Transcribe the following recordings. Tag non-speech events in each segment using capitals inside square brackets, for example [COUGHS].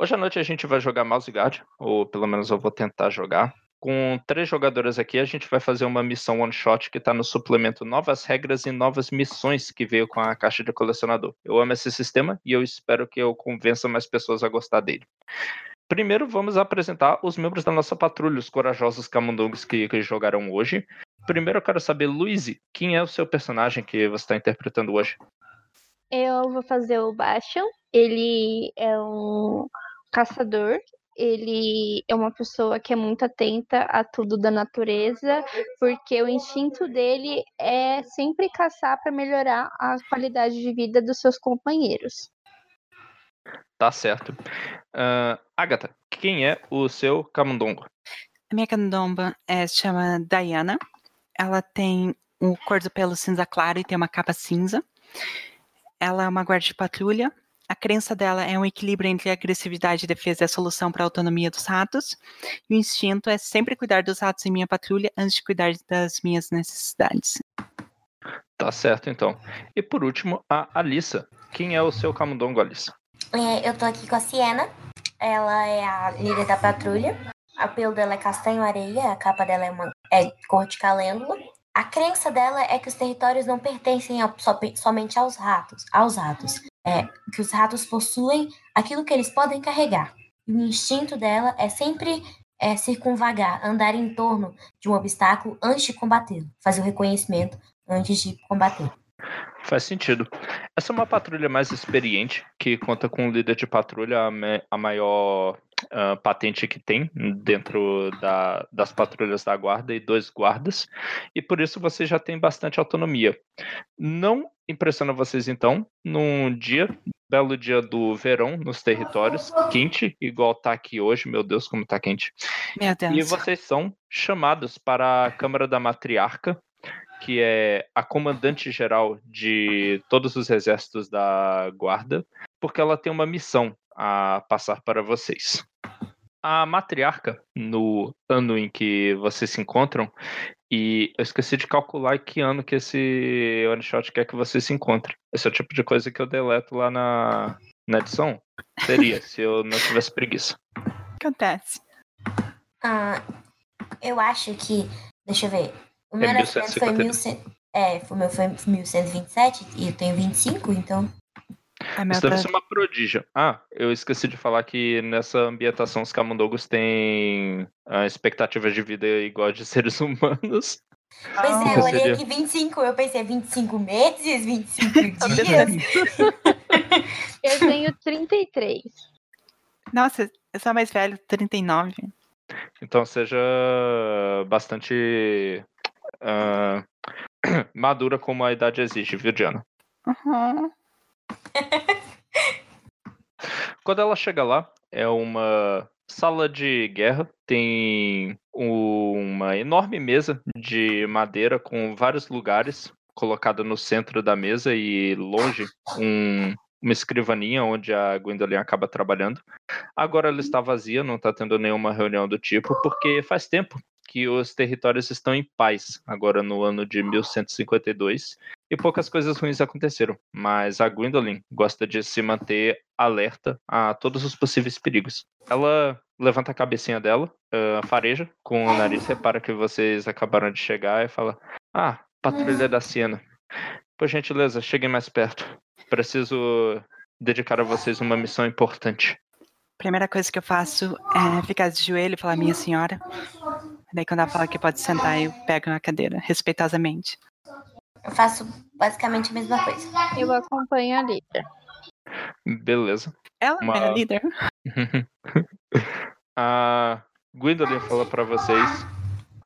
Hoje à noite a gente vai jogar Mouse Guard, ou pelo menos eu vou tentar jogar. Com três jogadores aqui, a gente vai fazer uma missão one shot que está no suplemento Novas Regras e Novas Missões que veio com a caixa de colecionador. Eu amo esse sistema e eu espero que eu convença mais pessoas a gostar dele. Primeiro, vamos apresentar os membros da nossa patrulha, os corajosos camundongos que, que jogaram hoje. Primeiro, eu quero saber, Luiz, quem é o seu personagem que você está interpretando hoje? Eu vou fazer o Bastion. Ele é um caçador. Ele é uma pessoa que é muito atenta a tudo da natureza, porque o instinto dele é sempre caçar para melhorar a qualidade de vida dos seus companheiros. Tá certo. Uh, Agatha, quem é o seu camundongo? A minha candomba é, se chama Diana. Ela tem um cor do pelo cinza claro e tem uma capa cinza. Ela é uma guarda de patrulha. A crença dela é um equilíbrio entre agressividade e defesa e a solução para a autonomia dos ratos. E o instinto é sempre cuidar dos ratos em minha patrulha antes de cuidar das minhas necessidades. Tá certo, então. E por último, a Alissa. Quem é o seu camundongo, Alissa? É, eu tô aqui com a Siena. Ela é a líder da patrulha. A pelo dela é castanho-areia, a capa dela é, uma, é cor de calêndula. A crença dela é que os territórios não pertencem so, somente aos ratos, aos ratos. É, que os ratos possuem aquilo que eles podem carregar. E o instinto dela é sempre é, circunvagar, andar em torno de um obstáculo antes de combatê-lo, fazer o reconhecimento antes de combater. Faz sentido. Essa é uma patrulha mais experiente, que conta com um líder de patrulha, a, maior uh, patente que tem dentro da, das patrulhas da guarda e dois guardas, e por isso você já tem bastante autonomia. Não impressiona vocês então, num dia, belo dia do verão nos territórios, quente, igual tá aqui hoje, meu Deus, como tá quente. E vocês são chamados para a Câmara da Matriarca, que é a comandante geral de todos os exércitos da guarda, porque ela tem uma missão a passar para vocês. A matriarca, no ano em que vocês se encontram, e eu esqueci de calcular que ano que esse one shot quer que você se encontre. Esse é o tipo de coisa que eu deleto lá na, na edição. Seria, [LAUGHS] se eu não tivesse preguiça. Acontece. Ah, eu acho que. Deixa eu ver. O É meu nascimento foi 1150. 1100. É, o meu foi 1127 e eu tenho 25, então. Isso deve ser uma prodígio. Ah, eu esqueci de falar que nessa ambientação os camundongos têm a expectativa de vida igual a de [LAUGHS] seres humanos. Pois Ah, é, eu olhei seria- aqui 25, eu pensei 25 meses, 25 [LAUGHS] Tá dias. [LAUGHS] Eu tenho 33. Nossa, eu sou a mais velha, 39. Então seja bastante ah, [CLEARS THROAT] madura como a idade exige, viu, Diana? Uhum. [LAUGHS] Quando ela chega lá, é uma sala de guerra, tem uma enorme mesa de madeira com vários lugares colocada no centro da mesa e longe um- uma escrivaninha onde a Gwendolyn acaba trabalhando. Agora ela está vazia, não está tendo nenhuma reunião do tipo, porque faz tempo que os territórios estão em paz agora no ano de 1152 e poucas coisas ruins aconteceram, mas a Gwendolyn gosta de se manter alerta a todos os possíveis perigos. Ela levanta a cabecinha dela, uh, fareja com o nariz, repara que vocês acabaram de chegar e fala: Ah, patrulha da Siena. Por gentileza, cheguem mais perto. Preciso dedicar a vocês uma missão importante. Primeira coisa que eu faço é ficar de joelho e falar, minha senhora. Daí quando ela fala que pode sentar, eu pego na cadeira, respeitosamente. Eu faço basicamente a mesma coisa. Eu acompanho a líder. Beleza. Ela Uma- é a líder. [LAUGHS] a Gwendolyn fala pra vocês: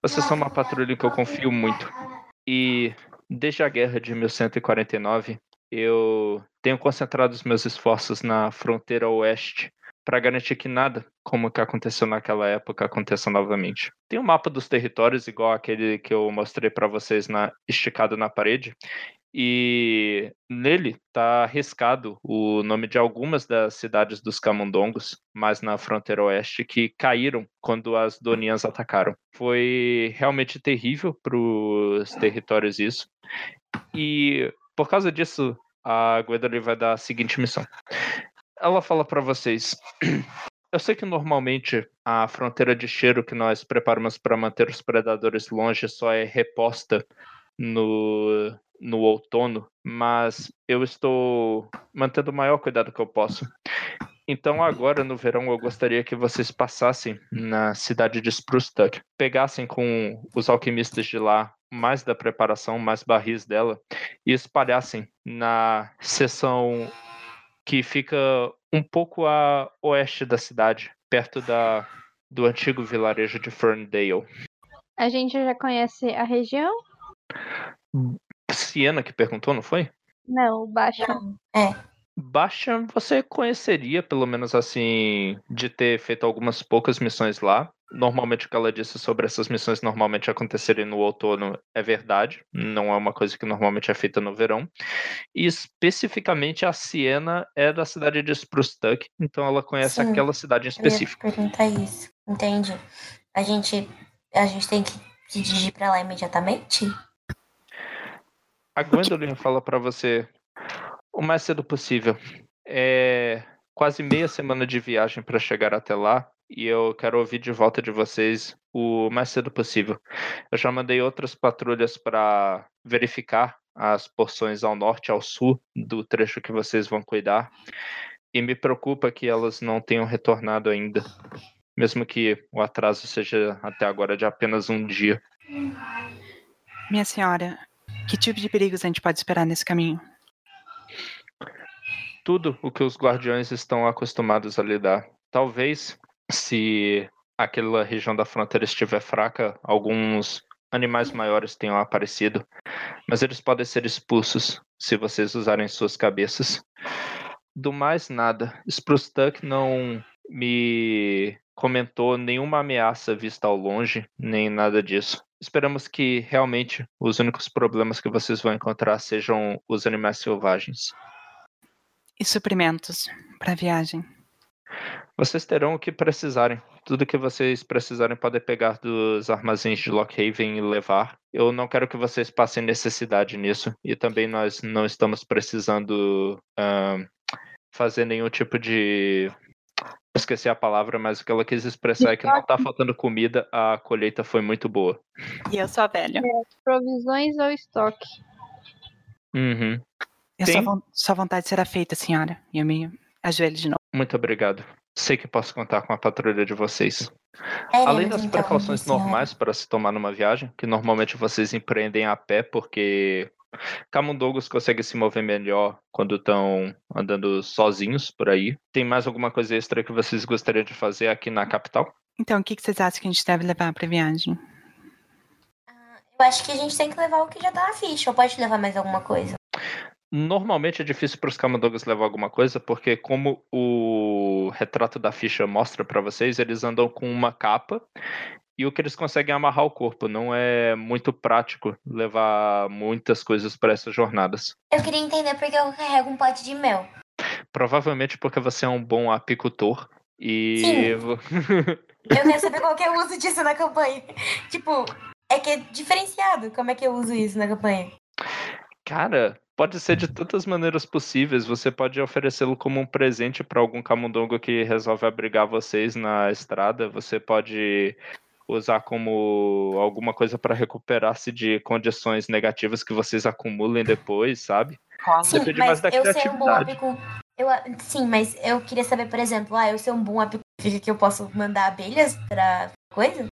vocês são uma patrulha que eu confio muito. E desde a guerra de 1149, eu tenho concentrado os meus esforços na fronteira oeste para garantir que nada como o que aconteceu naquela época aconteça novamente. Tem um mapa dos territórios igual aquele que eu mostrei para vocês na esticado na parede. E nele está arriscado o nome de algumas das cidades dos camundongos, mais na fronteira oeste, que caíram quando as Donias atacaram. Foi realmente terrível para os territórios isso. E por causa disso, a Gwendolyn vai dar a seguinte missão. Ela fala para vocês: [CLEARS THROAT] Eu sei que normalmente a fronteira de cheiro que nós preparamos para manter os predadores longe só é reposta no, no outono, mas eu estou mantendo o maior cuidado que eu posso. Então agora no verão eu gostaria que vocês passassem na cidade de Spruce Tuck, pegassem com os alquimistas de lá mais da preparação, mais barris dela e espalhassem na seção que fica um pouco a oeste da cidade, perto da do antigo vilarejo de Ferndale. A gente já conhece a região? Siena que perguntou, não foi? Não, baixa. É. Baixa, você conheceria, pelo menos assim, de ter feito algumas poucas missões lá. Normalmente o que ela disse sobre essas missões normalmente acontecerem no outono é verdade, não é uma coisa que normalmente é feita no verão. E especificamente a Siena é da cidade de Spruce Tuck, então ela conhece Sim, aquela cidade em Eu específico. perguntar isso. Entendi. A gente, a gente tem que se dirigir pra lá imediatamente? A Gwendolyn fala pra você o mais cedo possível. É quase meia semana de viagem para chegar até lá e eu quero ouvir de volta de vocês o mais cedo possível. Eu já mandei outras patrulhas para verificar as porções ao norte e ao sul do trecho que vocês vão cuidar e me preocupa que elas não tenham retornado ainda, mesmo que o atraso seja até agora de apenas um dia. Minha senhora, que tipo de perigos a gente pode esperar nesse caminho? Tudo o que os guardiões estão acostumados a lidar. Talvez, se aquela região da fronteira estiver fraca, alguns animais maiores tenham aparecido, mas eles podem ser expulsos se vocês usarem suas cabeças. Do mais nada, Spruce Tuck não me comentou nenhuma ameaça vista ao longe, nem nada disso. Esperamos que realmente os únicos problemas que vocês vão encontrar sejam os animais selvagens. E suprimentos para a viagem? Vocês terão o que precisarem. Tudo que vocês precisarem podem pegar dos armazéns de Lockhaven e levar. Eu não quero que vocês passem necessidade nisso. E também nós não estamos precisando ahn, fazer nenhum tipo de. Esqueci a palavra, mas o que ela quis expressar é que não tá faltando comida, a colheita foi muito boa. E eu sou a velha. Provisões ou estoque? Uhum. Eu Sim. sua, von- sua vontade será feita, senhora. E eu me ajoelho de novo. Muito obrigado. Sei que posso contar com a patrulha de vocês. É, Além das então, precauções normais para se tomar numa viagem, que normalmente vocês empreendem a pé, porque camundongos conseguem se mover melhor quando estão andando sozinhos por aí. Tem mais alguma coisa extra que vocês gostariam de fazer aqui na capital? Então, o que, vocês acham que a gente deve levar para a viagem? Eu acho que a gente tem que levar o que já tá na ficha. Ou pode levar mais alguma coisa? Normalmente é difícil para os camundongos levar alguma coisa, porque como o retrato da ficha mostra para vocês, eles andam com uma capa e o que eles conseguem é amarrar o corpo. Não é muito prático levar muitas coisas para essas jornadas. Eu queria entender porque eu carrego um pote de mel. Provavelmente porque você é um bom apicultor e Sim. [LAUGHS] Eu quero saber qual que é o uso disso na campanha. Tipo, é que é diferenciado. Como é que eu uso isso na campanha? Cara, pode ser de tantas maneiras possíveis. Você pode oferecê-lo como um presente para algum camundongo que resolve abrigar vocês na estrada. Você pode usar como alguma coisa para recuperar-se de condições negativas que vocês acumulem depois, sabe? Sim, Depende mais mas da eu ser um bom criatividade. apicu... Eu, sim, mas eu queria saber, por exemplo, ah, eu ser um bom apicultor que eu posso mandar abelhas pra coisa?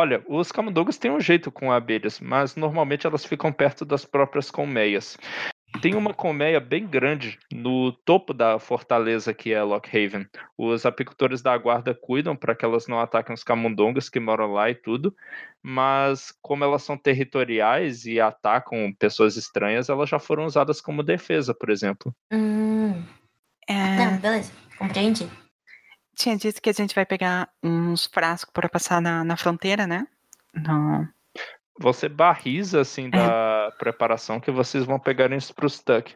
Olha, os camundongos têm um jeito com abelhas, mas normalmente elas ficam perto das próprias colmeias. Tem uma colmeia bem grande no topo da fortaleza que é Lockhaven. Os apicultores da guarda cuidam para que elas não ataquem os camundongos que moram lá e tudo, mas como elas são territoriais e atacam pessoas estranhas, elas já foram usadas como defesa, por exemplo. Hum, É, não, beleza. Compreendi. Tinha dito que a gente vai pegar uns frascos para passar na, na fronteira, né? Não. Você barriza assim da preparação que vocês vão pegar em Spruce Tuck.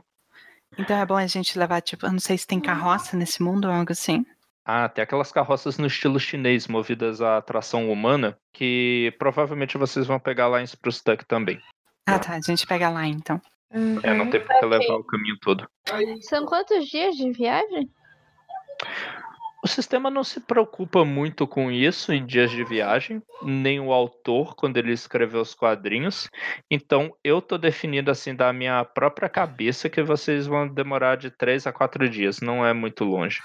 Então é bom a gente levar, tipo, eu não sei se tem carroça nesse mundo ou algo assim. Ah, tem aquelas carroças no estilo chinês, movidas à tração humana, que provavelmente vocês vão pegar lá em Spruce Tuck também. Ah, tá. A gente pega lá então. É, não Uhum. tem por que Ok. levar o caminho todo. São quantos dias de viagem? O sistema não se preocupa muito com isso em dias de viagem, nem o autor quando ele escreveu os quadrinhos. Então eu tô definindo assim da minha própria cabeça que vocês vão demorar de três a quatro dias, não é muito longe.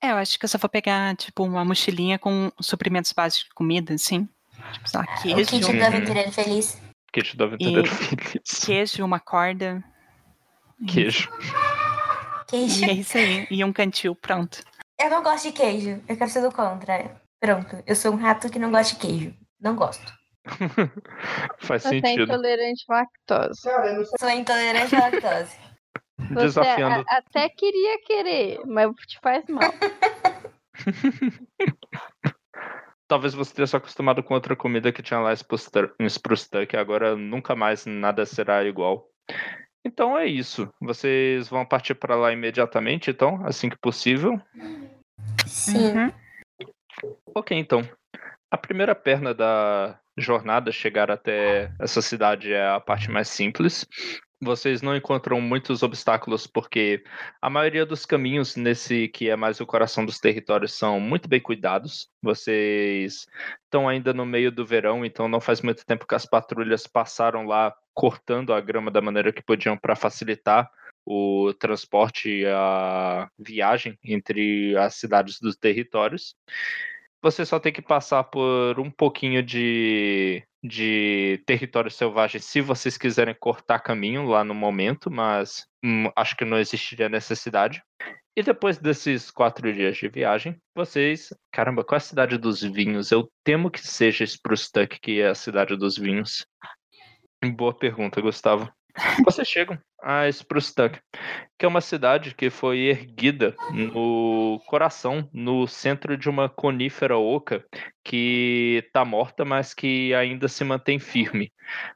É, eu acho que eu só vou pegar, tipo, uma mochilinha com suprimentos básicos de comida, assim. Tipo, sei lá, O queijo, kit do aventureiro feliz. Kit do aventureiro feliz. queijo, uma corda. Queijo. Queijo. E é isso aí. E um cantil, pronto. Eu não gosto de queijo. Eu quero ser do contra. Pronto. Eu sou um rato que não gosta de queijo. Não gosto. [LAUGHS] Faz Você é sentido. intolerante à lactose. Sou intolerante à lactose. [LAUGHS] Você Desafiando. a- até queria querer, mas te faz mal. [LAUGHS] Talvez você tenha se acostumado com outra comida que tinha lá em Spruce Tuck- em Spruce Tuck, e agora nunca mais nada será igual. Então é isso. Vocês vão partir para lá imediatamente, então, assim que possível. Sim. Uhum. Ok, então. A primeira perna da jornada chegar até essa cidade é a parte mais simples. Vocês não encontram muitos obstáculos porque a maioria dos caminhos nesse que é mais o coração dos territórios são muito bem cuidados. Vocês estão ainda no meio do verão, então não faz muito tempo que as patrulhas passaram lá cortando a grama da maneira que podiam para facilitar o transporte a viagem entre as cidades dos territórios. Você só tem que passar por um pouquinho de, de território selvagem se vocês quiserem cortar caminho lá no momento, mas hum, acho que não existiria necessidade. E depois desses quatro dias de viagem, vocês. Caramba, qual é a cidade dos vinhos? Eu temo que seja Spruce Tuck, que é a cidade dos vinhos. Boa pergunta, Gustavo. Vocês chegam a Spruce Tuck, que é uma cidade que foi erguida no coração, no centro de uma conífera oca que está morta, mas que ainda se mantém firme.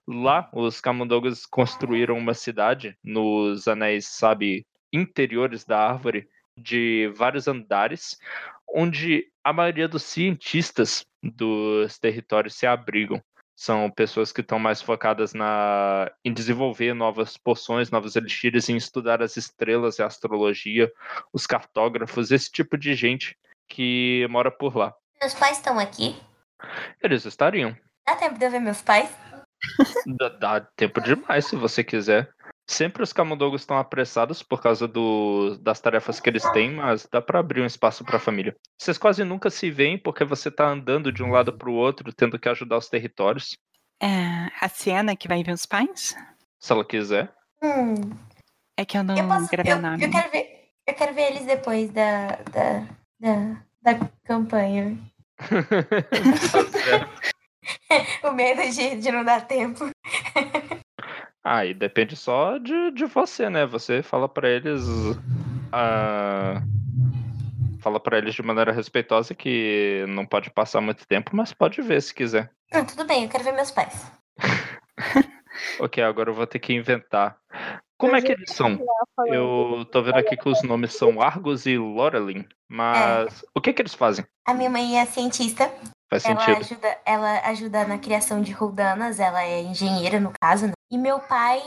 Lá, os camundongos construíram uma cidade nos anéis, sabe, interiores da árvore, de vários andares, onde a maioria dos cientistas dos territórios se abrigam são pessoas que estão mais focadas na, em desenvolver novas poções, novos elixires, em estudar as estrelas e a astrologia, os cartógrafos, esse tipo de gente que mora por lá. Meus pais estão aqui. Eles estariam. Dá tempo de eu ver meus pais? Dá, dá tempo demais se você quiser. Sempre os camundongos estão apressados por causa do, das tarefas que eles têm, mas dá para abrir um espaço para a família. Vocês quase nunca se veem porque você tá andando de um lado para o outro, tendo que ajudar os territórios, É, a Siena que vai ver os pais? se ela quiser. Hum. É que eu não Eu, posso, gravei eu, o nome. eu quero ver. Eu quero ver eles depois da. da. da, da campanha. [LAUGHS] [LAUGHS] O medo de, de não dar tempo. [LAUGHS] Ah, e depende só de, de você, né? Você fala pra eles. ah, fala pra eles de maneira respeitosa que não pode passar muito tempo, mas pode ver se quiser. Não, tudo bem, eu quero ver meus pais. [LAUGHS] Ok, agora eu vou ter que inventar Como é que eles são? Eu tô vendo aqui que os nomes são Argos e Lorelin, mas o que que eles fazem? A minha mãe é cientista. Faz Ela sentido. ajuda, ela ajuda na criação de roldanas, ela é engenheira no caso. né? E meu pai,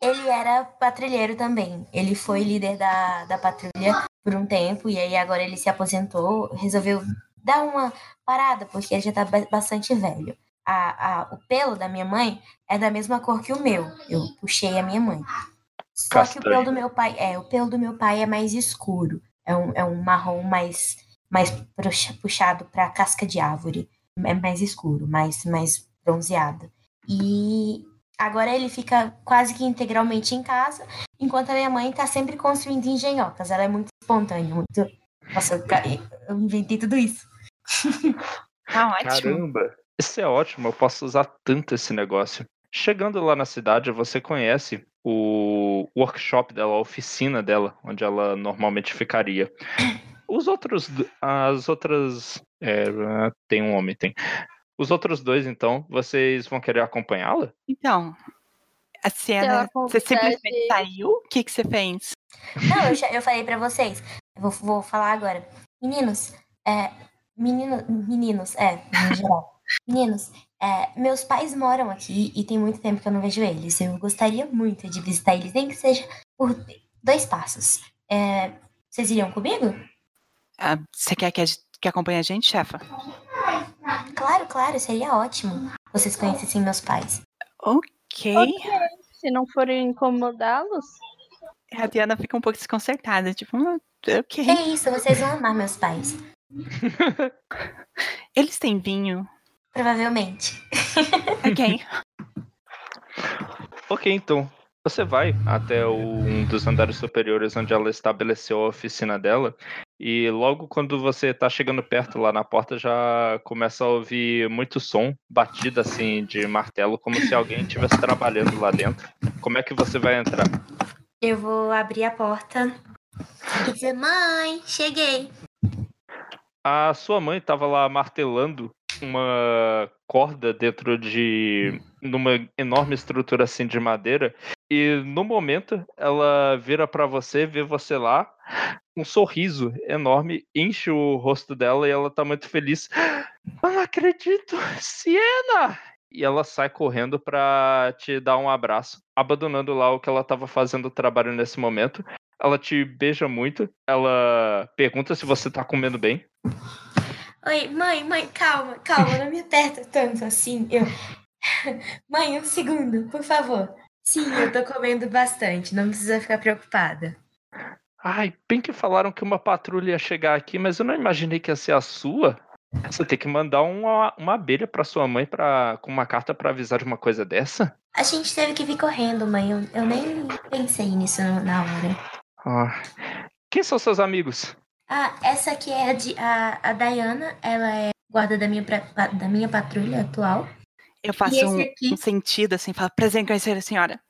ele era patrulheiro também. Ele foi líder da, da patrulha por um tempo e aí agora ele se aposentou, resolveu dar uma parada porque ele já tá ba- bastante velho. A, a, o pelo da minha mãe é da mesma cor que o meu. Eu puxei a minha mãe. Só que o Castanho. pelo do meu pai é, o pelo do meu pai é mais escuro. É um, é um marrom mais mais puxa- puxado para casca de árvore. É mais escuro, mais, mais bronzeado. E agora ele fica quase que integralmente em casa, enquanto a minha mãe tá sempre construindo engenhocas. Ela é muito espontânea, muito. Nossa, eu ca- eu inventei tudo isso. [LAUGHS] Tá ótimo. Caramba, isso é ótimo, eu posso usar tanto esse negócio. Chegando lá na cidade, você conhece o workshop dela, a oficina dela, onde ela normalmente ficaria. Os outros, as outras, é, tem um homem, tem. Os outros dois, então, vocês vão querer acompanhá-la? Então, a cena, você simplesmente saiu? O que, que você fez? Não, eu, já, eu falei pra vocês. Eu vou, vou falar agora. Meninos, é. Menino, meninos, é, em geral. [LAUGHS] Meninos, é, meus pais moram aqui e tem muito tempo que eu não vejo eles. Eu gostaria muito de visitar eles, nem que seja por dois passos. É, vocês iriam comigo? Ah, você quer que, a, que acompanhe a gente, chefa? Claro, claro, seria ótimo. Vocês conhecessem meus pais. Ok. Se não forem incomodá-los, A Diana fica um pouco desconcertada, tipo, "Hum, ok. É isso, vocês vão amar meus pais. [LAUGHS] Eles têm vinho. Provavelmente. [LAUGHS] Ok. Ok, então. Você vai até o- um dos andares superiores onde ela estabeleceu a oficina dela. E logo quando você tá chegando perto lá na porta, já começa a ouvir muito som, batida assim de martelo, como se alguém estivesse trabalhando lá dentro. Como é que você vai entrar? Eu vou abrir a porta e dizer: Mãe, cheguei. A sua mãe estava lá martelando uma corda dentro de numa enorme estrutura assim de madeira e no momento ela vira para você, vê você lá, um sorriso enorme enche o rosto dela e ela tá muito feliz. Não acredito, Siena! E ela sai correndo para te dar um abraço, abandonando lá o que ela estava fazendo o trabalho nesse momento. Ela te beija muito, ela pergunta se você tá comendo bem. Oi, mãe, mãe, calma, calma, não me aperta tanto assim. Eu. [LAUGHS] Mãe, um segundo, por favor. Sim, eu tô comendo bastante, não precisa ficar preocupada. Ai, bem que falaram que uma patrulha ia chegar aqui, mas eu não imaginei que ia ser a sua. Você tem que mandar uma, uma abelha pra sua mãe pra, com uma carta pra avisar de uma coisa dessa? A gente teve que vir correndo, mãe. Eu, eu nem pensei nisso na hora. Ah, Quem são seus amigos? Ah, essa aqui é a, a, a Diana, ela é guarda da minha, da minha patrulha atual. Eu faço um, aqui? um sentido assim, falo, prazer em conhecer a senhora.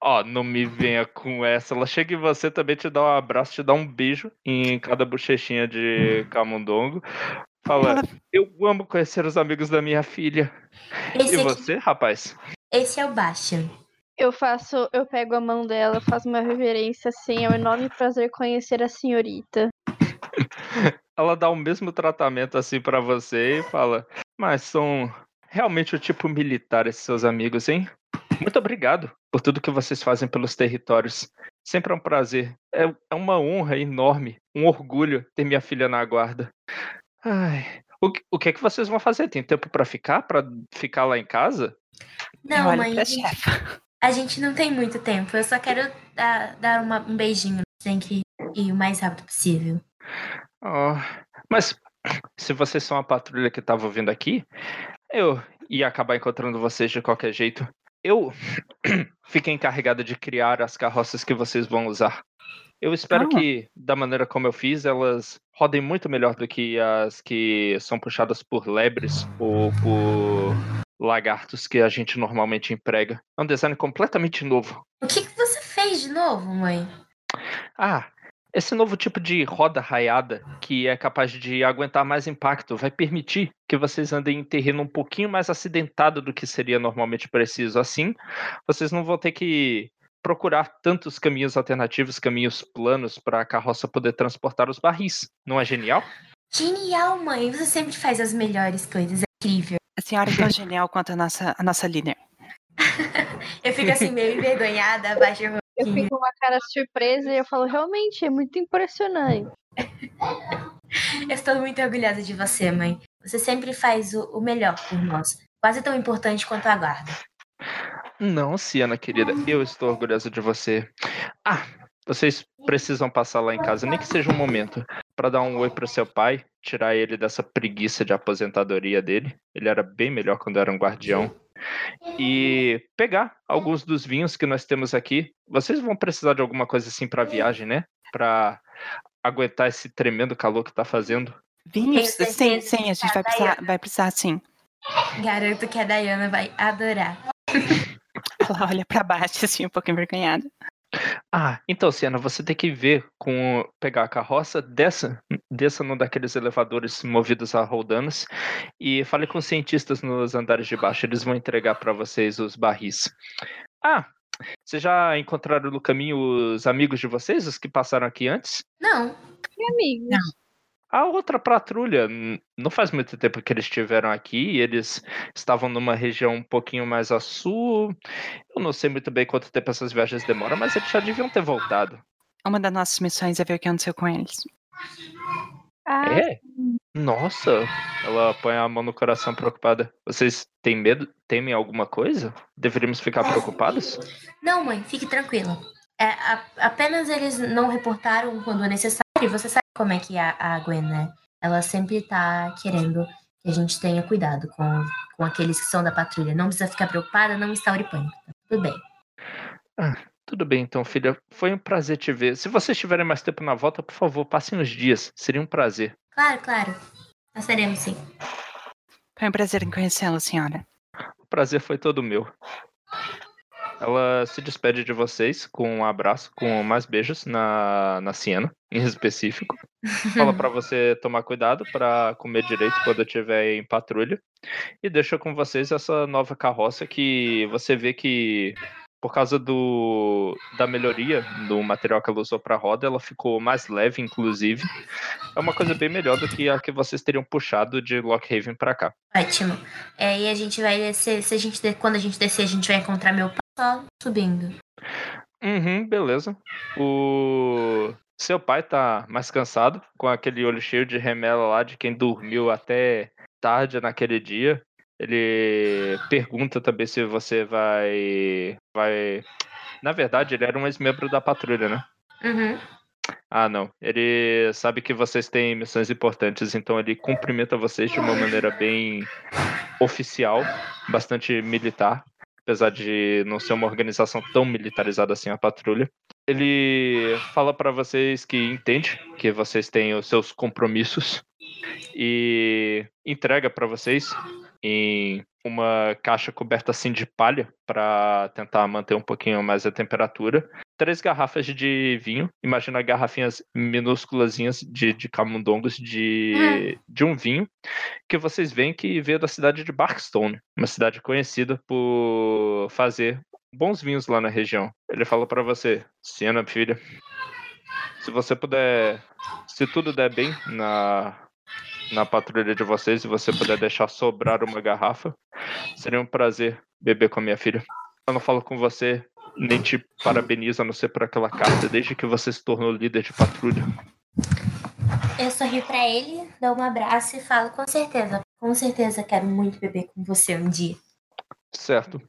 Ó, não me venha com essa. Ela chega em você também, te dá um abraço, te dá um beijo em cada bochechinha de [LAUGHS] camundongo. Fala, Ela- eu amo conhecer os amigos da minha filha. Esse, E aqui, você, rapaz? esse é o Bastian. eu faço, eu pego a mão dela, faço uma reverência assim, é um enorme prazer conhecer a senhorita. [LAUGHS] ela dá o mesmo tratamento assim pra você e fala: Mas são realmente o tipo militar esses seus amigos, hein? Muito obrigado por tudo que vocês fazem pelos territórios. Sempre é um prazer. É, é uma honra enorme, um orgulho ter minha filha na guarda. Ai, o, que- o que é que vocês vão fazer? Tem tempo pra ficar? Pra ficar lá em casa? Não, mãe, a gente, a gente não tem muito tempo. Eu só quero dar, dar uma- um beijinho. Tem que ir o mais rápido possível. Oh, mas se vocês são a patrulha que estava vindo aqui, eu ia acabar encontrando vocês de qualquer jeito. Eu [CLEARS THROAT] fiquei encarregada de criar as carroças que vocês vão usar. Eu espero Ah. que, da maneira como eu fiz, elas rodem muito melhor do que as que são puxadas por lebres ou por lagartos que a gente normalmente emprega. É um design completamente novo. O que, que você fez de novo, mãe? Ah, esse novo tipo de roda raiada, que é capaz de aguentar mais impacto, vai permitir que vocês andem em terreno um pouquinho mais acidentado do que seria normalmente preciso. Assim, vocês não vão ter que procurar tantos caminhos alternativos, caminhos planos para a carroça poder transportar os barris. Não é genial? Genial, mãe. Você sempre faz as melhores coisas. É incrível. A senhora é tão genial quanto a nossa, a nossa líder. [LAUGHS] Eu fico assim meio envergonhada, abaixo Eu fico com uma cara surpresa e eu falo, realmente, é muito impressionante. [LAUGHS] Eu estou muito orgulhosa de você, mãe. Você sempre faz o, o melhor por nós. Quase tão importante quanto a guarda. Não, Siana, querida, eu estou orgulhosa de você. Ah, vocês precisam passar lá em casa, nem que seja um momento, para dar um oi pro seu pai, tirar ele dessa preguiça de aposentadoria dele. Ele era bem melhor quando era um guardião. E pegar alguns dos vinhos que nós temos aqui. Vocês vão precisar de alguma coisa assim para viagem, né? Para aguentar esse tremendo calor que tá fazendo. Vinhos? Sim, sim, a gente vai precisar, vai precisar sim. Garanto que a Dayana vai adorar. [LAUGHS] Ela olha pra baixo, assim, um pouco envergonhada. Ah, então, Siena, você tem que ver com pegar a carroça, desça, desça num daqueles elevadores movidos a roldanas e fale com os cientistas nos andares de baixo. Eles vão entregar para vocês os barris. Ah, vocês já encontraram no caminho os amigos de vocês, os que passaram aqui antes? Não, E amigo? A outra patrulha, não faz muito tempo que eles estiveram aqui, eles estavam numa região um pouquinho mais a sul. Eu não sei muito bem quanto tempo essas viagens demoram, mas eles já deviam ter voltado. Uma das nossas missões é ver o que aconteceu com eles. Ah, É? Nossa, ela põe a mão no coração preocupada. Vocês têm medo? Temem alguma coisa? Deveríamos ficar preocupados? não, mãe, fique tranquila. É, a- apenas eles não reportaram quando é necessário. Você sabe como é que é a, a Gwen, né? Ela sempre tá querendo que a gente tenha cuidado com, com aqueles que são da patrulha. Não precisa ficar preocupada, não instaure pânico. Tá tudo bem. Tudo bem, então, filha. Foi um prazer te ver. Se vocês tiverem mais tempo na volta, por favor, passem uns dias. Seria um prazer. Claro, claro. Nós teremos sim. Foi um prazer em conhecê-la, senhora. O prazer foi todo meu. Ela se despede de vocês com um abraço, com mais beijos na, na Siena, em específico. Fala pra [LAUGHS] você tomar cuidado pra comer direito quando estiver em patrulha. E deixa com vocês essa nova carroça que você vê que, por causa do, da melhoria do material que ela usou pra roda, ela ficou mais leve, inclusive. É uma coisa bem melhor do que a que vocês teriam puxado de Lockhaven pra cá. Ótimo. É, e a gente vai descer. Se a gente, quando a gente descer, a gente vai encontrar meu pai só subindo. Uhum, beleza. O seu pai tá mais cansado, com aquele olho cheio de remela lá de quem dormiu até tarde naquele dia. Ele pergunta também se você vai vai Na verdade, ele era um ex-membro da patrulha, né? Uhum. Ah, não. Ele sabe que vocês têm missões importantes, então ele cumprimenta vocês de uma maneira bem oficial, bastante militar, apesar de não ser uma organização tão militarizada assim a patrulha. Ele fala pra vocês que entende que vocês têm os seus compromissos e entrega pra vocês em uma caixa coberta assim de palha para tentar manter um pouquinho mais a temperatura três garrafas de vinho. Imagina garrafinhas minúsculazinhas de, de camundongos de, de um vinho que vocês veem que veio da cidade de Barkstone, uma cidade conhecida por fazer bons vinhos lá na região. Ele fala para você, Siena, filha, se você puder, se tudo der bem na na patrulha de vocês e você puder deixar sobrar uma garrafa, seria um prazer beber com a minha filha. Eu não falo com você nem te parabenizo a não ser por aquela carta desde que você se tornou líder de patrulha. Eu sorrio pra ele, dou um abraço e falo, com certeza, com certeza quero muito beber com você um dia. Certo.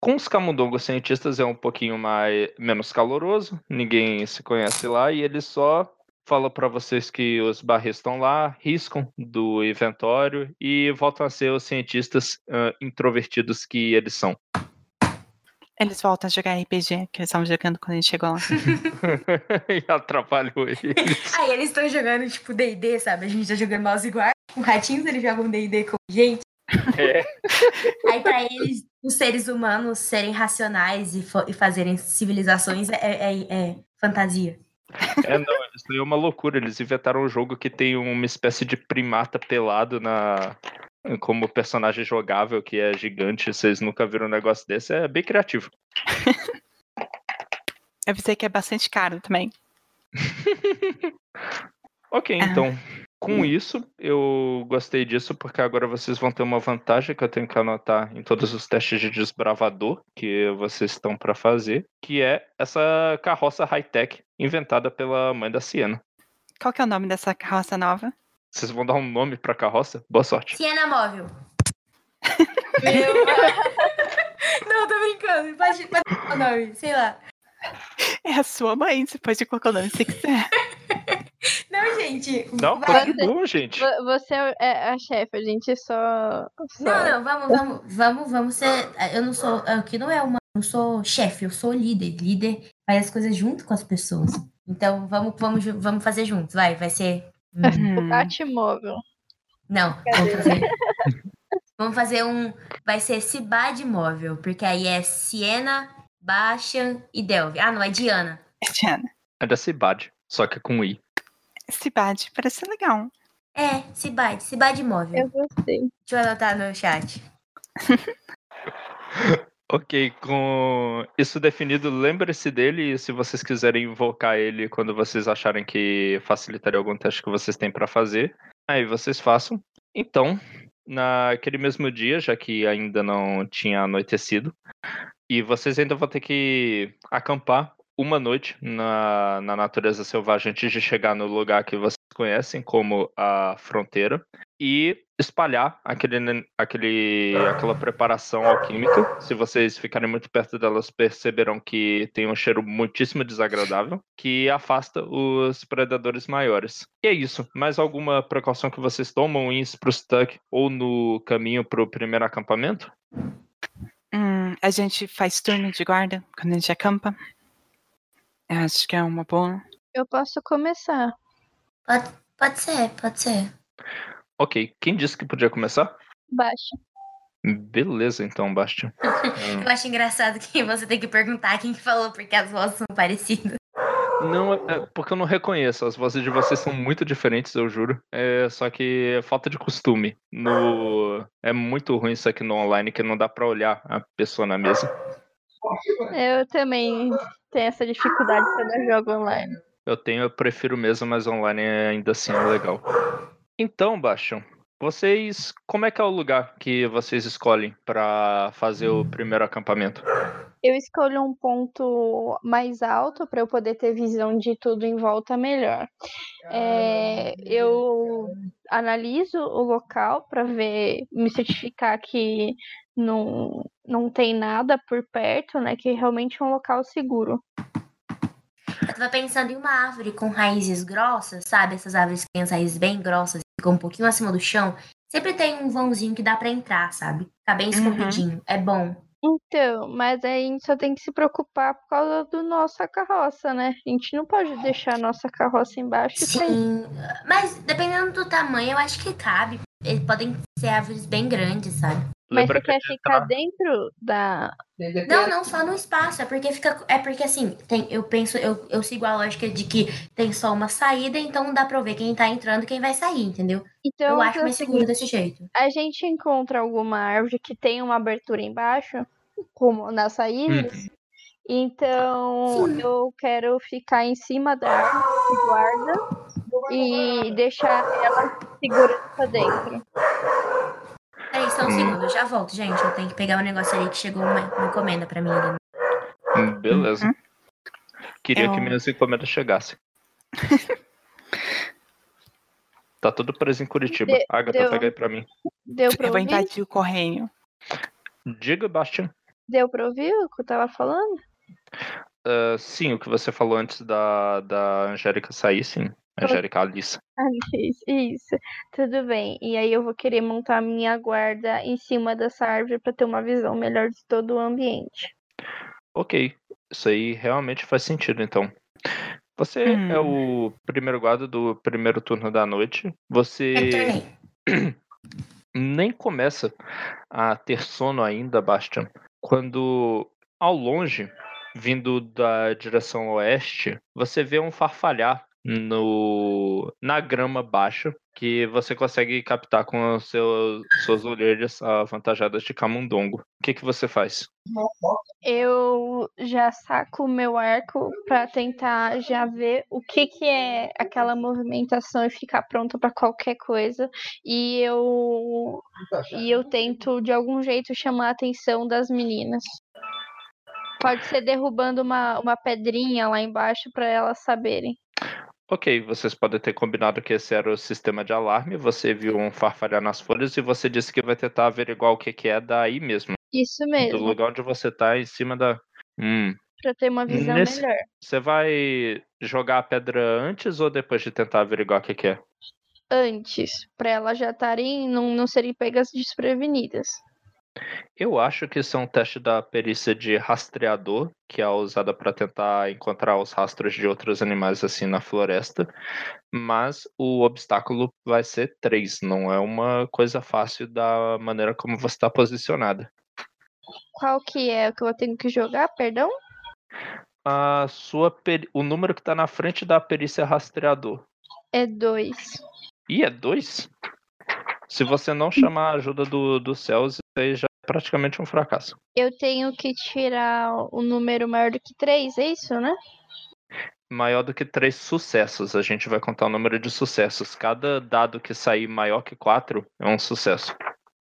Com os camundongos cientistas é um pouquinho mais menos caloroso, ninguém se conhece lá e eles só falam para vocês que os barris estão lá, riscam do inventório e voltam a ser os cientistas ah, introvertidos que eles são. Eles voltam a jogar RPG, que eles estavam jogando quando a gente chegou lá. [LAUGHS] e atrapalhou eles. [LAUGHS] Aí eles estão jogando, tipo, D&D, sabe? A gente tá jogando mouse igual. Com ratinhos, eles jogam D&D com gente. É. [LAUGHS] Aí pra eles, os seres humanos serem racionais e, e fazerem civilizações é, é- é fantasia. É, não, isso aí é uma loucura. Eles inventaram um jogo que tem uma espécie de primata pelado na como personagem jogável, que é gigante. Vocês nunca viram um negócio desse? É bem criativo. [LAUGHS] Eu avisei que é bastante caro também. [LAUGHS] ok, Ah. Com isso, eu gostei disso porque agora vocês vão ter uma vantagem que eu tenho que anotar em todos os testes de desbravador que vocês estão para fazer, que é essa carroça high-tech inventada pela mãe da Siena. Qual que é o nome dessa carroça nova? Vocês vão dar um nome pra carroça? Boa sorte. Siena Móvel. [LAUGHS] [LAUGHS] Não, tô brincando. Pode, pode dar o nome, sei lá. É a sua mãe, você pode colocar o nome se quiser. [LAUGHS] Não, gente. Não, vai- continua, gente. Vo- Você é a chefe, a gente só. só... Não, não, vamos, vamos, vamos, vamos ser. Eu não sou. Aqui não é uma. Eu sou chefe, eu sou líder. Líder faz as coisas junto com as pessoas. Então vamos, vamos, vamos fazer juntos. Vai, vai ser. hum, O Hum, Batmóvel. Não, vamos fazer. vamos fazer um. Vai ser Cibade Móvel, porque aí é Siena, Bastian e Delve. Ah, não, é Diana. é Diana. É da Cibade, só que com I. Cibade, parece legal. É, Cibade, Cibade Móvel. Eu gostei. Deixa eu anotar no chat. [LAUGHS] Ok, com isso definido, lembre-se dele e se vocês quiserem invocar ele quando vocês acharem que facilitaria algum teste que vocês têm para fazer, aí vocês façam. Então, naquele mesmo dia, já que ainda não tinha anoitecido, e vocês ainda vão ter que acampar uma noite na, na natureza selvagem antes de chegar no lugar que vocês conhecem como a fronteira e espalhar aquele, aquele, aquela preparação alquímica. Se vocês ficarem muito perto delas, perceberão que tem um cheiro muitíssimo desagradável que afasta os predadores maiores. E é isso. Mais alguma precaução que vocês tomam em Sprustuck ou no caminho para o primeiro acampamento? Hum, a gente faz turno de guarda quando a gente acampa. Acho que é uma boa. Eu posso começar. Pode, pode ser, pode ser. Ok, quem disse que podia começar? Baixa. Beleza, então, Bastian. [LAUGHS] Eu acho engraçado que você tem que perguntar quem que falou, porque as vozes são parecidas. Não, é porque eu não reconheço. As vozes de vocês são muito diferentes, eu juro. É só que é falta de costume. No é muito ruim isso aqui no online que não dá pra olhar a pessoa na mesa. Eu também tenho essa dificuldade quando eu jogo online. Eu tenho, eu prefiro mesmo, mas online é ainda assim é legal. Então, Bastian, vocês, como é que é o lugar que vocês escolhem pra fazer o primeiro acampamento? Eu escolho um ponto mais alto para eu poder ter visão de tudo em volta melhor. É, eu analiso o local para ver, me certificar que não, não tem nada por perto, né? Que realmente é um local seguro. Eu tava pensando em uma árvore com raízes grossas, sabe? Essas árvores que têm as raízes bem grossas, ficam um pouquinho acima do chão. Sempre tem um vãozinho que dá pra entrar, sabe? Fica bem escondidinho. É bom. Então, mas aí a gente só tem que se preocupar por causa do nossa carroça, né? A gente não pode deixar a nossa carroça embaixo. Sim. Mas dependendo do tamanho, eu acho que cabe. Eles podem ser árvores bem grandes, sabe? Mas Lembra você quer que tá ficar dentro da. Não, não, só no espaço. É porque fica. É porque assim, tem, eu penso, eu, eu sigo a lógica de que tem só uma saída, então dá pra ver quem tá entrando e quem vai sair, entendeu? Então, eu acho mais seguro desse jeito. a gente encontra alguma árvore que tem uma abertura embaixo, como nas saídas. Então, Sim. eu quero ficar em cima da árvore que guarda e deixar ela segura pra dentro. Peraí, só um Hum. segundo, eu já volto, gente. Eu tenho que pegar um negócio ali que chegou uma, uma encomenda pra mim ali. Hum, Beleza. Uhum. Queria Eu- que minhas encomendas chegassem. [LAUGHS] tá tudo preso em Curitiba. De- Agatha, deu. pega aí pra mim. Deu pra Eu vou ouvir? invadir o correio. Diga, Bastian. Deu pra ouvir o que eu tava falando? Ah, sim, o que você falou antes da, da Angélica sair, sim. Angélica Alice. Ah, isso, isso. Tudo bem. E aí eu vou querer montar minha guarda em cima dessa árvore pra ter uma visão melhor de todo o ambiente. Ok, isso aí realmente faz sentido, então. Você Hum. é o primeiro guarda do primeiro turno da noite. Você [CLEARS THROAT] nem começa a ter sono ainda, Bastian, quando ao longe, vindo da direção oeste, você vê um farfalhar no na grama baixa que você consegue captar com os seus, suas orelhas avantajadas de camundongo. O que, que você faz? Eu já saco o meu arco para tentar já ver o que, que é aquela movimentação e ficar pronto para qualquer coisa. E eu e eu tento de algum jeito chamar a atenção das meninas. Pode ser derrubando uma, uma pedrinha lá embaixo para elas saberem. Ok, vocês podem ter combinado que esse era o sistema de alarme. Você viu um farfalhar nas folhas e você disse que vai tentar averiguar o que, que é daí mesmo. Isso Do mesmo, lugar onde você tá, em cima da. Hum. para ter uma visão Nesse- melhor. Você vai jogar a pedra antes ou depois de tentar averiguar o que, que é? Antes, para elas já estarem não, não serem pegas desprevenidas. Eu acho que isso é um teste da perícia de rastreador, que é usada para tentar encontrar os rastros de outros animais assim na floresta. Mas o obstáculo vai ser 3, não é uma coisa fácil da maneira como você está posicionada. Qual que é o que eu tenho que jogar, perdão? A sua peri- o número que está na frente da perícia rastreador. É dois. Ih, é 2? Se você não chamar a ajuda do, do isso aí já praticamente um fracasso. Eu tenho que tirar o número maior do que três, é isso, né? maior do que três sucessos. A gente vai contar o número de sucessos. Cada dado que sair maior que quatro é um sucesso.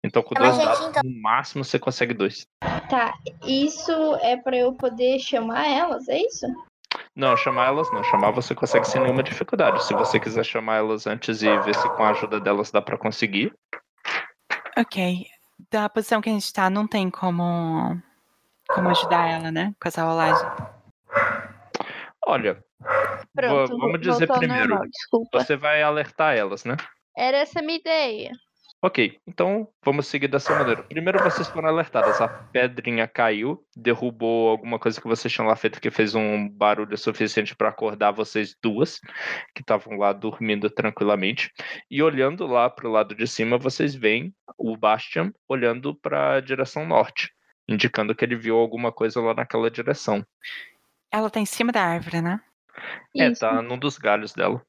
Então, com Mas, dois dados, então- no máximo você consegue dois. Tá, isso é para eu poder chamar elas, é isso? Não, chamar elas não. Chamar você consegue sem nenhuma dificuldade. Se você quiser chamar elas antes e ver se com a ajuda delas dá pra conseguir. Ok. Da posição que a gente tá, não tem como, como ajudar ela, né? Com essa rolagem. Olha, Pronto, Va- vamos dizer primeiro. normal, desculpa. você vai alertar elas, né? Era essa a minha ideia. Ok, então vamos seguir dessa maneira. Primeiro vocês foram alertadas, a pedrinha caiu, derrubou alguma coisa que vocês tinham lá feito que fez um barulho suficiente para acordar vocês duas, que estavam lá dormindo tranquilamente. E olhando lá para o lado de cima, vocês veem o Bastian olhando para a direção norte, indicando que ele viu alguma coisa lá naquela direção. Ela tá em cima da árvore, né? É, Isso. tá num dos galhos dela.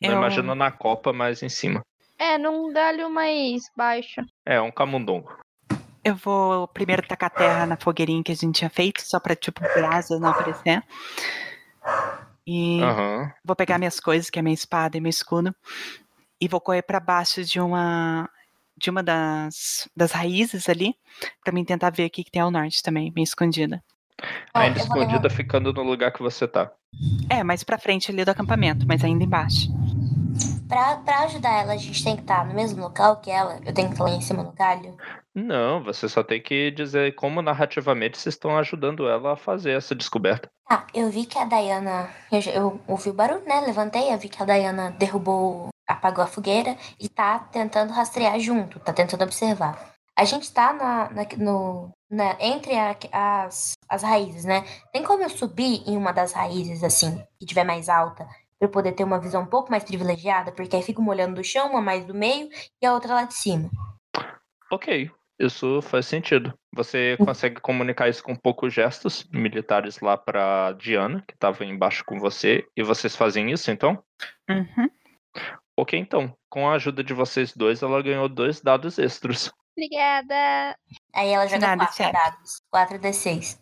Não Eu- imagino na copa, mas em cima. É, num galho mais baixo. É, um camundongo. Eu vou primeiro tacar terra na fogueirinha que a gente tinha feito, só pra, tipo, brasa não aparecer. E Aham. vou pegar minhas coisas, que é minha espada e meu escudo, e vou correr pra baixo de uma de uma das, das raízes ali, pra mim tentar ver o que, que tem ao norte também, bem escondida. Ainda escondida, ficando no lugar que você tá. É, mais pra frente ali do acampamento, mas ainda embaixo. Pra, pra ajudar ela, a gente tem que estar no mesmo local que ela. Eu tenho que estar lá em cima no galho. Não, você só tem que dizer como narrativamente vocês estão ajudando ela a fazer essa descoberta. Tá, eu vi que a Dayana. Eu, eu ouvi o barulho, né? Levantei, eu vi que a Dayana derrubou, apagou a fogueira e tá tentando rastrear junto, tá tentando observar. A gente tá na, na- no, na- entre a- as, as raízes, né? Tem como eu subir em uma das raízes, assim, que tiver mais alta, pra eu poder ter uma visão um pouco mais privilegiada? Porque aí fica uma olhando do chão, uma mais do meio e a outra lá de cima. Ok, isso faz sentido. Você consegue comunicar isso com poucos gestos militares lá pra Diana, que tava embaixo com você, e vocês fazem isso então? Uhum. Ok, então. Com a ajuda de vocês dois, ela ganhou dois dados extras. Obrigada. Aí ela joga Nada, quatro chefe. dados. 4 D6.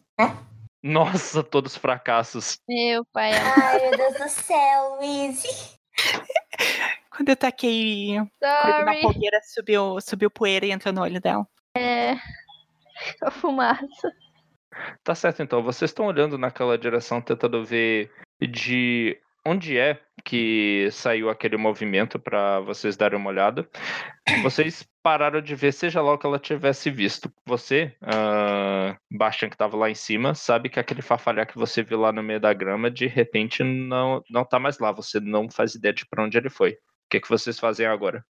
Nossa, todos fracassos. Meu pai. Ai, meu Deus do céu, Izzy. Quando eu taquei coisa na Sorry. fogueira, subiu, subiu poeira e entrou no olho dela. É. [LAUGHS] A fumaça. Tá certo, então. Vocês estão olhando naquela direção, tentando ver de onde é que saiu aquele movimento para vocês darem uma olhada. Vocês pararam de ver, seja lá o que ela tivesse visto. Você, uh, Bastian, que estava lá em cima, sabe que aquele farfalhar que você viu lá no meio da grama, de repente não, não tá mais lá. Você não faz ideia de para onde ele foi. O que, que vocês fazem agora?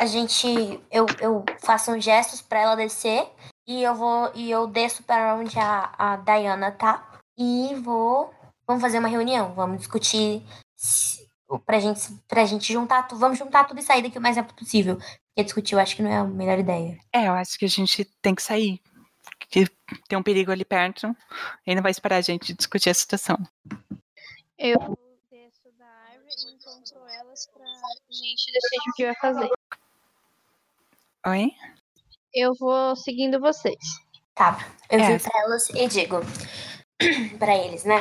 A gente. Eu, eu faço gestos pra ela descer. E eu vou. E eu desço para onde a, a Diana tá. E vou. Vamos fazer uma reunião. Vamos discutir. se- Pra gente, pra gente juntar tudo. Vamos juntar tudo e sair daqui o mais rápido possível. Porque discutir eu acho que não é a melhor ideia. É, eu acho que a gente tem que sair. Que tem um perigo ali perto. Ele não vai esperar a gente discutir a situação. Eu desço da árvore e encontro elas pra gente decidir o que vai fazer. Oi? Eu vou seguindo vocês. Tá, eu É. viro pra elas e digo [CLEARS THROAT] pra eles, né?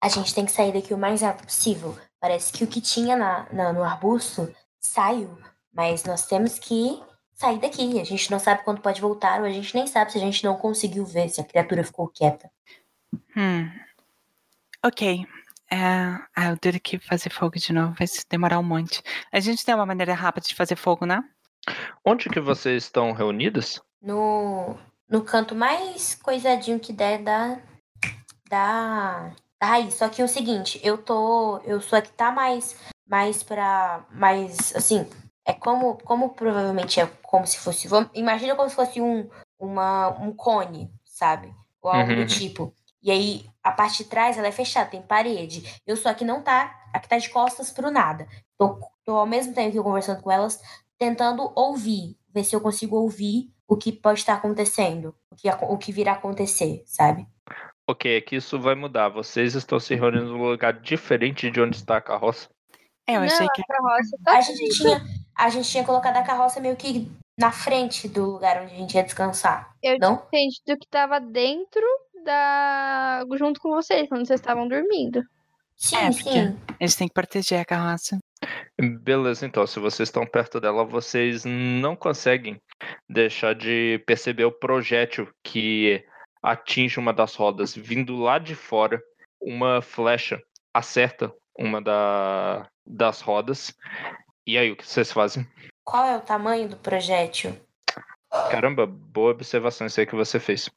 A gente tem que sair daqui o mais rápido possível. Parece que o que tinha na, na- no arbusto saiu, mas nós temos que sair daqui. A gente não sabe quando pode voltar, ou a gente nem sabe se a gente não conseguiu ver, se a criatura ficou quieta. Hum. Ok. É, ah, eu tenho que fazer fogo de novo. Vai demorar um monte. A gente tem uma maneira rápida de fazer fogo, né? Onde que vocês estão reunidas? No, no canto mais coisadinho que der da, da, da raiz. Só que é o seguinte, eu tô. Eu sou a que tá mais, mais pra. Mais assim. É como, como provavelmente é como se fosse. Vamos, imagina como se fosse um, uma, um cone, sabe? Ou algo Uhum. do tipo. E aí, a parte de trás, ela é fechada, tem parede. Eu sou a que não tá. A que tá de costas pro nada. Tô, tô ao mesmo tempo que conversando com elas, tentando ouvir. Ver se eu consigo ouvir o que pode estar acontecendo. O que, o que virá acontecer, sabe? Ok, é que isso vai mudar. Vocês estão se reunindo num lugar diferente de onde está a carroça. É, eu não, achei que. a carroça tá A gente tinha, a gente tinha colocado a carroça meio que na frente do lugar onde a gente ia descansar. Eu Não? tinha entendido que tava dentro da. junto com vocês, quando vocês estavam dormindo. Sim, É, sim. Eles têm que proteger a carroça. Beleza, então, se vocês estão perto dela, vocês não conseguem deixar de perceber o projétil que atinge uma das rodas. Vindo lá de fora, uma flecha acerta uma da, das rodas. E aí, o que vocês fazem? Qual é o tamanho do projétil? Caramba, boa observação isso aí que você fez.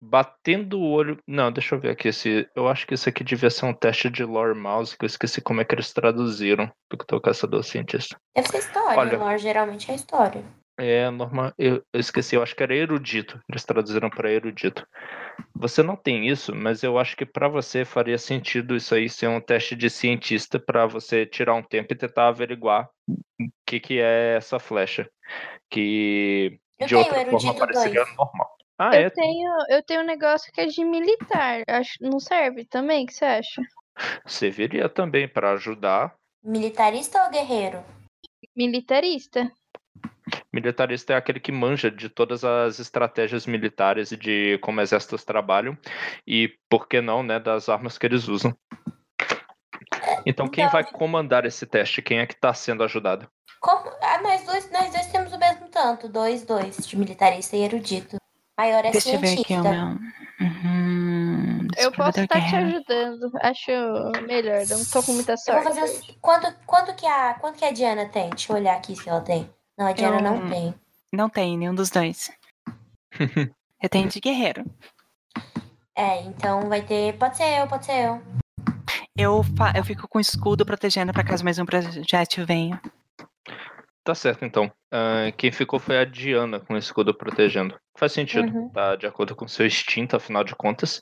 Batendo o olho. Não, deixa eu ver aqui. Se... Eu acho que isso aqui devia ser um teste de lore mouse, que eu esqueci como é que eles traduziram. Porque eu tô caçador cientista. Deve ser história. Olha. Lore geralmente é história. É normal. Eu, eu esqueci, eu acho que era erudito. Eles traduziram para erudito. Você não tem isso, mas eu acho que para você faria sentido isso aí ser um teste de cientista para você tirar um tempo e tentar averiguar o que, que é essa flecha. Que Eu de tenho outra forma 2. normal. Ah, eu, é? tenho, eu tenho um negócio que é de militar. Acho, não serve também? O que você acha? Serviria também para ajudar. Militarista ou guerreiro? Militarista. Militarista é aquele que manja de todas as estratégias militares e de como exércitos trabalham e, por que não, né, das armas que eles usam. Então, quem Então- vai comandar esse teste? Quem é que está sendo ajudado? Como? Ah, nós dois, nós dois temos o mesmo tanto. Dois, dois. De militarista e erudito. Maior é Deixa eu ver aqui cientista. meu. Uhum, Eu posso descobridor estar te guerreiro. ajudando. Acho melhor. Não tô com muita Eu vou sorte. fazer quanto, quanto, que a, quanto que a Diana tem? Deixa eu olhar aqui se ela tem. Não, a Diana Eu- não tem. Não tem nenhum dos dois. [LAUGHS] Eu tenho de guerreiro. É, então vai ter. Pode ser eu, pode ser eu. Eu, fa- eu fico com escudo protegendo pra caso mais um projétil venha. Tá certo, então. Ah, quem ficou foi a Diana com o escudo protegendo. Faz sentido, Uhum. tá? De acordo com seu instinto, afinal de contas.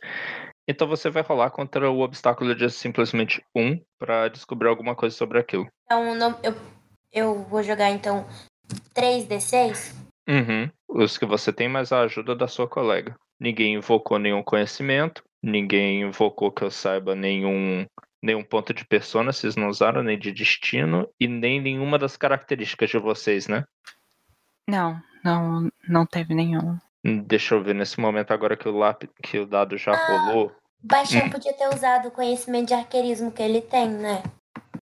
Então você vai rolar contra o obstáculo de simplesmente um para descobrir alguma coisa sobre aquilo. Então não, eu, eu vou jogar então 3d6. Uhum. Os que você tem, mais a ajuda da sua colega. Ninguém invocou nenhum conhecimento, ninguém invocou que eu saiba nenhum, nenhum ponto de persona, vocês não usaram, nem de destino, e nem nenhuma das características de vocês, né? Não, não, não teve nenhum. Hum, Deixa eu ver nesse momento agora que o lápis, que o dado já Ah. rolou. O Baixão podia ter usado o conhecimento de arqueirismo que ele tem, né?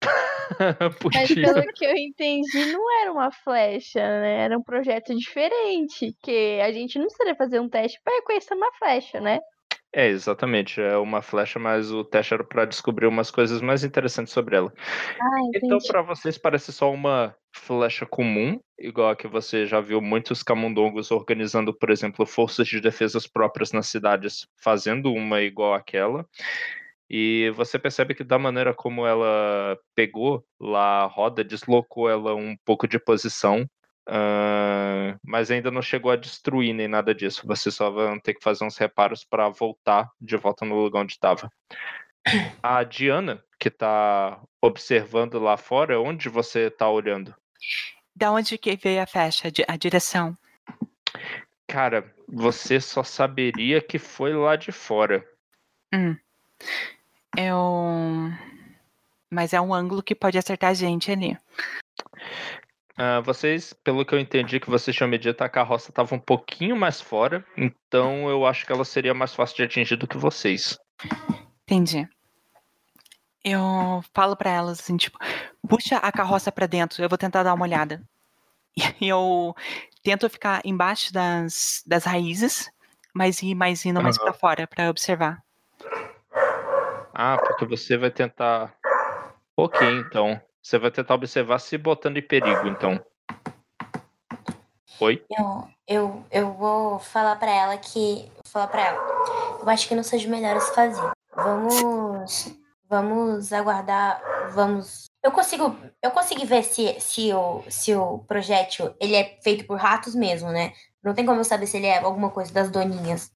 [LAUGHS] Mas pelo que eu entendi, não era uma flecha, né? Era um projeto diferente. Que a gente não precisaria fazer um teste pra reconhecer uma flecha, né? É, exatamente. É uma flecha, mas o teste era para descobrir umas coisas mais interessantes sobre ela. Ah, Então, para vocês, parece só uma flecha comum, igual a que você já viu muitos camundongos organizando, por exemplo, forças de defesas próprias nas cidades, fazendo uma igual àquela. E você percebe que da maneira como ela pegou lá a roda, deslocou ela um pouco de posição, ah, mas ainda não chegou a destruir nem nada disso. Você só vai ter que fazer uns reparos para voltar de volta no lugar onde estava. A Diana, que tá observando lá fora, onde você tá olhando? Da onde que veio a flecha, a di- a direção? Cara, você só saberia que foi lá de fora. Hum. Eu. Mas é um ângulo que pode acertar a gente ali. Ah, vocês, pelo que eu entendi que vocês tinham medido, a carroça estava um pouquinho mais fora, então eu acho que ela seria mais fácil de atingir do que vocês. Entendi. Eu falo pra elas assim, tipo, puxa a carroça pra dentro, eu vou tentar dar uma olhada. E eu tento ficar embaixo das, das raízes, mas ir mais indo mais Aham. pra fora pra observar. Ah, porque você vai tentar. Ok, então. Você vai tentar observar se botando em perigo, então. Oi? Eu, eu, eu vou falar pra ela que. Falar pra ela. Eu acho que não seja melhor se fazer. Vamos. Vamos aguardar. Vamos. Eu consigo. Eu consigo ver se, se, o, se o projétil ele é feito por ratos mesmo, né? Não tem como eu saber se ele é alguma coisa das doninhas.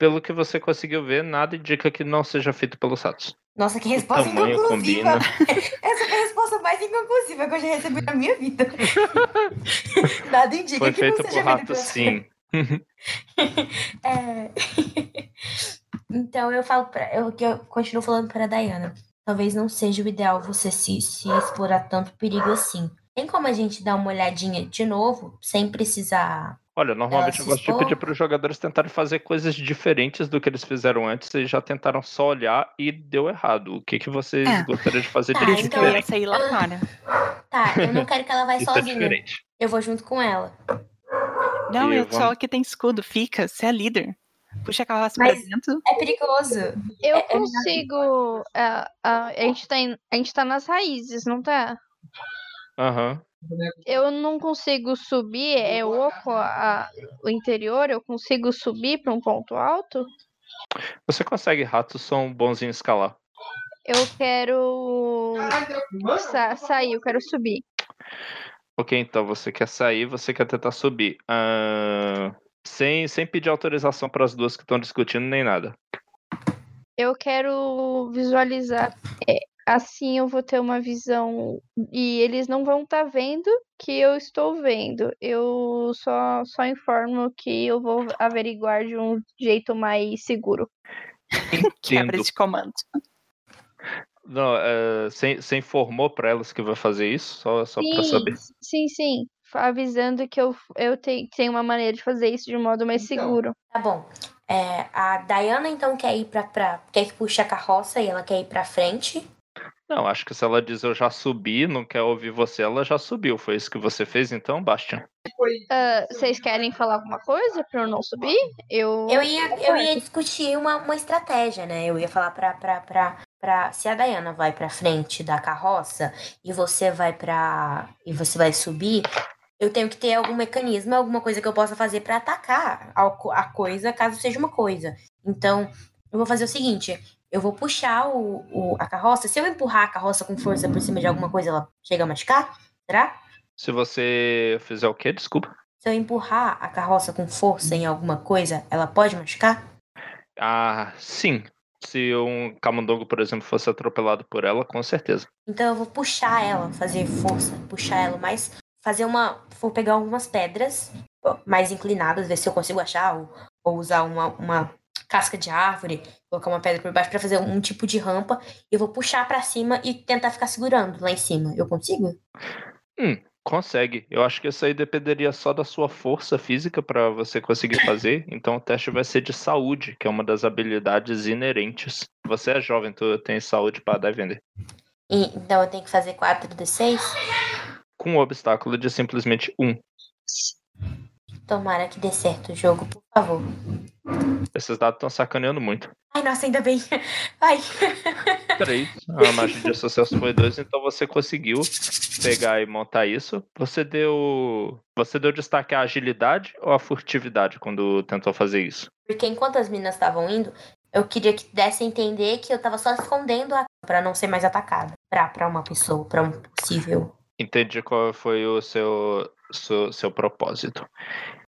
Pelo que você conseguiu ver, nada indica que não seja feito pelos ratos. Nossa, que resposta inconclusiva. combina. [LAUGHS] Essa foi a resposta mais inconclusiva que eu já recebi na minha vida. [LAUGHS] Nada indica Foi que feito não por seja ratos, pelos sim. [LAUGHS] É. então eu falo pra. Eu, que eu continuo falando pra Dayana. Talvez não seja o ideal você se, se explorar tanto perigo assim. Tem como a gente dar uma olhadinha de novo, sem precisar. Olha, normalmente Ela eu gosto de pedir para os jogadores tentarem fazer coisas diferentes do que eles fizeram antes e já tentaram só olhar e deu errado. O que, que vocês É. gostariam de fazer Tá, de eu ia diferente? sair lá fora. Tá, eu não quero que ela vá é sozinha. diferente. Eu vou junto com ela. Não, E eu vamos- só que tem escudo, fica, você é líder. Puxa a carroça pra dentro. É perigoso. Eu É- é consigo. a, gente tá em- a gente tá nas raízes, não tá? Aham. Eu não consigo subir, é oco a, o interior, eu consigo subir pra um ponto alto? Você consegue, ratos são bons em escalar. Eu quero sa sair, eu quero subir. Ok, então você quer sair, você quer tentar subir. Ah, sem, sem pedir autorização para as duas que estão discutindo nem nada. Eu quero visualizar. é, assim eu vou ter uma visão. E eles não vão estar vendo que eu estou vendo. Eu só, só informo que eu vou averiguar de um jeito mais seguro. [LAUGHS] Quebra esse comando. Não, é, você você informou para elas que vai fazer isso? Só, só para saber. sim, sim. Avisando que eu, eu te- tenho uma maneira de fazer isso de um modo mais seguro. Tá bom. É, a Dayana então quer ir pra, pra. Quer que puxe a carroça e ela quer ir pra frente. Não, acho que se ela diz eu já subi, não quer ouvir você, ela já subiu. Foi isso que você fez então, Bastian? Ah, Vocês querem falar alguma coisa pra eu não subir? Eu. Eu ia, eu ia discutir uma, uma estratégia, né? Eu ia falar pra, pra, pra, pra. Se a Dayana vai pra frente da carroça e você vai pra. e você vai subir, eu tenho que ter algum mecanismo, alguma coisa que eu possa fazer pra atacar a coisa, caso seja uma coisa. Então, eu vou fazer o seguinte. Eu vou puxar o, o- a carroça. Se eu empurrar a carroça com força por cima de alguma coisa, ela chega a machucar? Será? Se você fizer o quê? Desculpa. Se eu empurrar a carroça com força em alguma coisa, ela pode machucar? Ah, sim. Se um camundongo, por exemplo, fosse atropelado por ela, com certeza. Então eu vou puxar ela, fazer força, puxar ela mais, fazer uma, vou pegar algumas pedras mais inclinadas, ver se eu consigo achar ou, ou usar uma, uma casca de árvore, colocar uma pedra por baixo pra fazer um tipo de rampa e eu vou puxar pra cima e tentar ficar segurando lá em cima. Eu consigo? Consegue. Eu acho que isso aí dependeria só da sua força física para você conseguir fazer. [LAUGHS] Então o teste vai ser de saúde, que é uma das habilidades inerentes. Você é jovem, tu tem saúde para dar e vender. E- então eu tenho que fazer 4d6? Com o obstáculo de simplesmente um. Tomara que dê certo o jogo, por favor. Esses dados estão sacaneando muito. Ai, nossa, ainda bem. Ai. Três. A margem de sucesso foi dois, então você conseguiu pegar e montar isso. Você deu. Você deu destaque à agilidade ou à furtividade quando tentou fazer isso? Porque enquanto as meninas estavam indo, eu queria que desse a entender que eu tava só escondendo a pra não ser mais atacada. Pra, pra uma pessoa, pra um possível. Entendi qual foi o seu, seu, seu propósito.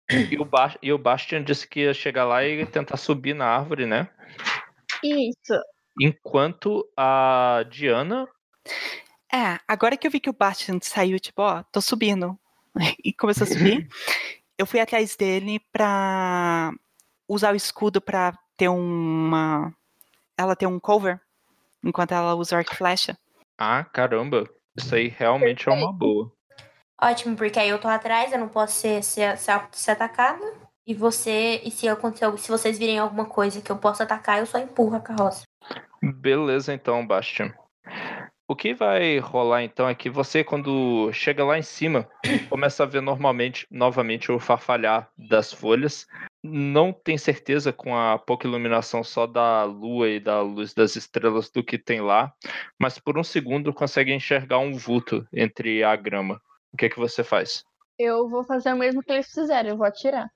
[CLEARS THROAT] E o, ba e o Bastian disse que ia chegar lá e tentar subir na árvore, né? Isso. Enquanto a Diana. É, agora que eu vi que o Bastian saiu, tipo, ó, tô subindo. [LAUGHS] E começou a subir. [LAUGHS] eu fui atrás dele pra usar o escudo pra ter uma. Ela ter um cover. Enquanto ela usa o arco e flecha. Ah, caramba. Isso aí realmente é uma boa. Ótimo, porque aí eu tô atrás, eu não posso ser, ser, ser, ser atacada. E você, e se acontecer se vocês virem alguma coisa que eu possa atacar, eu só empurro a carroça. Beleza, então, Bastian. O que vai rolar então é que você, quando chega lá em cima, [COUGHS] começa a ver normalmente, novamente, o farfalhar das folhas. Não tem certeza com a pouca iluminação só da lua e da luz das estrelas do que tem lá, mas por um segundo consegue enxergar um vulto entre a grama. O que é que você faz? Eu vou fazer o mesmo que eles fizeram, eu vou atirar.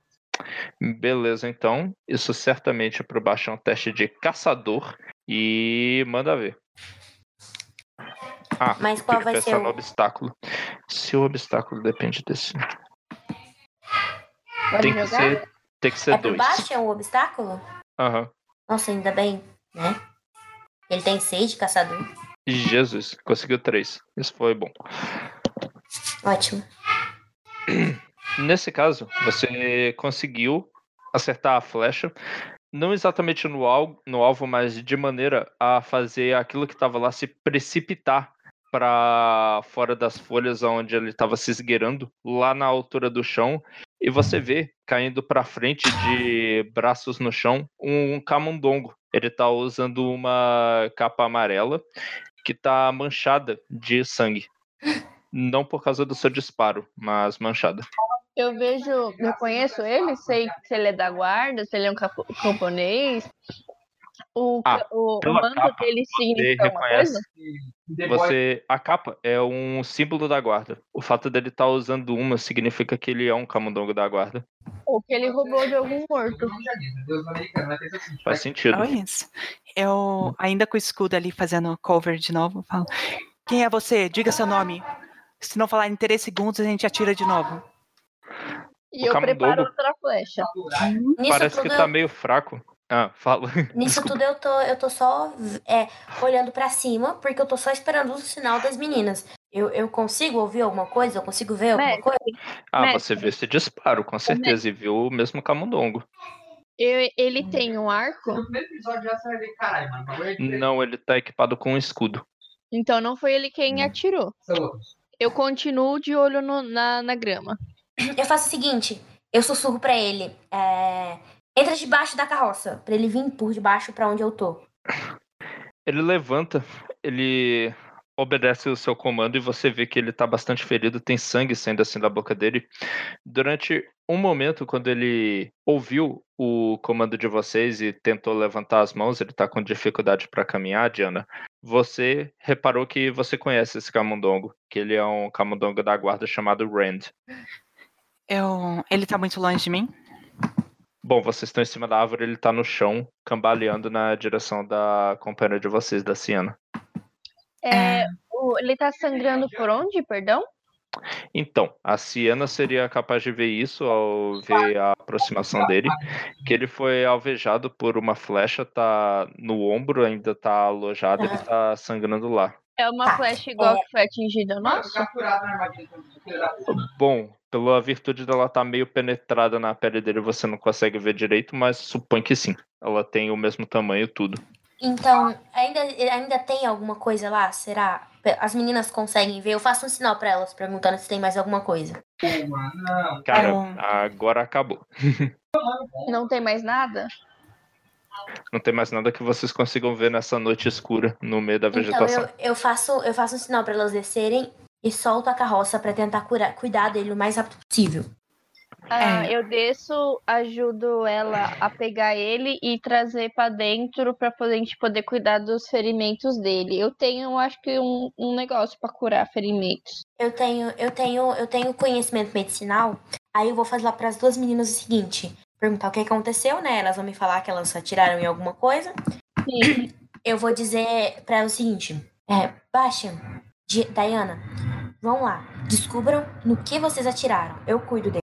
Beleza, então. Isso certamente é para baixar um teste de caçador e manda ver. Ah, Mas tem qual que vai pensar ser no o. obstáculo. Se o obstáculo depende desse. Pode Tem que jogar? ser, tem que ser É pro dois. baixo, é um obstáculo? Aham. Nossa, ainda bem, né? Ele tem seis de caçador. Jesus, conseguiu três. Isso foi bom. Ótimo. Nesse caso, você conseguiu acertar a flecha, não exatamente no alvo, no alvo mas de maneira a fazer aquilo que estava lá se precipitar para fora das folhas onde ele estava se esgueirando, lá na altura do chão, e você vê caindo para frente de braços no chão um camundongo. Ele está usando uma capa amarela que está manchada de sangue. Não por causa do seu disparo, mas manchada. Eu vejo, eu conheço ele, sei se ele é da guarda, se ele é um capo- camponês. O, Ah, o, o manto capa, dele significa alguma reconhece. coisa? Você, a capa é um símbolo da guarda. O fato dele estar usando uma significa que ele é um camundongo da guarda. Ou que ele roubou de algum morto. Faz sentido. Isso. Eu, ainda com o escudo ali fazendo cover de novo, falo: Quem é você? Diga seu nome. Se não falar em 3 segundos, a gente atira de novo. E O eu camundongo- preparo outra flecha. Nisso Parece tudo, que tá eu, meio fraco. Ah, fala. [LAUGHS] nisso tudo eu tô, eu tô só é, olhando pra cima, porque eu tô só esperando o sinal das meninas. Eu, eu consigo ouvir alguma coisa? Eu consigo ver alguma Mestre, coisa? Ah, Mestre. você viu esse disparo, com certeza, e viu o mesmo camundongo. eu- ele tem um arco, Não, ele tá equipado com um escudo. então não foi ele quem atirou. Eu continuo de olho no- na, na grama. Eu faço o seguinte, eu sussurro pra ele. é, entra debaixo da carroça, pra ele vir por debaixo pra onde eu tô. Ele levanta, ele obedece o seu comando e você vê que ele tá bastante ferido, tem sangue saindo assim da boca dele. Durante um momento, quando ele ouviu o comando de vocês e tentou levantar as mãos, ele tá com dificuldade para caminhar, Diana. Você reparou que você conhece esse camundongo, que ele é um camundongo da guarda chamado Rand. Eu, ele tá muito longe de mim? Bom, vocês estão em cima da árvore, ele tá no chão, cambaleando na direção da companheira de vocês, da Siena. É, o- ele tá sangrando por onde, perdão? Então, a Siena seria capaz de ver isso ao ver a aproximação dele, que ele foi alvejado por uma flecha, tá no ombro, ainda tá alojado, ele tá sangrando lá. É uma Tá, flecha igual é. que foi atingida nossa? Bom, pela virtude dela tá meio penetrada na pele dele, você não consegue ver direito, mas supõe que sim. Ela tem o mesmo tamanho tudo. Então, ainda, ainda tem alguma coisa lá? Será? As meninas conseguem ver? Eu faço um sinal pra elas, perguntando se tem mais alguma coisa. Cara, É um- agora acabou. [LAUGHS] Não tem mais nada? Não tem mais nada que vocês consigam ver nessa noite escura, no meio da Então, vegetação. eu, eu, faço, eu faço um sinal pra elas descerem e solto a carroça pra tentar curar, cuidar dele o mais rápido possível. Ah, É. eu desço, ajudo ela a pegar ele e trazer pra dentro pra poder, a gente poder cuidar dos ferimentos dele. Eu tenho, acho que, um, um negócio pra curar ferimentos. Eu tenho, eu tenho, eu tenho conhecimento medicinal. Aí eu vou fazer lá pras duas meninas o seguinte: perguntar o que aconteceu, né? Elas vão me falar que elas atiraram em alguma coisa. Sim. [CLEARS THROAT] Eu vou dizer pra elas o seguinte: é, Di- Diana, vão lá, descubram no que vocês atiraram. Eu cuido dele.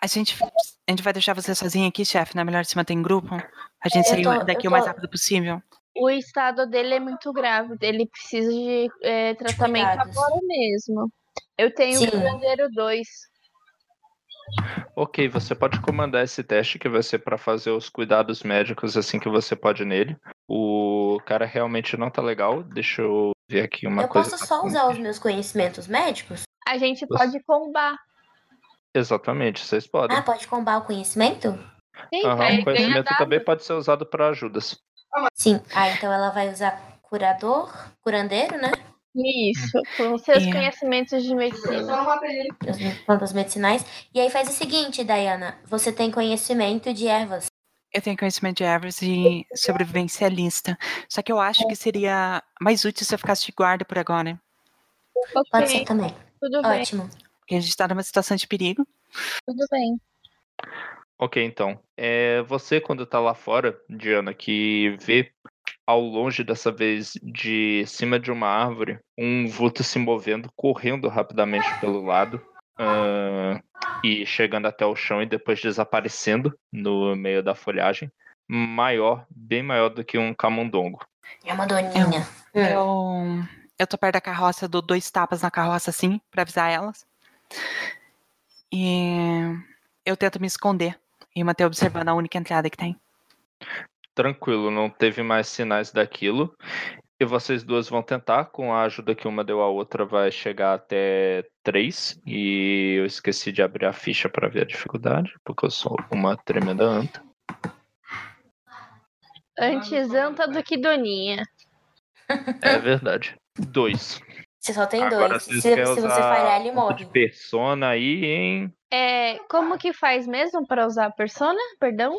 A gente, a gente vai deixar você sozinha aqui, chefe? Não é melhor se manter em grupo? A gente Eu sair tô- daqui eu o mais tô- rápido possível? O estado dele é muito grave. Ele precisa de é, tratamento cuidados. agora mesmo. Eu tenho Sim. o curandeiro 2. Ok, você pode comandar esse teste que vai ser para fazer os cuidados médicos assim que você pode nele. O cara realmente não tá legal. Deixa eu ver aqui uma Eu coisa. posso só usar os meus conhecimentos médicos? A gente Você- pode combar. Exatamente, vocês podem. Ah, pode combar o conhecimento? Sim, Aham, aí ganha conhecimento também pode ser usado para ajudas. Sim. Ah, então ela vai usar curador, curandeiro, né? Isso, com seus É. conhecimentos de medicina. As plantas medicinais. E aí faz o seguinte, Diana. Você tem conhecimento de ervas. Eu tenho conhecimento de ervas e sobrevivencialista. Só que eu acho que seria mais útil se eu ficasse de guarda por agora. Pode Ok, ser também. tudo bem, Ótimo. Porque a gente tá numa situação de perigo. tudo bem. Ok, então. É você, quando tá lá fora, Diana, que vê ao longe dessa vez, de cima de uma árvore, um vulto se movendo, correndo rapidamente pelo lado. ah, e chegando até o chão e depois desaparecendo no meio da folhagem. Maior, bem maior do que um camundongo. É uma doninha. Hum. Eu, eu tô perto da carroça, dou dois tapas na carroça assim, pra avisar elas. E eu tento me esconder e manter observando a única entrada que tem. Tranquilo, não teve mais sinais daquilo. E vocês duas vão tentar, com a ajuda que uma deu à outra, vai chegar até três. E eu esqueci de abrir a ficha para ver a dificuldade, porque eu sou uma tremenda anta. Antes anta do que doninha. É verdade. Dois. Você só tem Agora dois. Se, se você usar falhar, ele ponto morre. de persona aí, hein? É, como que faz mesmo para usar a persona? Perdão?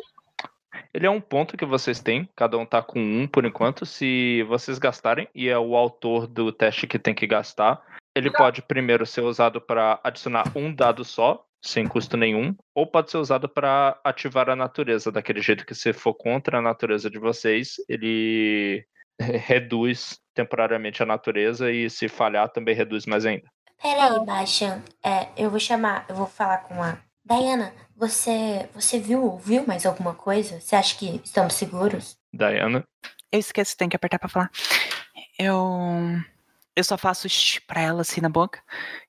Ele é um ponto que vocês têm, cada um tá com um por enquanto. Se vocês gastarem, e é o autor do teste que tem que gastar, ele pode primeiro ser usado para adicionar um dado só, sem custo nenhum, ou pode ser usado para ativar a natureza, daquele jeito que se for contra a natureza de vocês, ele [LAUGHS] reduz temporariamente a natureza e se falhar também reduz mais ainda. Pera aí, Bastian. É, eu vou chamar, eu vou falar com a. Diana, você, você viu, viu mais alguma coisa? Você acha que estamos seguros? Diana, Eu esqueço, tem que apertar pra falar. Eu. Eu só faço shh pra ela assim na boca.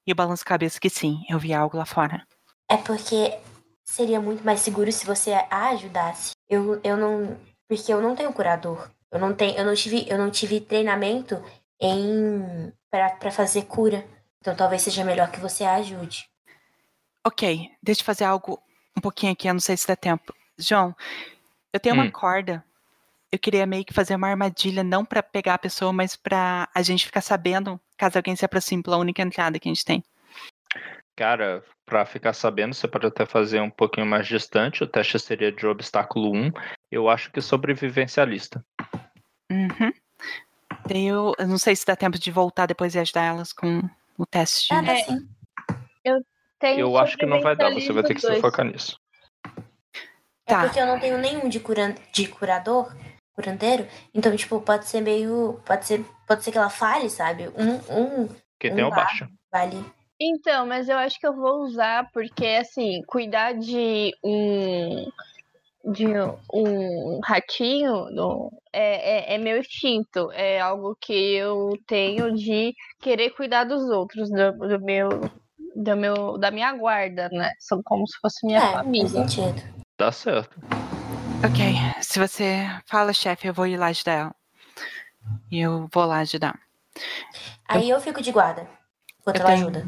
E eu balanço a cabeça que sim, eu vi algo lá fora. É porque seria muito mais seguro se você a ajudasse. Eu, eu não. Porque eu não tenho curador. Eu não tenho. Eu não tive, eu não tive treinamento em. Pra, pra fazer cura. Então talvez seja melhor que você a ajude. Ok, deixa eu fazer algo um pouquinho aqui, eu não sei se dá tempo. João, eu tenho Hum. uma corda. Eu queria meio que fazer uma armadilha, não pra pegar a pessoa, mas pra a gente ficar sabendo caso alguém se aproxime pela única entrada que a gente tem. cara, pra ficar sabendo, você pode até fazer um pouquinho mais distante. O teste seria de obstáculo 1. Eu acho que sobrevivencialista. Uhum. Eu, eu não sei se dá tempo de voltar depois e ajudar elas com o teste. Ah, dá É. sim. Tem Eu acho que não vai dar, você vai ter que se sobrevivencialismo focar nisso. É Tá. porque eu não tenho nenhum de, curan... de curador, curandeiro. Então, tipo, pode ser meio. Pode ser, pode ser que ela fale, sabe? Um, um Quem tem é o Um baixa. vale. Então, mas eu acho que eu vou usar porque, assim, cuidar de um de um ratinho no- é, é, é meu instinto. É algo que eu tenho de querer cuidar dos outros, do, do meu, do meu, da minha guarda, né? São como se fosse minha é, faz família. sentido. Dá certo. Ok, se você fala, chefe, eu vou ir lá ajudar ela. E eu vou lá ajudar. Aí eu fico de guarda. Enquanto Eu ela tenho- ajuda.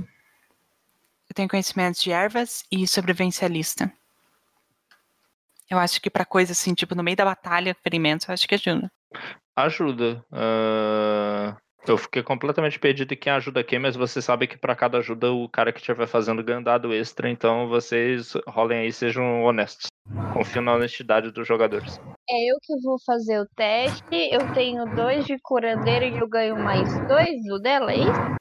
Eu tenho conhecimentos de ervas e sobrevivencialista. Eu acho que pra coisa assim, tipo, no meio da batalha, ferimentos, eu acho que ajuda. Ajuda. Ah, eu fiquei completamente perdido em quem ajuda quem, mas você sabe que pra cada ajuda o cara que estiver fazendo ganha dado extra, então vocês rolem aí, sejam honestos. Confio na honestidade dos jogadores. É eu que vou fazer o teste. Eu tenho dois de curandeiro e eu ganho mais dois do dela, é isso?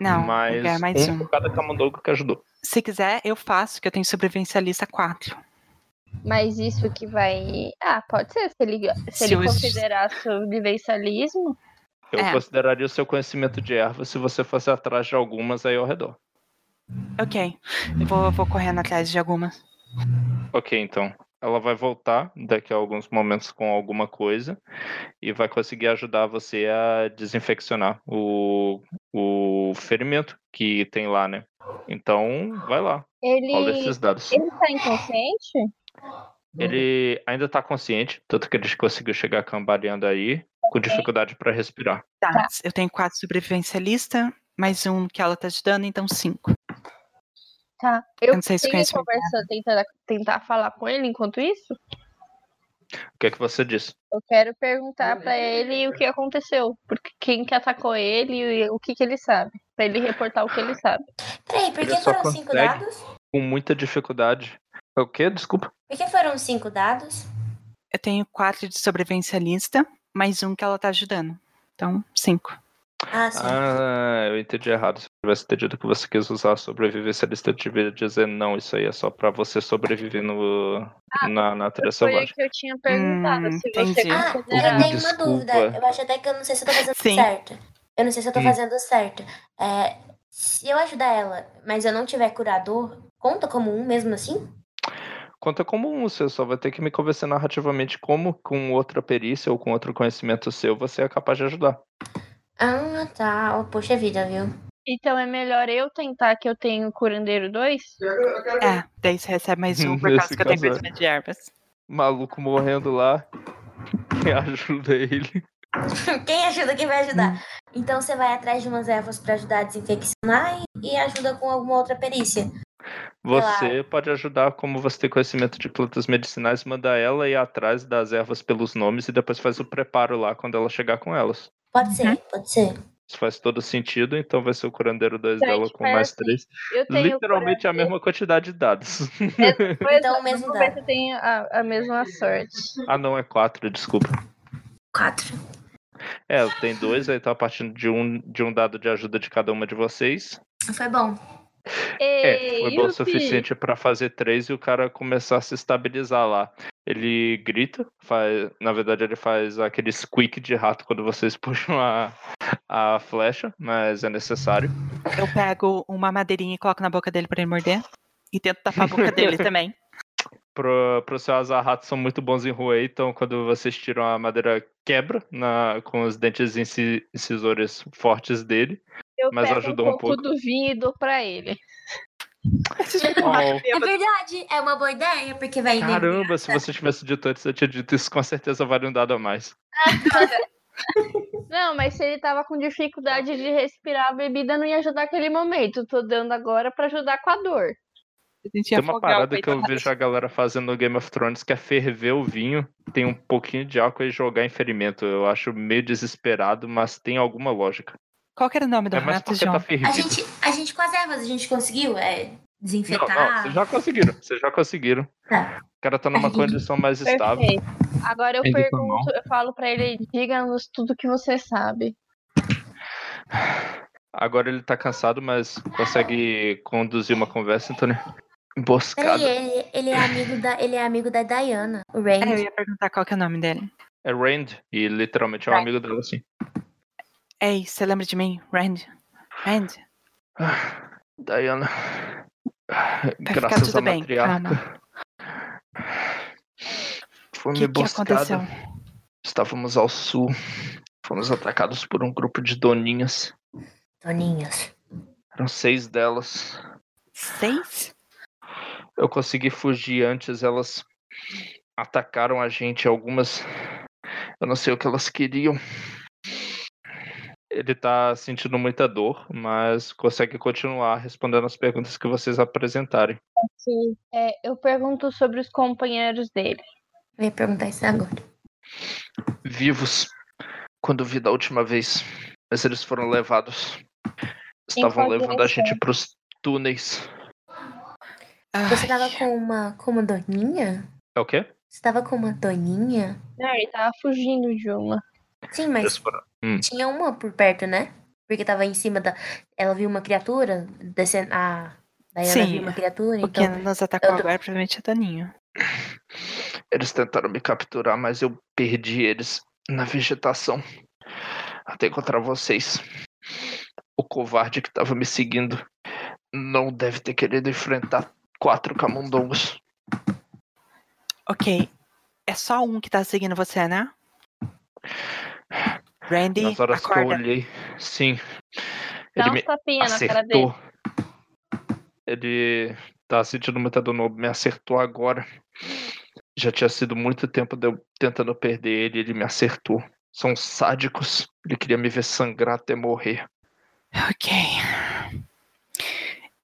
Não, ganho mais um um. cada camundongo que ajudou. Se quiser, eu faço, que eu tenho sobrevivencialista 4. Mas isso que vai. Ah, pode ser, se ele, se Se ele considerar sobrevivencialismo. Eu É. consideraria o seu conhecimento de ervas se você fosse atrás de algumas aí ao redor. Ok, eu vou, vou correndo atrás de algumas. Ok, então. Ela vai voltar daqui a alguns momentos com alguma coisa e vai conseguir ajudar você a desinfeccionar o, o ferimento que tem lá, né? Então, vai lá. Rola Ele. esses dados. Ele tá inconsciente? Ele ainda tá consciente, tanto que ele conseguiu chegar cambaleando aí, com dificuldade pra respirar. Tá, eu tenho quatro sobrevivencialista, mais um que ela tá te dando, então cinco. Tá. Eu não sei se conhece conversa, tentar, tentar falar com ele enquanto isso? O que é que você disse? Eu quero perguntar pra ele o que aconteceu. Porque quem que atacou ele e o que, que ele sabe. Pra ele reportar o que ele sabe. Peraí, por que foram cinco dados? Com muita dificuldade. O quê? Desculpa. Por que foram cinco dados? Eu tenho quatro de sobrevivencialista, mais um que ela tá ajudando. Então, cinco. Ah, sim. Ah, eu entendi errado. Se eu tivesse entendido que você quis usar a sobrevivência, eu devia dizer não, isso aí é só pra você sobreviver no, na natureza Foi o selvagem. que eu tinha perguntado. Hum, se você entendi. Ah, eu tenho uma desculpa. dúvida. Eu acho até que eu não sei se eu tô fazendo Sim. certo. Eu não sei se eu tô Hum. fazendo certo. É, se eu ajudar ela, mas eu não tiver curador, conta como um mesmo assim? Conta como um, você só vai ter que me convencer narrativamente como com outra perícia ou com outro conhecimento seu você é capaz de ajudar. Ah, tá. Oh, poxa vida, viu? Então é melhor eu tentar que eu tenho curandeiro 2? É, daí você recebe mais um [LAUGHS] por Nesse causa que eu tenho conhecimento de ervas. Maluco morrendo lá. Quem [LAUGHS] ajuda ele? [LAUGHS] Quem ajuda, quem vai Hum. ajudar? Então você vai atrás de umas ervas pra ajudar a desinfeccionar e, e ajuda com alguma outra perícia. Você pode ajudar, como você tem conhecimento de plantas medicinais, manda ela ir atrás das ervas pelos nomes e depois faz o preparo lá quando ela chegar com elas. Pode ser, Uhum. pode ser. Isso faz todo sentido, então vai ser o curandeiro 2 Então, a dela com mais assim, 3. Eu tenho Literalmente a mesma quantidade de dados. Pois Então, é, o mesmo dado. eu tenho a, a mesma sorte. ah, não, é 4, desculpa. Quatro. É, tem dois, aí tá partindo de um, de um dado de ajuda de cada uma de vocês. Foi bom. É, foi bom o suficiente pra fazer três e o cara começar a se estabilizar lá. Ele grita, faz, na verdade ele faz aquele squeak de rato quando vocês [LAUGHS] puxam a, a flecha, mas é necessário. Eu pego uma madeirinha e coloco na boca dele pra ele morder. E tento tapar a boca dele [LAUGHS] também. Pro, pro seu azar, ratos são muito bons em roer, então quando vocês tiram a madeira, quebra na, com os dentes inci- incisores fortes dele. Eu Mas pego ajudou um um pouco pouco. do vinho e dou pra ele. Oh, É verdade, é uma boa ideia, porque vai caramba, se você tivesse dito antes, eu tinha dito isso, com certeza vale um dado a mais. [LAUGHS] Não, mas se ele tava com dificuldade de respirar, a bebida não ia ajudar naquele momento. Tô dando agora pra ajudar com a dor. Tem uma parada que eu vejo a galera fazendo no Game of Thrones que é ferver o vinho, tem um pouquinho de álcool e jogar em ferimento. Eu acho meio desesperado, mas tem alguma lógica. Qual que era o nome do É rato, porque João? tá A gente, a gente com as ervas, a gente conseguiu é, Não, desinfetar. não, vocês já conseguiram, vocês já conseguiram. Tá. O cara tá numa condição mais estável. Perfeito. Agora eu tá pergunto, eu falo pra ele, diga-nos tudo que você sabe. Agora ele tá cansado, mas consegue conduzir uma conversa, então, né? Peraí, Emboscada. ele, ele é amigo da, ele é amigo da Diana, o Rain. É, eu ia perguntar qual que é o nome dele. É Rand, e literalmente é um Rand. amigo dela, assim. Ei, você lembra de mim? Rand? Rand? Ah, Diana. Vai Graças tudo bem, matriarca. Foi que emboscada. aconteceu? Estávamos ao sul. Fomos atacados por um grupo de doninhas. Toninhos. Eram seis delas. Seis? Eu consegui fugir antes, elas atacaram a gente. Algumas. Eu não sei o que elas queriam. Ele tá sentindo muita dor, mas consegue continuar respondendo as perguntas que vocês apresentarem. Sim. É, eu pergunto sobre os companheiros dele. Eu ia perguntar isso agora. Vivos, quando vi da última vez, mas eles foram levados. Estavam levando a gente pros túneis. Você Ai, tava com uma, com uma doninha? É o quê? Você tava com uma doninha? Não, ele tava fugindo de uma. Sim, mas. Hum. tinha uma por perto, né? Porque tava em cima da. Ela viu uma criatura descendo. A Diana Sim, viu uma criatura, o que então. nos atacou eu tô- agora provavelmente é Daninho. Eles tentaram me capturar, mas eu perdi eles na vegetação até encontrar vocês. O covarde que tava me seguindo não deve ter querido enfrentar quatro camundongos. Ok. É só um que tá seguindo você, né? Randy, Nas horas que eu acorda. olhei, sim. Dá Ele uns me tapinha na cara dele. acertou. Ele tá sentindo muita dor no ombro, me acertou agora. Já tinha sido muito tempo de eu tentando perder ele, ele me acertou. São sádicos. Ele queria me ver sangrar até morrer. Ok.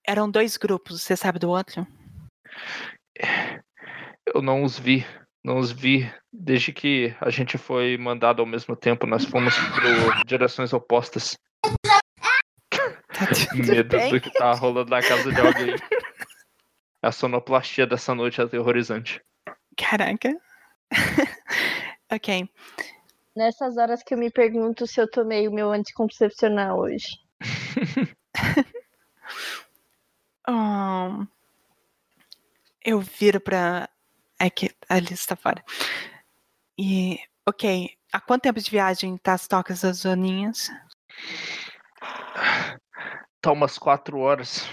Eram dois grupos, você sabe do outro? Eu não os vi. Não os vi. Desde que a gente foi mandado ao mesmo tempo, nós fomos por direções opostas. Tá tudo [LAUGHS] Medo bem? do que tá rolando na casa de alguém. A sonoplastia dessa noite é aterrorizante. Caraca. [LAUGHS] ok. Nessas horas que eu me pergunto se eu tomei o meu anticoncepcional hoje. [LAUGHS] Eu viro pra. É que a Alice está fora. E. Ok. Há quanto tempo de viagem tá as tocas das zoninhas? Tá umas quatro horas.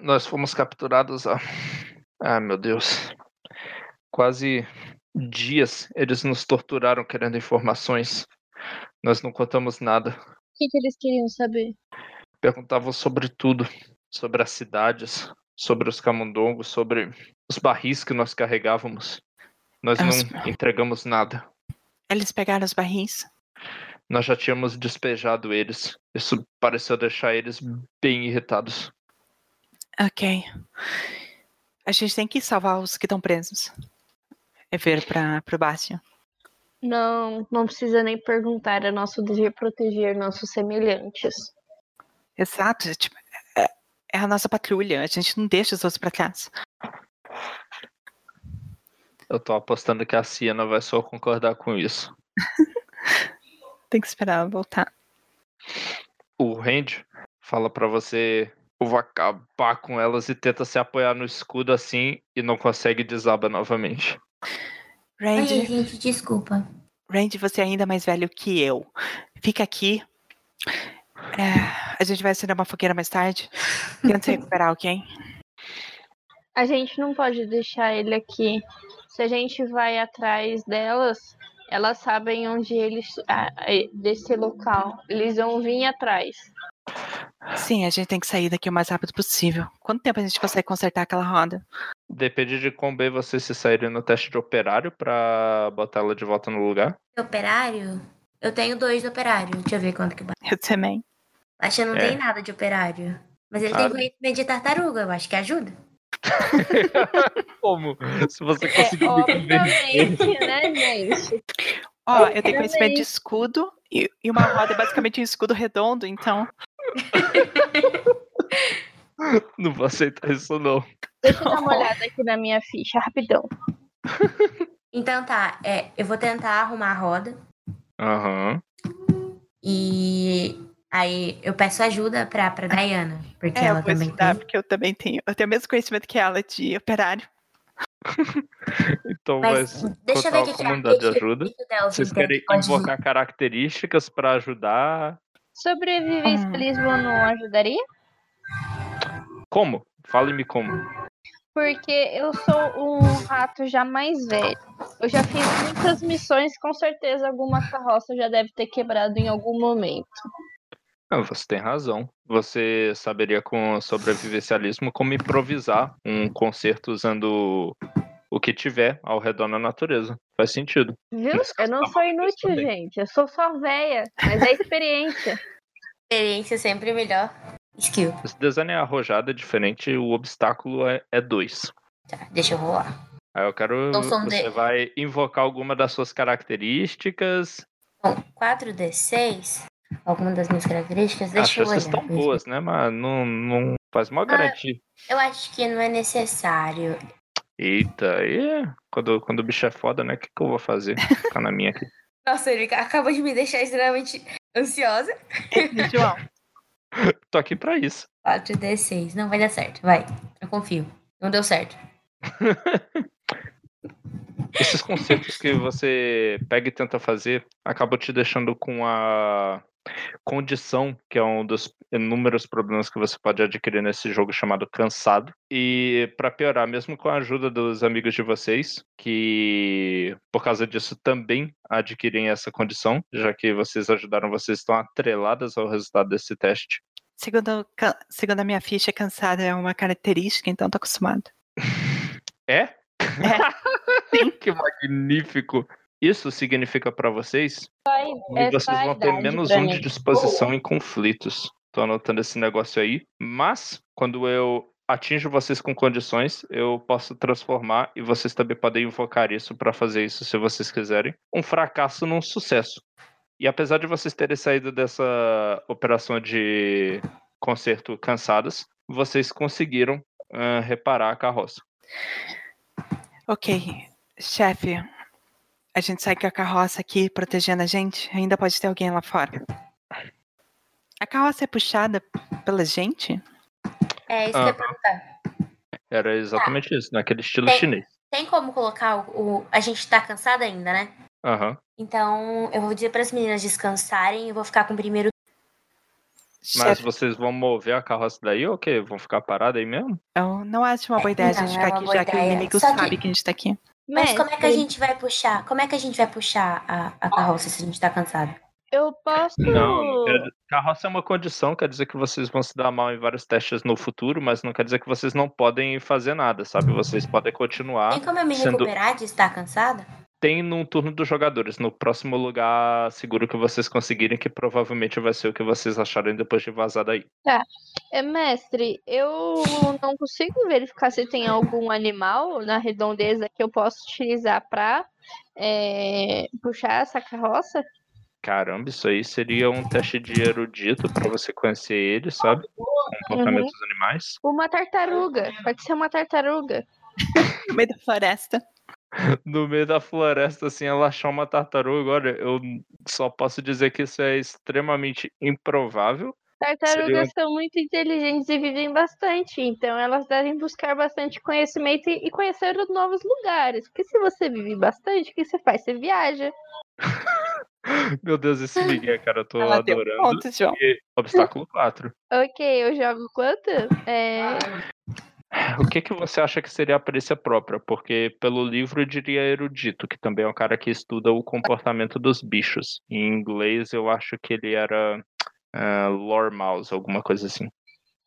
Nós fomos capturados há. Ah, meu Deus. Quase dias eles nos torturaram querendo informações. Nós não contamos nada. O que, que eles queriam saber? Perguntavam sobre tudo. Sobre as cidades, sobre os camundongos, sobre os barris que nós carregávamos. Nós As- não entregamos nada. Eles pegaram os barris? Nós já tínhamos despejado eles. Isso pareceu deixar eles bem irritados. Ok. A gente tem que salvar os que estão presos. É ver pra, pro Bastion. Não, não precisa nem perguntar. É nosso dever proteger nossos semelhantes. Exato. é Tipo, é, a nossa patrulha. A gente não deixa os outros pra trás. Eu tô apostando que a Siena vai só concordar com isso. [LAUGHS] Tem que esperar ela voltar. O Randy fala pra você eu vou acabar com elas e tenta se apoiar no escudo assim e não consegue desaba novamente. Ai, Randy, gente, desculpa. Randy, você é ainda mais velho que eu. Fica aqui. É, a gente vai acender uma fogueira mais tarde. Tenta recuperar, ok? A gente não pode deixar ele aqui. Se a gente vai atrás delas, elas sabem onde eles. ah, desse local. Eles vão vir atrás. Sim, a gente tem que sair daqui o mais rápido possível. Quanto tempo a gente consegue consertar aquela roda? Depende de quão bem vocês se saírem no teste de operário pra botar ela de volta no lugar. Operário? Eu tenho dois de operário. Deixa eu ver quanto que bate. Eu também. Acho que não É. tem nada de operário. Mas ele Ah. tem conhecimento de tartaruga, eu acho que ajuda. [LAUGHS] Como? Se você É, conseguir me convencer. obviamente, né, gente? Ó, eu tenho conhecimento de escudo e, e uma roda é basicamente um escudo redondo, então. [LAUGHS] Não vou aceitar isso, não. Deixa eu dar uma olhada aqui na minha ficha, rapidão. [LAUGHS] Então tá, é, eu vou tentar arrumar a roda. Aham. E aí eu peço ajuda pra, pra Diana. Porque É, eu ela também estudar, tem. porque eu também tenho. Eu tenho o mesmo conhecimento que ela de operário. [LAUGHS] Então Mas vai deixa eu ver que a comunidade que ajuda. Vocês querem invocar características pra ajudar? Sobrevivencialismo não ajudaria? Como? Fale-me como. Porque eu sou um rato já mais velho. Eu já fiz muitas missões, com certeza alguma carroça já deve ter quebrado em algum momento. Ah, você tem razão. Você saberia com sobrevivencialismo como improvisar um concerto usando o que tiver ao redor na natureza. Faz sentido. Viu? Eu não sou inútil, também. gente. Eu sou só velha, mas é experiência. [LAUGHS] Experiência sempre é melhor. Skill. Esse design é arrojado, é diferente, o obstáculo é, é dois. Tá, deixa eu rolar. Aí eu quero. Então são Você de- vai invocar alguma das suas características. Bom, 4D6. Alguma das minhas características? As Deixa eu olhar. chances estão boas, né? Mas não, não faz mal garantir. Eu acho que não é necessário. Eita, aí quando, quando o bicho é foda, né? O que, que eu vou fazer? Ficar na minha aqui. [LAUGHS] Nossa, ele acabou de me deixar extremamente ansiosa. João, [LAUGHS] Tô aqui pra isso. 4D6. Não vai dar certo. Vai. Eu confio. Não deu certo. [LAUGHS] Esses conceitos que você pega e tenta fazer acabam te deixando com a condição, que é um dos inúmeros problemas que você pode adquirir nesse jogo chamado cansado. E pra piorar, mesmo com a ajuda dos amigos de vocês, que por causa disso também adquirem essa condição, já que vocês ajudaram, vocês estão atreladas ao resultado desse teste. segundo, segundo a minha ficha, cansada é uma característica, então tô acostumado. [LAUGHS] É? [LAUGHS] que magnífico. Isso significa pra vocês que É vocês vão ter menos um de disposição em conflitos. Tô anotando esse negócio aí. Mas, quando eu atinjo vocês com condições, eu posso transformar e vocês também podem invocar isso pra fazer isso se vocês quiserem. Um fracasso num sucesso. E apesar de vocês terem saído dessa operação de concerto cansadas, vocês conseguiram ah, reparar a carroça. Ok, chefe. A gente sai com a carroça aqui protegendo a gente. Ainda pode ter alguém lá fora. A carroça é puxada pela gente? É isso que eu ia Aham. perguntar. Era exatamente isso, naquele estilo Tem- chinês. Tem como colocar o, o- A gente tá cansada ainda, né? Aham. Então eu vou dizer para as meninas descansarem e vou ficar com o primeiro. Mas Chefe, vocês vão mover a carroça daí ou o quê? Vão ficar parados aí mesmo? eu não acho uma boa ideia a Não, gente é ficar uma aqui, já que o ideia. inimigo Só que- sabe que a gente tá aqui. Mas como é que a gente vai puxar? Como é que a gente vai puxar a, a carroça se a gente tá cansado? Eu posso. Não, quer- carroça é uma condição, quer dizer que vocês vão se dar mal em vários testes no futuro, mas não quer dizer que vocês não podem fazer nada, sabe? Vocês podem continuar. Tem como eu me sendo- recuperar de estar cansada? Tem num turno dos jogadores, no próximo lugar seguro que vocês conseguirem, que provavelmente vai ser o que vocês acharem depois de vazar daí. É, mestre, eu não consigo verificar se tem algum animal na redondeza que eu possa utilizar pra é, puxar essa carroça. Caramba, isso aí seria um teste de erudito pra você conhecer ele, sabe? Comportamento dos animais. Uma tartaruga. Pode ser uma tartaruga. No meio da floresta. No meio da floresta, assim, ela achar uma tartaruga. Olha, eu só posso dizer que isso é extremamente improvável. Tartarugas são muito inteligentes e vivem bastante, então elas devem buscar bastante conhecimento e conhecer os novos lugares. Porque se você vive bastante, o que você faz? Você viaja. [LAUGHS] Meu Deus, esse Miguel, cara, eu tô Ela deu adorando. ponto, João. E obstáculo 4. Ok, eu jogo quanto? É, [LAUGHS] O que que você acha que seria a perícia própria? Porque pelo livro eu diria erudito, que também é um cara que estuda o comportamento dos bichos. Em inglês eu acho que ele era ah, lore mouse, alguma coisa assim.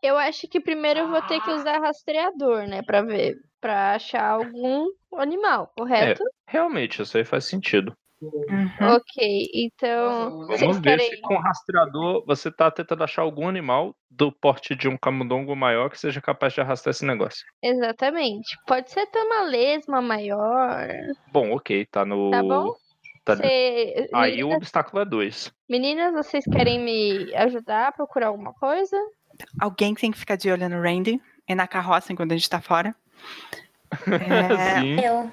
eu acho que primeiro eu vou ter que usar rastreador, né? Pra ver. Pra achar algum animal, correto? Realmente, isso aí faz sentido. Uhum. Ok, então. Vamos Vocês querem. se com o rastreador você tá tentando achar algum animal do porte de um camundongo maior que seja capaz de arrastar esse negócio. Exatamente. Pode ser até uma lesma maior. Bom, ok, tá no. Tá bom? tá- Cê- Aí o Meninas, obstáculo é 2. meninas, vocês querem me ajudar a procurar alguma coisa? Alguém tem que ficar de olho no Randy e na carroça enquanto a gente tá fora. [LAUGHS] É, Sim. Eu.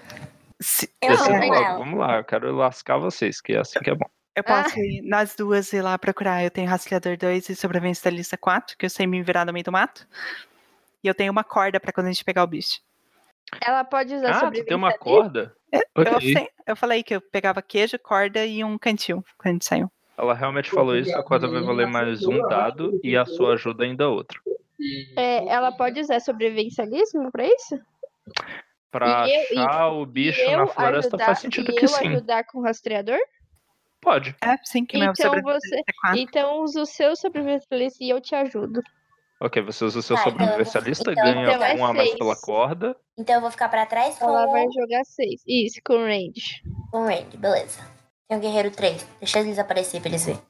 Se- Eu Esse amo é ela. vamos lá, eu quero lascar vocês, que é assim que é bom. eu posso ir nós duas ir lá procurar. Eu tenho rastreador 2 e sobrevivência da lista 4, que eu sei me virar no meio do mato. E eu tenho uma corda pra quando a gente pegar o bicho. Ela pode usar Ah, tu sobrevivência tem uma corda? Eu, Ok. sei- eu falei que eu pegava queijo, corda e um cantil quando a gente saiu. Ela realmente falou isso, a corda vai valer mais um dado e a sua ajuda ainda outro. É, ela pode usar sobrevivencialismo pra isso? Pra E eu- e- achar o bicho eu na floresta ajudar, faz sentido e que eu sim. ajudar com o rastreador? Pode. É, sim, que meu Então sobrevivência você- é 4. Então usa o seu sobrevivencialista e eu te ajudo. Ok, você usa o seu Tá, eu sobrevivencialista, então- ganha então é um a mais pela corda. Então eu vou ficar pra trás com Ela vai o jogar seis. Isso, com range. com o Randy, beleza. Tem o Guerreiro 3. Deixa eles aparecer pra eles verem.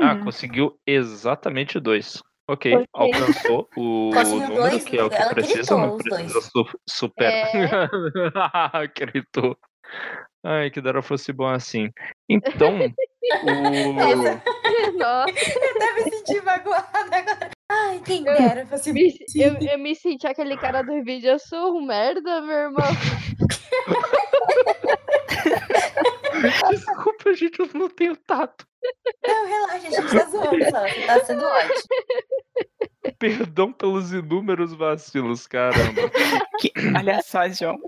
Ah, Hum. conseguiu exatamente dois. Ok, Ok. alcançou [LAUGHS] o Conseguiu número, dois, que é o que precisa, não precisa su super. É. [LAUGHS] Gritou. Ai, que dera fosse bom assim. Então, o... [LAUGHS] Nossa, Até me senti magoada agora. Ai, quem dera fosse me- eu, eu me senti aquele cara do vídeo. Eu sou um merda, meu irmão. [LAUGHS] Desculpa, gente, eu não tenho tato. Não, relaxa, a gente tá zoando só. Você tá sendo ótimo. Perdão pelos inúmeros vacilos, caramba. Que- Olha só, João.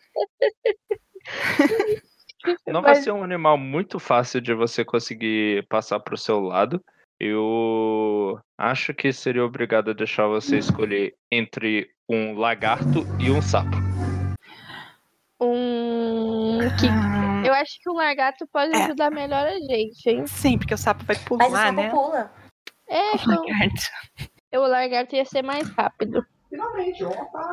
Não vai ser um animal muito fácil de você conseguir passar pro seu lado. Eu acho que seria obrigado a deixar você escolher entre um lagarto e um sapo. Um. Que... Eu acho que um largato pode É. ajudar melhor a gente, hein? sim, porque o sapo vai Mas o pular, sapo né? pula. É, então, Lagarto. o largato ia ser mais rápido.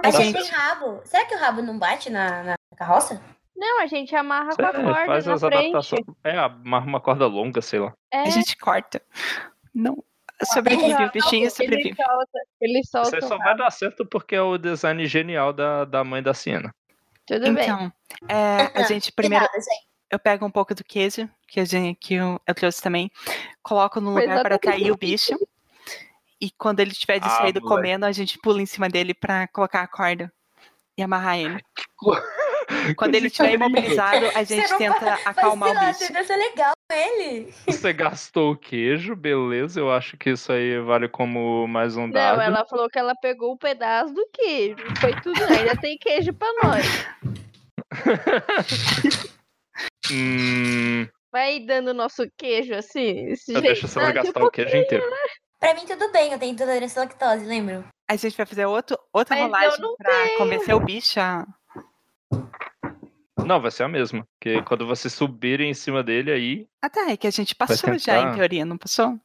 A A gente gente- tem rabo. Será que o rabo não bate na, na carroça? Não, a gente amarra com a corda faz na as frente. adaptações. É, amarra uma corda longa, sei lá. É, A gente corta. Não. Sobrevive, o bichinho ele sobrevive. solta, ele solta Você o só vai dar certo porque é o design genial da, da mãe da Siena. Tudo bem. Então, é, a gente [LAUGHS] primeiro. nada, gente. Eu pego um pouco do queijo, que, a gente, que eu, eu trouxe também, coloco no lugar para atrair o bicho. E quando ele estiver Ah, distraído moleque. comendo, a gente pula em cima dele para colocar a corda e amarrar ele. [LAUGHS] [LAUGHS] Quando ele estiver imobilizado, a gente Você não tenta vai- acalmar o lá, bicho. Deve ser legal com ele. Você gastou o queijo, beleza. Eu acho que isso aí vale como mais um dado. Não, ela falou que ela pegou o pedaço do queijo. Foi tudo. Ainda tem queijo pra nós. [LAUGHS] Hum, Vai dando o nosso queijo assim. Esse eu deixo você vai Ah, gastar tipo, o queijo inteiro. Pra mim, tudo bem. Eu tenho intolerância à lactose, lembro? A gente vai fazer outro, outra Mas rolagem não para convencer o bicho a. Não, vai ser a mesma. Porque quando você subir em cima dele aí. Ah, tá, é que a gente passou já, em teoria, não passou?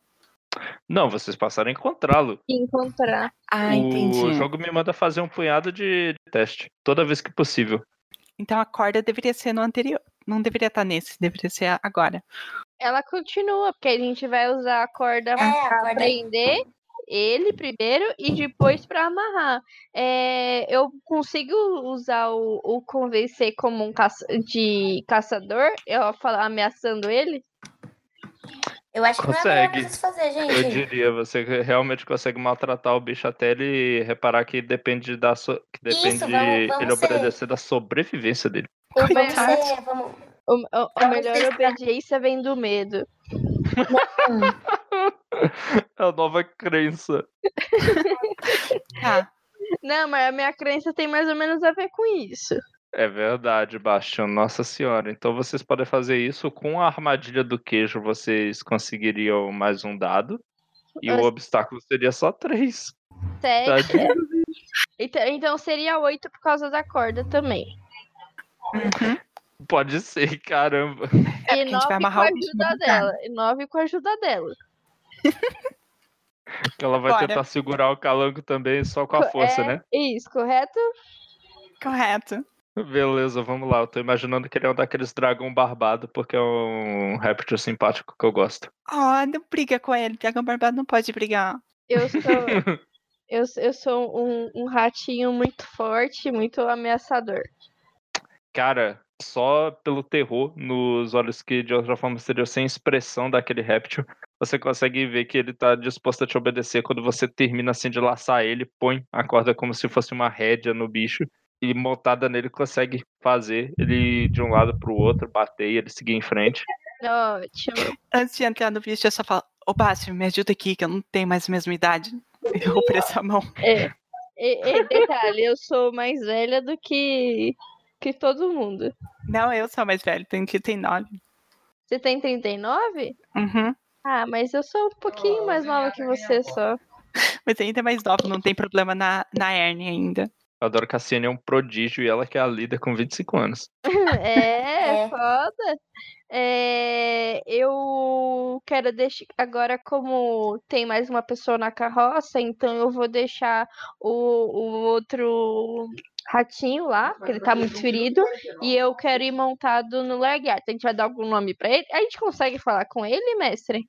Não, vocês passaram a encontrá-lo. encontrar. Ah, o entendi. jogo me manda fazer um punhado de teste. Toda vez que possível. Então a corda deveria ser no anterior. Não deveria estar nesse, deveria ser agora. Ela continua, porque a gente vai usar a corda É, a pra corda- prender ele primeiro e depois pra amarrar. É, eu consigo usar o, o convencer como um caça, de caçador? Eu falar ameaçando ele? Eu acho que não é melhor Consegue. vocês fazer, Eu gente. diria, você realmente consegue maltratar o bicho até ele reparar que depende da so... que depende Isso, vamos- vamos ele ser- obedecer da sobrevivência dele. O, Vamos ser, vamos... o, o- a melhor testar. obediência vem do medo. [LAUGHS] É a nova crença. [LAUGHS] Tá. Não, mas a minha crença tem mais ou menos a ver com isso. É verdade, Bastião. Nossa senhora. Então vocês podem fazer isso com a armadilha do queijo. Vocês conseguiriam mais um dado. E o obstáculo seria só três. Sete. Tadinho. [LAUGHS] Então, então seria oito por causa da corda também. Uhum. Pode ser, caramba. É, e porque a gente nove vai com a ajuda dela. E nove com a ajuda dela. Que ela vai Bora. tentar segurar o calango também só com a força, É, né? Isso, correto? Correto. Beleza, vamos lá. Eu tô imaginando que ele é um daqueles dragão barbado, porque é um réptil simpático que eu gosto. Oh, não briga com ele. Dragão barbado não pode brigar. Eu sou, [LAUGHS] eu, eu sou um, um ratinho muito forte, muito ameaçador. Cara, só pelo terror nos olhos que de outra forma seriam sem expressão daquele réptil, você consegue ver que ele tá disposto a te obedecer quando você termina assim de laçar ele, põe a corda como se fosse uma rédea no bicho e montada nele consegue fazer ele de um lado pro outro, bater e ele seguir em frente. Ótimo. Antes de entrar no bicho, eu só falo: Ô, Bácio, me ajuda aqui, que eu não tenho mais a mesma idade. Eu ofereço a mão. É. E, e detalhe, eu sou mais velha do que, que todo mundo. Não, eu sou mais velha, tenho 39. Você tem 39? Uhum. Ah, mas eu sou um pouquinho mais nova que você só. Mas ainda é mais nova, não tem problema na, na hernia ainda. Eu adoro que a Ciane é um prodígio e ela que é a líder com 25 anos. [LAUGHS] É, [LAUGHS] É. foda. É, eu quero deixar. Agora, como tem mais uma pessoa na carroça, então eu vou deixar o, o outro ratinho lá, porque ele tá muito ferido, e eu quero ir montado no lagarto. A gente vai dar algum nome pra ele? A gente consegue falar com ele, mestre?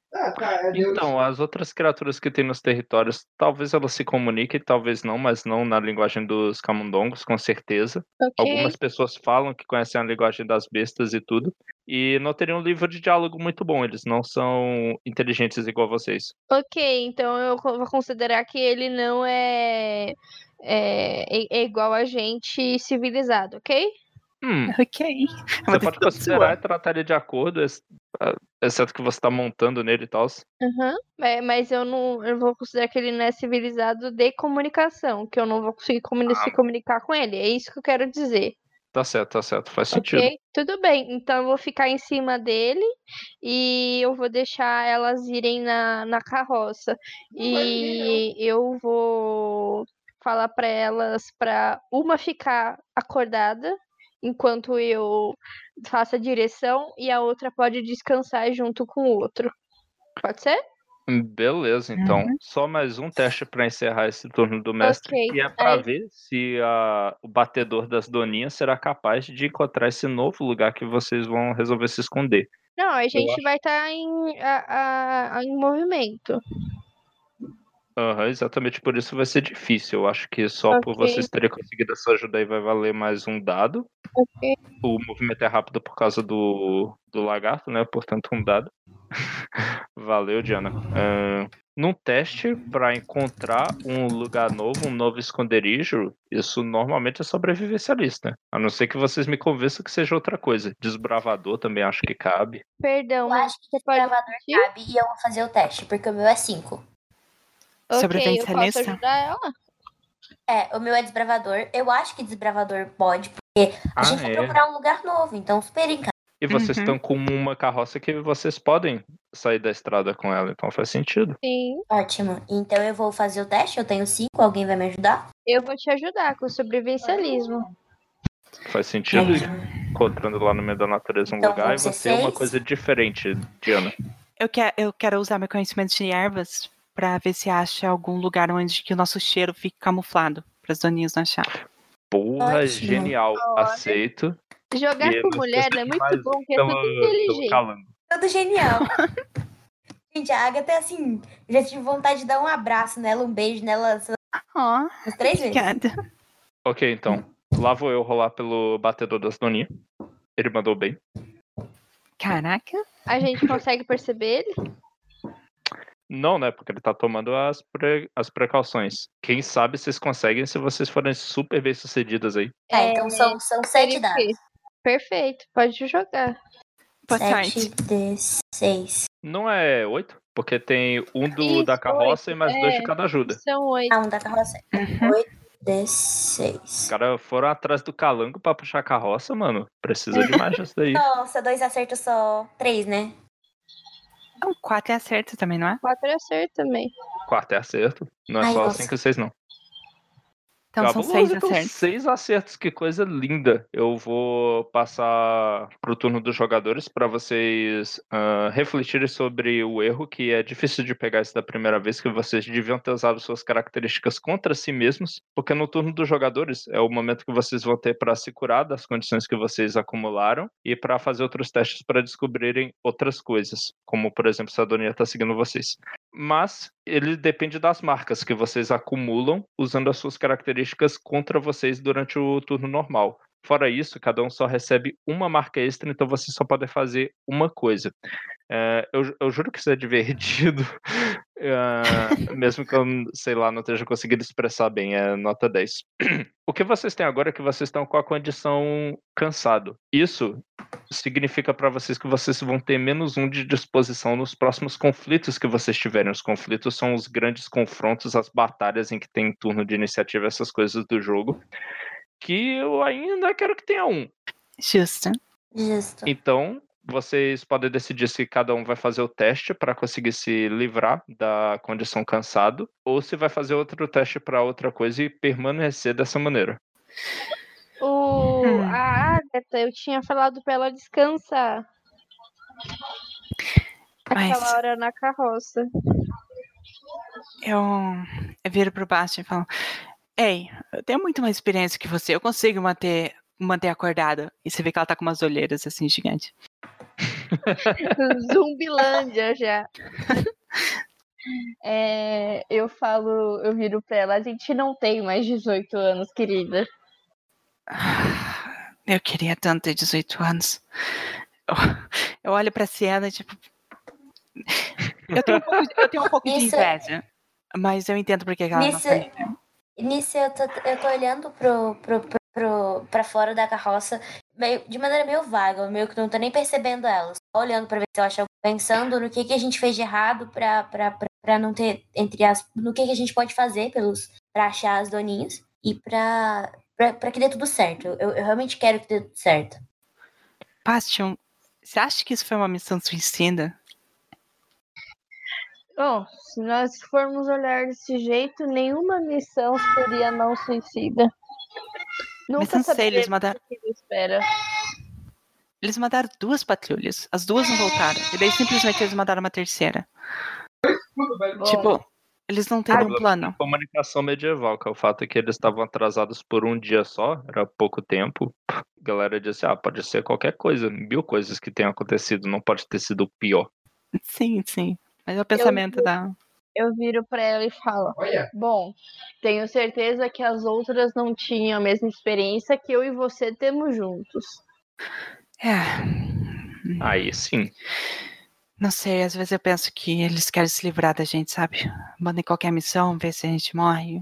Então, as outras criaturas que tem nos territórios, talvez elas se comuniquem, talvez não, mas não na linguagem dos camundongos, com certeza. Ok. Algumas pessoas falam que conhecem a linguagem das bestas e tudo. E não teriam um livro de diálogo muito bom, eles não são inteligentes igual vocês. Ok, então eu vou considerar que ele não é, é, é- é igual a gente civilizado, ok? Hum, Ok. você pode considerar e tratar ele de acordo, ah, exceto que você tá montando nele e tal. Aham. É, mas eu não eu vou considerar que ele não é civilizado de comunicação, que eu não vou conseguir comuni- Ah. se comunicar com ele. É isso que eu quero dizer. Tá certo, tá certo, faz sentido. Ok? Tudo bem. Então eu vou ficar em cima dele e eu vou deixar elas irem na, na carroça. E eu vou falar para elas para uma ficar acordada enquanto eu faço a direção e a outra pode descansar junto com o outro. Pode ser? Beleza, então. Uhum. Só mais um teste pra encerrar esse turno do mestre. Ok, E é pra aí- ver se a- o batedor das doninhas será capaz de encontrar esse novo lugar que vocês vão resolver se esconder. Não, a gente acho- vai estar em, a- a- a- em movimento. Aham, exatamente por isso vai ser difícil. Eu acho que só por Ok. vocês terem conseguido essa ajuda aí vai valer mais um dado. Ok. O movimento é rápido por causa do, do lagarto, né? Portanto, um dado. [LAUGHS] Valeu, Diana. Ahn, num teste para encontrar um lugar novo, um novo esconderijo, isso normalmente é sobrevivencialista. A não ser que vocês me convençam que seja outra coisa. Desbravador também acho que cabe. Perdão, Eu mas acho que esse pode cabe e eu vou fazer o teste, porque o meu é 5. Ok, eu posso Sobrevivencialista? ajudar ela? É, o meu é desbravador. Eu acho que desbravador pode, porque a Ah, gente vai é. procurar um lugar novo, então super encaixa. E vocês Uhum. estão com uma carroça que vocês podem sair da estrada com ela, então faz sentido. Sim. Ótimo. Então eu vou fazer o teste, eu tenho 5, alguém vai me ajudar? Eu vou te ajudar com o sobrevivencialismo. Faz sentido ir encontrando lá no meio da natureza um Então lugar e você é uma coisa diferente, Diana. Eu, quer, eu quero usar meu conhecimento de ervas pra ver se acha algum lugar onde que o nosso cheiro fique camuflado. Para as doninhas não achar. Porra, Ótimo. genial. Aceito. Jogar E com mulher é muito bom, porque é tudo inteligente. Tudo genial. [LAUGHS] Gente, a Agatha é assim, já tive vontade de dar um abraço nela, um beijo nela Ó, três vezes. obrigada. Ok, então. Lá vou eu rolar pelo batedor das doninhas. Ele mandou bem. Caraca. A gente consegue perceber ele? Não, né? Porque ele tá tomando as, pre- as precauções. Quem sabe vocês conseguem se vocês forem super bem sucedidas aí. Tá, então são, são sete dados. Perfeito, pode jogar. Boa Sete sorte. de seis. Não é oito? Porque tem um do, da Isso, carroça oito, e mais dois de é. cada ajuda. São oito. Ah, um da carroça. Uhum. Oito de Os seis. caras foram atrás do calango pra puxar a carroça, mano. Precisa de mais disso daí. [LAUGHS] Nossa, dois acertos só. Três, né? Um 4 é acerto também, não é? Quatro é acerto também. Quarto é acerto. Não é Ai, só nossa. cinco e seis, não. Então são Cabuloso, seis então, acertos. Seis acertos, que coisa linda. Eu vou passar pro turno dos jogadores para vocês ah, refletirem sobre o erro, que é difícil de pegar isso da primeira vez, que vocês deviam ter usado suas características contra si mesmos, porque no turno dos jogadores é o momento que vocês vão ter para se curar das condições que vocês acumularam e para fazer outros testes para descobrirem outras coisas, como por exemplo se a Doninha está seguindo vocês mas ele depende das marcas que vocês acumulam usando as suas características contra vocês durante o turno normal. Fora isso, cada um só recebe uma marca extra, então vocês só podem fazer uma coisa. É, eu, eu juro que isso é divertido, é, mesmo que eu, sei lá, não esteja conseguindo expressar bem, é nota 10. O que vocês têm agora é que vocês estão com a condição cansado. Isso significa para vocês que vocês vão ter menos um de disposição nos próximos conflitos que vocês tiverem. Os conflitos são os grandes confrontos, as batalhas em que tem turno de iniciativa, essas coisas do jogo. Que eu ainda quero que tenha um. Justo. Justo. Então, vocês podem decidir se cada um vai fazer o teste para conseguir se livrar da condição cansado, ou se vai fazer outro teste para outra coisa e permanecer dessa maneira. O, Hum. A Agatha, eu tinha falado pra ela descansar. Mas- Aquela hora na carroça. Eu, eu viro pro baixo e falo: Ei, eu tenho muito mais experiência que você. Eu consigo manter, manter acordada. E você vê que ela tá com umas olheiras assim gigantes. [LAUGHS] Zumbilândia já. É, eu falo, eu viro pra ela, a gente não tem mais 18 anos, querida. Ah, Eu queria tanto ter 18 anos. Eu, eu olho pra Siena e tipo. Eu tenho um pouco, de- eu tenho um pouco de inveja. Mas eu entendo porque que ela não Nisso- foi. Nisso eu tô, eu tô olhando pro, pro, pro, pro, pra fora da carroça meio, de maneira meio vaga, meio que não tô nem percebendo ela. Só olhando pra ver se eu acho pensando no que, que a gente fez de errado pra, pra, pra, pra não ter, entre as. no que, que a gente pode fazer pelos, pra achar as doninhas e pra, pra, pra que dê tudo certo. Eu, eu realmente quero que dê tudo certo. Bastion, você acha que isso foi uma missão suicida? Bom, se nós formos olhar desse jeito, nenhuma missão seria não suicida. Nunca não sei, eles espera. Eles mandaram duas patrulhas. As duas não voltaram. E daí simplesmente eles mandaram uma terceira. Bom, Tipo, eles não têm um plano. Comunicação medieval, que é o fato é que eles estavam atrasados por um dia só, era pouco tempo. A galera disse, ah, pode ser qualquer coisa, mil coisas que tenham acontecido, não pode ter sido o pior. Sim, sim. Mas é o pensamento da. Eu viro pra ela e falo: Bom, tenho certeza que as outras não tinham a mesma experiência que eu e você temos juntos. É. Aí sim. Não sei, às vezes eu penso que eles querem se livrar da gente, sabe? Mandem qualquer missão, ver se a gente morre.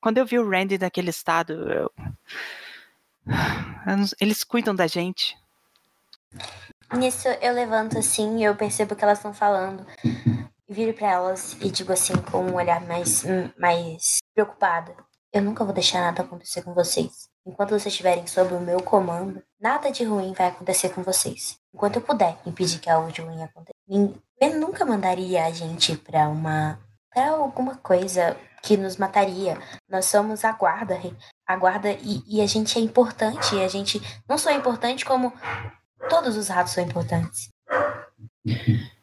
Quando eu vi o Randy daquele estado, eu. Eles cuidam da gente. Nisso eu levanto assim e eu percebo que elas estão falando. Viro pra elas e digo assim, com um olhar mais, mais preocupado. Eu nunca vou deixar nada acontecer com vocês. Enquanto vocês estiverem sob o meu comando, nada de ruim vai acontecer com vocês. Enquanto eu puder impedir que algo de ruim aconteça. Eu nunca mandaria a gente pra uma. pra alguma coisa que nos mataria. Nós somos a guarda, a guarda e, e a gente é importante. E a gente não só é importante, como todos os ratos são importantes. [LAUGHS]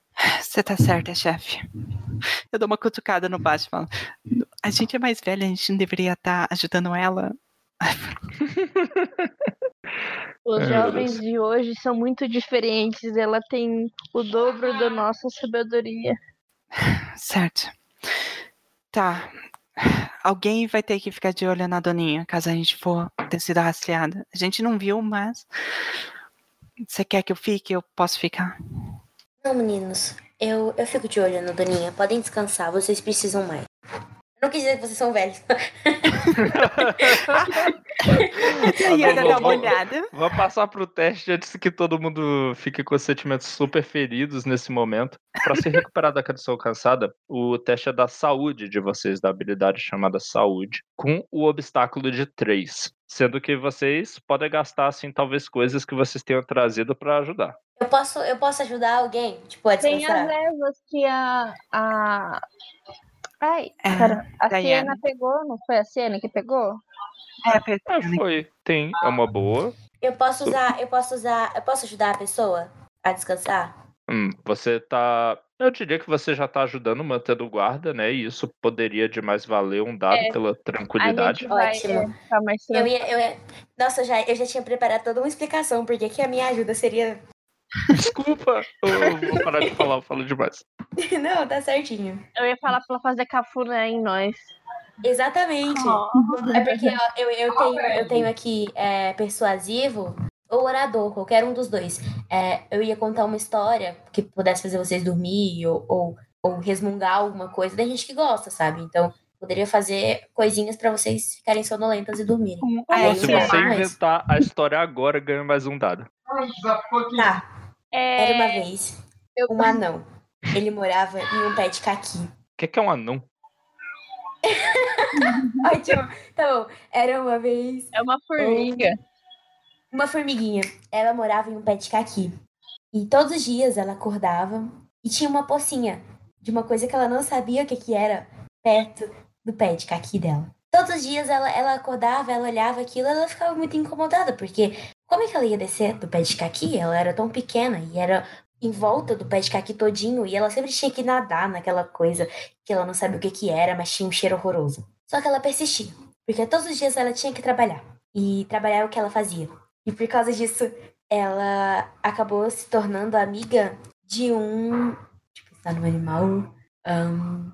Você tá certa, chefe. Eu dou uma cutucada no baixo e falo: A gente é mais velha, a gente não deveria estar ajudando ela. [LAUGHS] Os É, jovens de hoje são muito diferentes. Ela tem o dobro da nossa sabedoria. Certo. Tá. Alguém vai ter que ficar de olho na Doninha, caso a gente for ter sido rastreada. A gente não viu, mas. Você quer que eu fique? Eu posso ficar. Não, meninos. Eu, eu fico de olho na Doninha. Podem descansar, vocês precisam mais. Eu não quis dizer que vocês são velhos. [LAUGHS] E ainda vou- dá uma vou- olhada. Vou passar pro teste antes que todo mundo fique com sentimentos super feridos nesse momento. Pra se recuperar [LAUGHS] da condição cansada, o teste é da saúde de vocês, da habilidade chamada saúde, com o obstáculo de 3. Sendo que vocês podem gastar, assim, talvez coisas que vocês tenham trazido pra ajudar. Eu posso, eu posso ajudar alguém? Tipo, a Tem as ervas que a. a... Ai, É, cara, a Diana. Siena pegou, não foi a Siena que pegou? É, Petrone. foi. Tem, é uma boa. Eu posso usar, eu posso usar, eu posso ajudar a pessoa a descansar? Hum, você tá. Eu diria que você já tá ajudando mantendo guarda, né? E isso poderia demais valer um dado É. pela tranquilidade. vai Ótimo. é, ficar mais Eu ia, eu ia... Nossa, eu já, eu já tinha preparado toda uma explicação porque que a minha ajuda seria. [LAUGHS] Desculpa, eu vou parar de falar, eu falo demais. [LAUGHS] Não, tá certinho. Eu ia falar pra ela fazer cafuné em nós. Exatamente. É porque ó, eu, eu, tenho, eu tenho aqui é, persuasivo ou orador, qualquer um dos dois. É, eu ia contar uma história que pudesse fazer vocês dormir ou, ou, ou resmungar alguma coisa. Tem gente que gosta, sabe? Então, poderia fazer coisinhas pra vocês ficarem sonolentas e dormirem. Ah, Aí é, se você mais. inventar a história agora, ganha mais um dado. Tá, É, era uma vez eu- um anão. Ele morava em um pé de caqui. O que, que é um anão? [LAUGHS] Ótimo. Tá bom. Era uma vez é uma formiga. Uma formiguinha. Ela morava em um pé de caqui. E todos os dias ela acordava e tinha uma pocinha de uma coisa que ela não sabia o que, que era perto do pé de caqui dela. Todos os dias ela, ela acordava, ela olhava aquilo ela ficava muito incomodada, porque como é que ela ia descer do pé de caqui? Ela era tão pequena e era em volta do pé de caqui todinho e ela sempre tinha que nadar naquela coisa que ela não sabia o que, que era, mas tinha um cheiro horroroso. Só que ela persistia, porque todos os dias ela tinha que trabalhar. E trabalhar é o que ela fazia. E por causa disso, ela acabou se tornando amiga de um. Deixa eu pensar no animal. Um,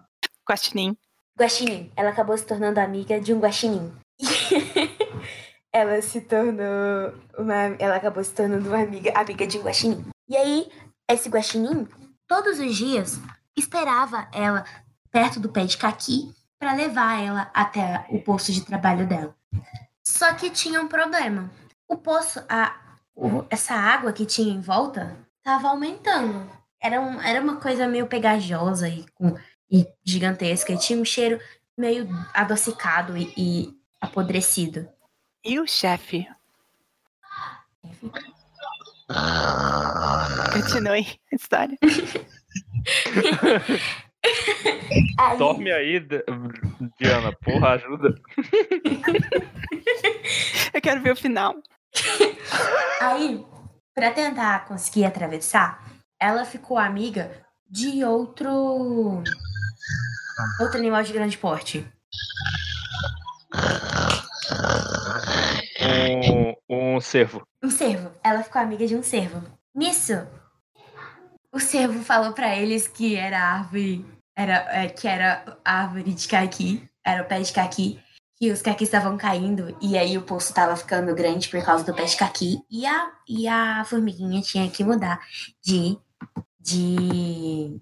Guaxinim. guaxinim. Ela acabou se tornando amiga de um guaxinim. [LAUGHS] ela se tornou uma. Ela acabou se tornando uma amiga, amiga de um guaxinim. E aí, esse guaxinim, todos os dias, esperava ela perto do pé de caqui para levar ela até o posto de trabalho dela. Só que tinha um problema. O poço, a, o- essa água que tinha em volta, tava aumentando. Era, um, era uma coisa meio pegajosa e, com, e gigantesca. E tinha um cheiro meio adocicado e, e apodrecido. E o chefe? Continue a história. [LAUGHS] Aí, Dorme aí, Diana. Porra, ajuda. Eu quero ver o final. Aí, pra tentar conseguir atravessar, ela ficou amiga de outro. Outro animal de grande porte. Um, um cervo. Um cervo. Ela ficou amiga de um cervo. Nisso, o cervo falou pra eles que era árvore. Era, é, que era árvore de caqui. Era o pé de caqui. Que os caquis estavam caindo. E aí o poço tava ficando grande por causa do pé de caqui. E a, e a formiguinha tinha que mudar de. De.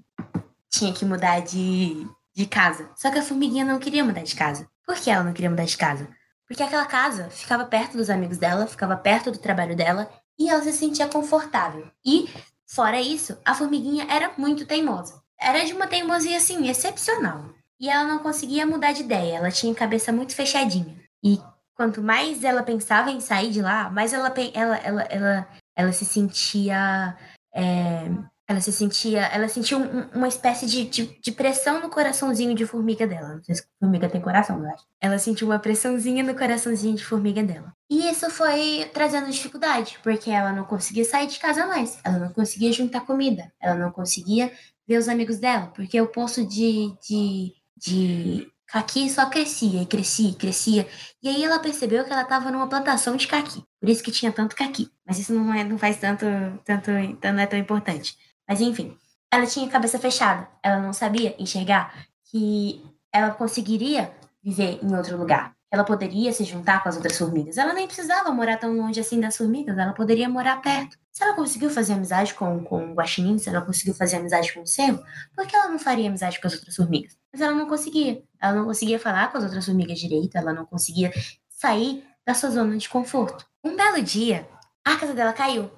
Tinha que mudar de, de casa. Só que a formiguinha não queria mudar de casa. Por que ela não queria mudar de casa? Porque aquela casa ficava perto dos amigos dela, ficava perto do trabalho dela e ela se sentia confortável. E, fora isso, a formiguinha era muito teimosa. Era de uma teimosia assim, excepcional. E ela não conseguia mudar de ideia, ela tinha a cabeça muito fechadinha. E quanto mais ela pensava em sair de lá, mais ela, ela, ela, ela, ela se sentia. É, ela se sentia. Ela sentia um, uma espécie de, de, de, pressão no coraçãozinho de formiga dela. Não sei se formiga tem coração, eu acho. Ela sentiu uma pressãozinha no coraçãozinho de formiga dela. E isso foi trazendo dificuldade, porque ela não conseguia sair de casa mais. Ela não conseguia juntar comida. Ela não conseguia ver os amigos dela, porque o poço de, de, de caqui só crescia e crescia e crescia. E aí ela percebeu que ela estava numa plantação de caqui. Por isso que tinha tanto caqui. Mas isso não, é, não faz tanto, tanto, não é tão importante. Mas enfim, ela tinha a cabeça fechada. Ela não sabia enxergar que ela conseguiria viver em outro lugar. Ela poderia se juntar com as outras formigas. Ela nem precisava morar tão longe assim das formigas. Ela poderia morar perto. Se ela conseguiu fazer amizade com, com o guaxinim, se ela conseguiu fazer amizade com o cervo, por que ela não faria amizade com as outras formigas? Mas ela não conseguia. Ela não conseguia falar com as outras formigas direito. Ela não conseguia sair da sua zona de conforto. Um belo dia, a casa dela caiu.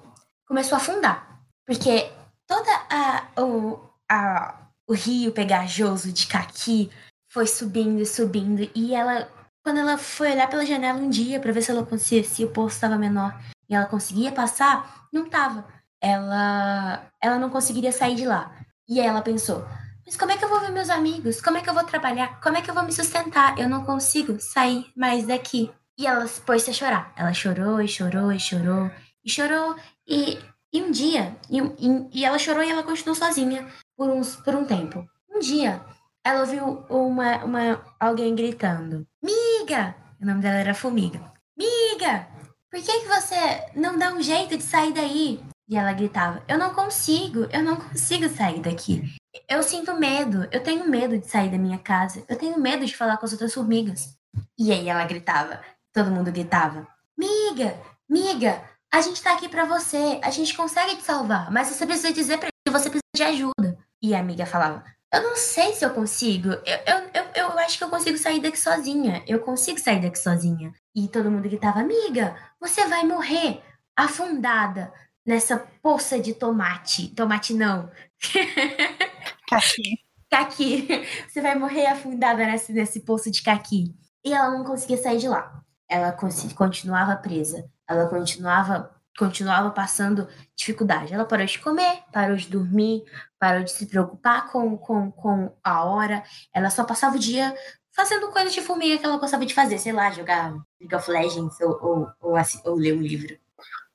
Começou a afundar. Porque toda a, o, a, o rio pegajoso de caqui foi subindo e subindo. E ela, quando ela foi olhar pela janela um dia para ver se ela conseguia, se o poço estava menor e ela conseguia passar, não tava. Ela, ela não conseguiria sair de lá. E ela pensou: mas como é que eu vou ver meus amigos? Como é que eu vou trabalhar? Como é que eu vou me sustentar? Eu não consigo sair mais daqui. E ela se pôs a chorar. Ela chorou e chorou e chorou e chorou. E e um dia, e, e, e, ela chorou e ela continuou sozinha por, uns, por um tempo. Um dia, ela ouviu uma, uma, alguém gritando: Miga! O nome dela era Formiga. Miga! Por que, que você não dá um jeito de sair daí? E ela gritava: Eu não consigo, eu não consigo sair daqui. Eu sinto medo, eu tenho medo de sair da minha casa, eu tenho medo de falar com as outras formigas. E aí ela gritava, todo mundo gritava: Miga, miga, a gente tá aqui para você, a gente consegue te salvar, mas você precisa dizer pra gente que você precisa de ajuda. E a amiga falava: Eu não sei se eu consigo, eu, eu, eu, eu acho que eu consigo sair daqui sozinha, eu consigo sair daqui sozinha. E todo mundo gritava: Amiga, você vai morrer afundada nessa poça de tomate. Tomate não. [LAUGHS] Caqui. Caqui. Você vai morrer afundada nesse, nesse poço de caqui. E ela não conseguia sair de lá. Ela continuava presa ela continuava continuava passando dificuldade. Ela parou de comer, parou de dormir, parou de se preocupar com, com, com a hora. Ela só passava o dia fazendo coisas de formiga que ela gostava de fazer, sei lá, jogar League of Legends ou, ou, ou, assim, ou ler um livro.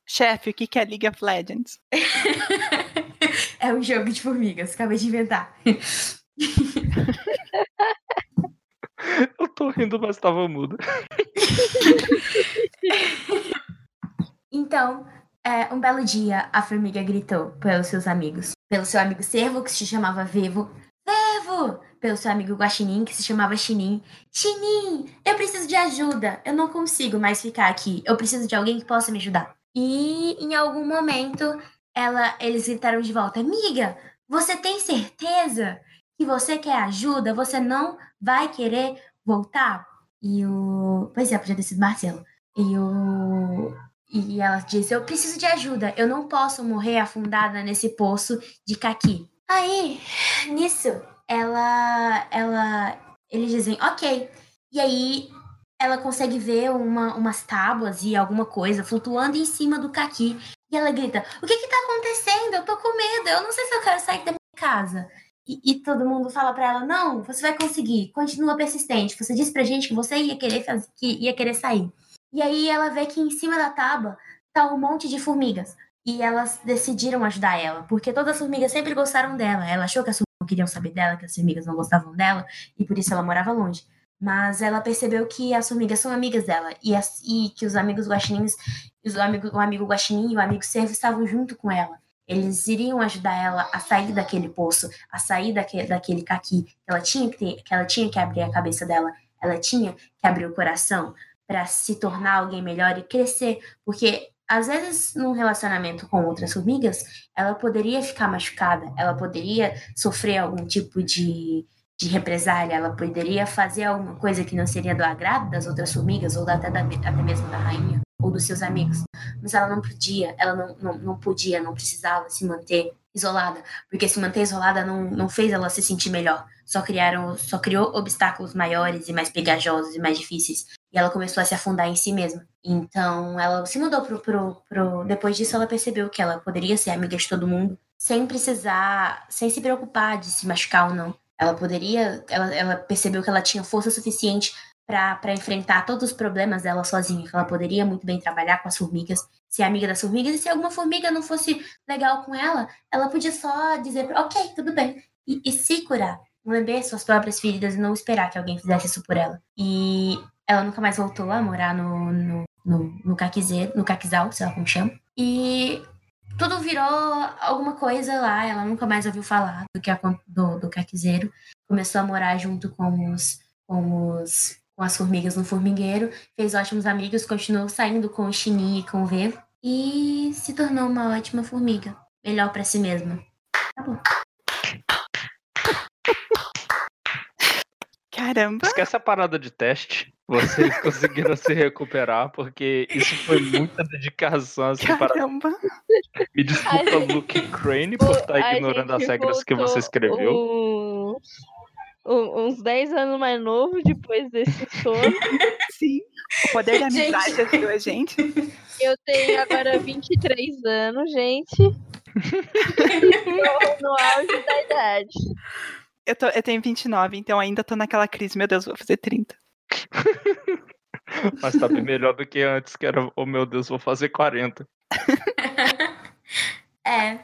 Chefe, o que é League of Legends? [LAUGHS] é um jogo de formigas, acabei de inventar. [LAUGHS] Eu tô rindo, mas tava mudo. [LAUGHS] Então, é, um belo dia, a formiga gritou pelos seus amigos. Pelo seu amigo cervo, que se chamava Vevo. Vevo! Pelo seu amigo guaxinim, que se chamava Chinim. Chinim, eu preciso de ajuda. Eu não consigo mais ficar aqui. Eu preciso de alguém que possa me ajudar. E em algum momento, ela, eles gritaram de volta: Amiga, você tem certeza que você quer ajuda? Você não vai querer voltar? E o. Pois é, podia ter sido Marcelo. E o e ela disse: Eu preciso de ajuda, eu não posso morrer afundada nesse poço de caqui. Aí, nisso, ela. ela eles dizem: Ok. E aí ela consegue ver uma, umas tábuas e alguma coisa flutuando em cima do caqui. E ela grita: O que que tá acontecendo? Eu tô com medo, eu não sei se eu quero sair da minha casa. E, e, todo mundo fala para ela: não, você vai conseguir, continua persistente. Você disse pra gente que você ia querer, fazer, que ia querer sair. E aí ela vê que em cima da tábua tá um monte de formigas. e elas decidiram ajudar ela, porque todas as formigas sempre gostaram dela. Ela achou que as formigas não queriam saber dela, que as formigas não gostavam dela, e por isso ela morava longe. Mas ela percebeu que as formigas são amigas dela e, as, e que os amigos guaxinins, os amigo, o amigo guaxinim e o amigo servo estavam junto com ela. Eles iriam ajudar ela a sair daquele poço, a sair daquele, caqui. Ela tinha que ter, que ela tinha que abrir a cabeça dela, ela tinha que abrir o coração para se tornar alguém melhor e crescer, porque às vezes num relacionamento com outras formigas, ela poderia ficar machucada, ela poderia sofrer algum tipo de, de represália, ela poderia fazer alguma coisa que não seria do agrado das outras formigas ou até, da, até mesmo da rainha ou dos seus amigos. Mas ela não podia, ela não, não, não podia, não precisava se manter isolada, porque se manter isolada não, não fez ela se sentir melhor. Só criaram, só criou obstáculos maiores e mais pegajosos e mais difíceis. E ela começou a se afundar em si mesma. Então ela se mudou pro, pro, pro. Depois disso, ela percebeu que ela poderia ser amiga de todo mundo, sem precisar, sem se preocupar de se machucar ou não. Ela poderia. Ela, ela percebeu que ela tinha força suficiente para enfrentar todos os problemas dela sozinha, que ela poderia muito bem trabalhar com as formigas, ser amiga das formigas, e se alguma formiga não fosse legal com ela, ela podia só dizer, ok, tudo bem, e, e se curar, lamber suas próprias feridas e não esperar que alguém fizesse isso por ela. E ela nunca mais voltou a morar no, no, no, no caquizeiro, no caquizal, sei lá como chama, e tudo virou alguma coisa lá, ela nunca mais ouviu falar do, que a, do, do caquizeiro, começou a morar junto com os, com os com as formigas no formigueiro, fez ótimos amigos, continuou saindo com o Chininho e com o Vevo e se tornou uma ótima formiga, melhor para si mesma. Tá bom. Caramba. Esquece a parada de teste. Vocês [LAUGHS] conseguiram se recuperar, porque isso foi muita dedicação. Assim, Caramba. Para... Me desculpa, Luke Crane, por estar ignorando as regras que você escreveu. O uns 10 anos mais novo depois desse sono. [LAUGHS] Sim. O poder da amizade ajudou a gente. Eu tenho agora 23 anos, gente. no auge da idade. Eu, tô, eu tenho 29, então ainda tô naquela crise. Meu Deus, vou fazer 30. [LAUGHS] Mas tá bem melhor do que antes, que era, oh meu Deus, vou fazer 40. [LAUGHS] é,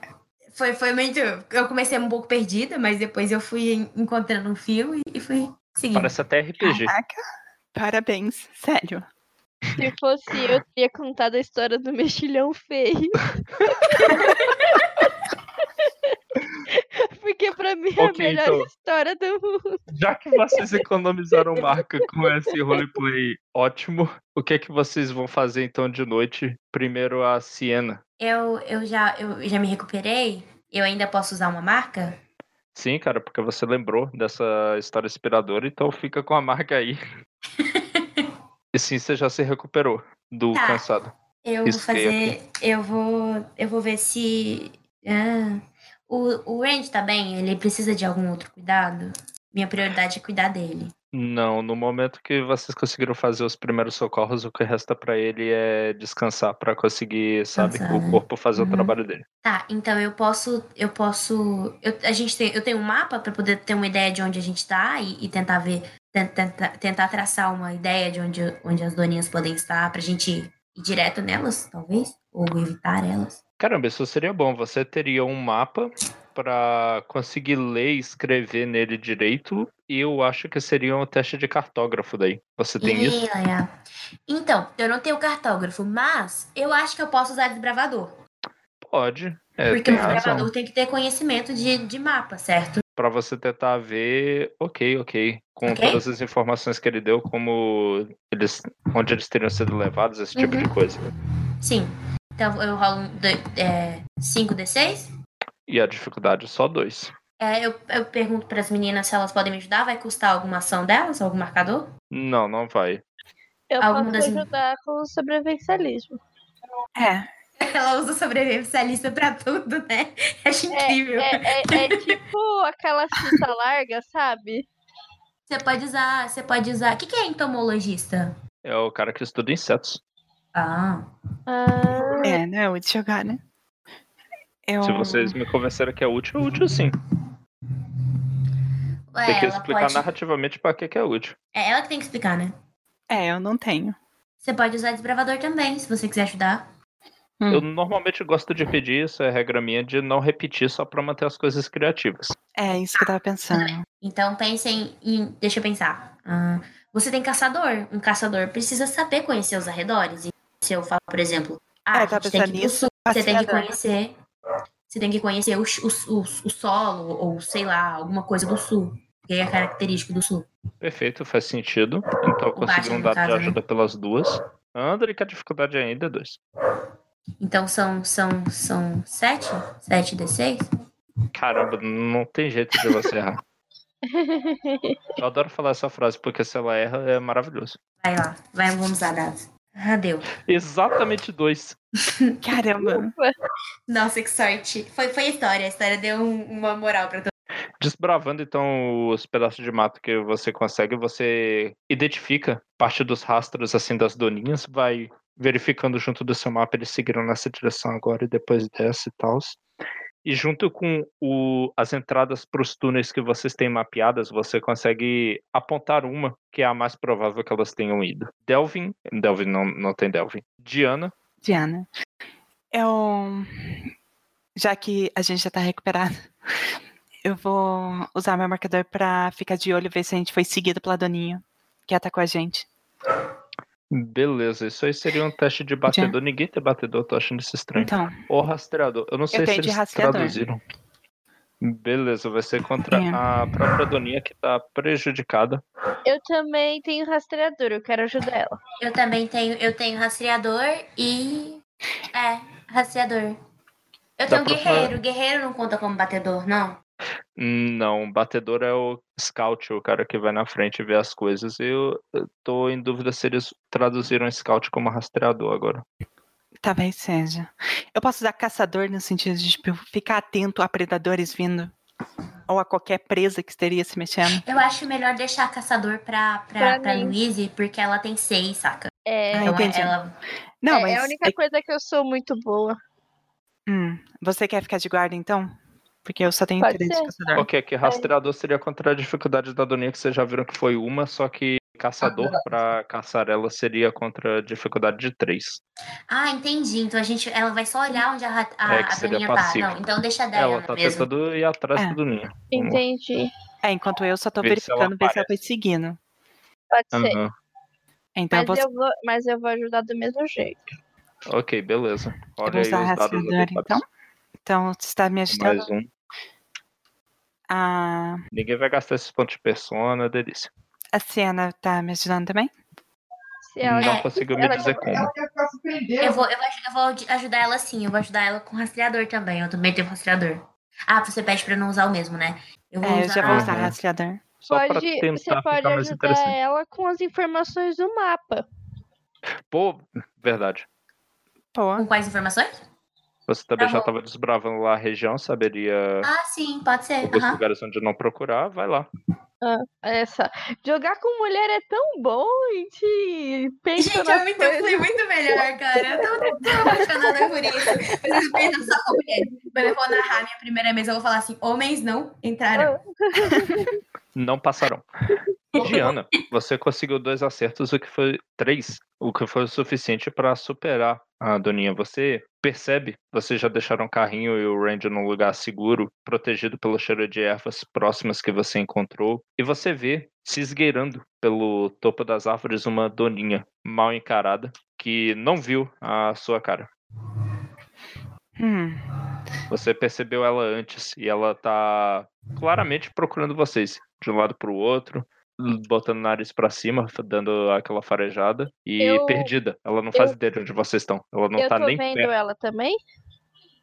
foi, foi muito. Eu comecei um pouco perdida, mas depois eu fui encontrando um fio e fui seguindo. Parece até RPG. Caraca, parabéns, sério. Se fosse eu, teria contado a história do mexilhão [LAUGHS] feio. Porque pra mim é okay, a melhor então, história do mundo. Já que vocês economizaram marca com esse roleplay ótimo, o que é que vocês vão fazer então de noite? Primeiro a Siena. Eu, eu, já, eu já me recuperei? Eu ainda posso usar uma marca? Sim, cara, porque você lembrou dessa história inspiradora, então fica com a marca aí. [LAUGHS] e sim, você já se recuperou do tá. cansado. Eu vou fazer. Eu vou. Eu vou ver se. Ah, o, o Randy tá bem? Ele precisa de algum outro cuidado? Minha prioridade é cuidar dele. Não, no momento que vocês conseguiram fazer os primeiros socorros, o que resta para ele é descansar para conseguir, sabe, Cansar, o né? corpo fazer uhum. o trabalho dele. Tá, então eu posso, eu posso, eu, a gente tem, eu tenho um mapa para poder ter uma ideia de onde a gente tá e, e tentar ver, tentar, tentar traçar uma ideia de onde, onde as doninhas podem estar pra gente ir direto nelas, talvez, ou evitar elas. Caramba, isso seria bom. Você teria um mapa para conseguir ler e escrever nele direito. E eu acho que seria um teste de cartógrafo daí. Você tem isso? É. Então, eu não tenho cartógrafo, mas eu acho que eu posso usar desbravador. Pode. É, Porque o desbravador tem que ter conhecimento de, de mapa, certo? Para você tentar ver, ok, ok. Com okay? todas as informações que ele deu, como eles. onde eles teriam sido levados, esse tipo de uhum. coisa. Sim. Então eu rolo um, 5d6? E a dificuldade é só 2. É, eu, eu pergunto para as meninas se elas podem me ajudar. Vai custar alguma ação delas? Algum marcador? Não, não vai. Eu Alguma posso das... ajudar com o sobrevivencialismo. É. Ela usa sobrevivencialista pra tudo, né? Acho é, incrível. É, é, é, é tipo aquela cinta larga, sabe? Você pode usar. Você pode usar. O que, que é entomologista? É o cara que estuda insetos. Ah. ah. É, não é útil jogar, né? Eu... Se vocês me convenceram que é útil, é útil sim. Ué, tem que explicar pode... narrativamente pra que, que é útil. É ela que tem que explicar, né? É, eu não tenho. Você pode usar desbravador também, se você quiser ajudar. Hum. Eu normalmente gosto de pedir isso, é regra minha, de não repetir só pra manter as coisas criativas. É isso que eu tava pensando. Então pensem em. Deixa eu pensar. Ah, você tem caçador. Um caçador precisa saber conhecer os arredores. Se eu falar, por exemplo, ah, É, tava gente tem que ir pensando pro nisso, sul, você tem que conhecer. Você tem que conhecer o, o, o, o solo, ou sei lá, alguma coisa do sul. Que é característico do sul. Perfeito, faz sentido. Então eu consegui um dado de caso, né? ajuda pelas duas. André, que a dificuldade ainda é dois. Então são, são, são sete? Sete D6? Caramba, não tem jeito de você errar. [LAUGHS] Eu adoro falar essa frase, porque se ela erra, é maravilhoso. Vai lá, vai, vamos lá, dados. Ah, deu. Exatamente dois. [LAUGHS] Caramba. Nossa, que sorte. Foi, foi a história. A história deu um- uma moral pra todo Desbravando então os pedaços de mato que você consegue, você identifica parte dos rastros assim das doninhas, vai verificando junto do seu mapa, eles seguiram nessa direção agora e depois dessa e tal. E junto com o- as entradas para os túneis que vocês têm mapeadas, você consegue apontar uma que é a mais provável que elas tenham ido. Delvin, Delvin não, não tem Delvin. Diana, Diana. Eu. Já que a gente já tá recuperado, [LAUGHS] eu vou usar meu marcador pra ficar de olho e ver se a gente foi seguido pela Doninha que atacou a gente. Beleza, isso aí seria um teste de batedor. Ninguém tem batedor, tô achando isso estranho. Então, Ou rastreador. Eu não sei se tenho de eles rastreador. traduziram. Beleza, vai ser contra É. a própria Doninha que tá prejudicada. Eu também tenho rastreador, eu quero ajudar ela. Eu também tenho, eu tenho rastreador e. É, rastreador. Eu Dá tenho pra guerreiro. Guerreiro não conta como batedor, não? Não, batedor é o scout, o cara que vai na frente e vê as coisas. Eu, tô em dúvida se eles traduziram scout como rastreador agora. talvez seja. Eu posso usar caçador no sentido de tipo, ficar atento a predadores vindo. Ou a qualquer presa que esteja se mexendo. Eu acho melhor deixar caçador pra, pra, Pra pra. Louise, porque ela tem seis, saca? É, Ah, Então é- entendi. ela. Não, é, mas. é a única coisa que eu sou muito boa. Hum, você quer ficar de guarda então? Porque eu só tenho Pode três de ser. caçador. Ok, que rastreador seria contra a dificuldade da Doninha, que vocês já viram que foi uma, só que caçador pra caçar ela seria contra a dificuldade de três. Ah, entendi. Então a gente. Ela vai só olhar onde a, a, É, que a seria Daninha tá. Não, então deixa a Diana Ela tá mesmo. tentando ir atrás É. da Doninha. Entendi. É, enquanto eu só tô Ver verificando, ver se ela foi seguindo. Pode ser. Então eu Mas eu, vou, mas eu vou ajudar do mesmo jeito. Ok, beleza. eu Olha vou aí os usar dados então. Então, você está me ajudando Mais um. A. Ninguém vai gastar esses pontos de persona, delícia. A Siena tá me ajudando também? Ela Não conseguiu me ela- dizer como. Eu vou, eu, vou, eu vou ajudar ela sim. Eu vou ajudar ela com rastreador também. Eu também tenho rastreador. Ah, você pede pra não usar o mesmo, né? Eu vou É, eu usar. já vou usar Uhum. rastreador. Só pra pode, tentar você pode ficar mais ajudar ela com as informações do mapa. Pô, verdade. Pô, Com quais informações? Você também Tá já estava desbravando lá a região, saberia Ah, sim, pode ser. alguns aham. lugares onde não procurar, vai lá. Essa. Jogar com mulher é tão bom, gente pensa Gente, eu, fui muito melhor, cara. Eu tô, tô apaixonada por isso. Preciso pensar só com mulher. Quando eu for narrar minha primeira mesa, eu vou falar assim: homens não entraram. [LAUGHS] [LAUGHS] Não passarão. Diana, você conseguiu dois acertos, o que foi três, o que foi o suficiente para superar a Doninha. Você percebe, vocês já deixaram o carrinho e o Ranger num lugar seguro, protegido pelo cheiro de ervas próximas que você encontrou, e você vê se esgueirando pelo topo das árvores uma Doninha mal encarada que não viu a sua cara. hum, Você percebeu ela antes e ela tá claramente procurando vocês, de um lado pro outro, botando o nariz pra cima, dando aquela farejada e Eu- perdida. Ela não faz eu- ideia de onde vocês estão. Ela não eu tá tô nem vendo perto. ela também,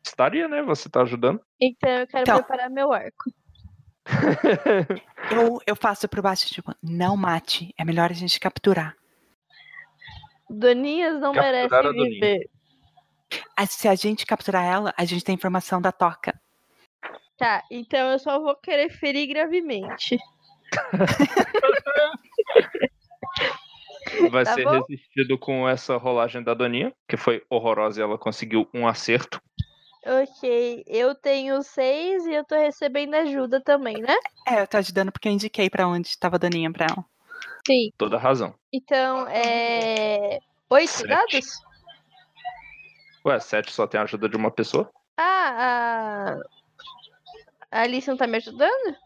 Estaria, né? Você tá ajudando. então eu quero Então. preparar meu arco. [LAUGHS] eu, eu faço por baixo, tipo, não mate. É melhor a gente capturar. Doninhas não Capturar merecem Doninha. viver. Ah, Se a gente capturar ela, a gente tem informação da toca. Tá, então eu só vou querer ferir gravemente. [LAUGHS] Vai Tá ser bom. resistido com essa rolagem da Doninha, que foi horrorosa e ela conseguiu um acerto. Ok, eu tenho seis e eu tô recebendo ajuda também, né? É, eu tô ajudando porque eu indiquei pra onde tava a Doninha pra ela. Sim. Toda razão. Então, é. Oito Sete. dados? Ué, 7 só tem a ajuda de uma pessoa? Ah, a. A Alice não tá me ajudando?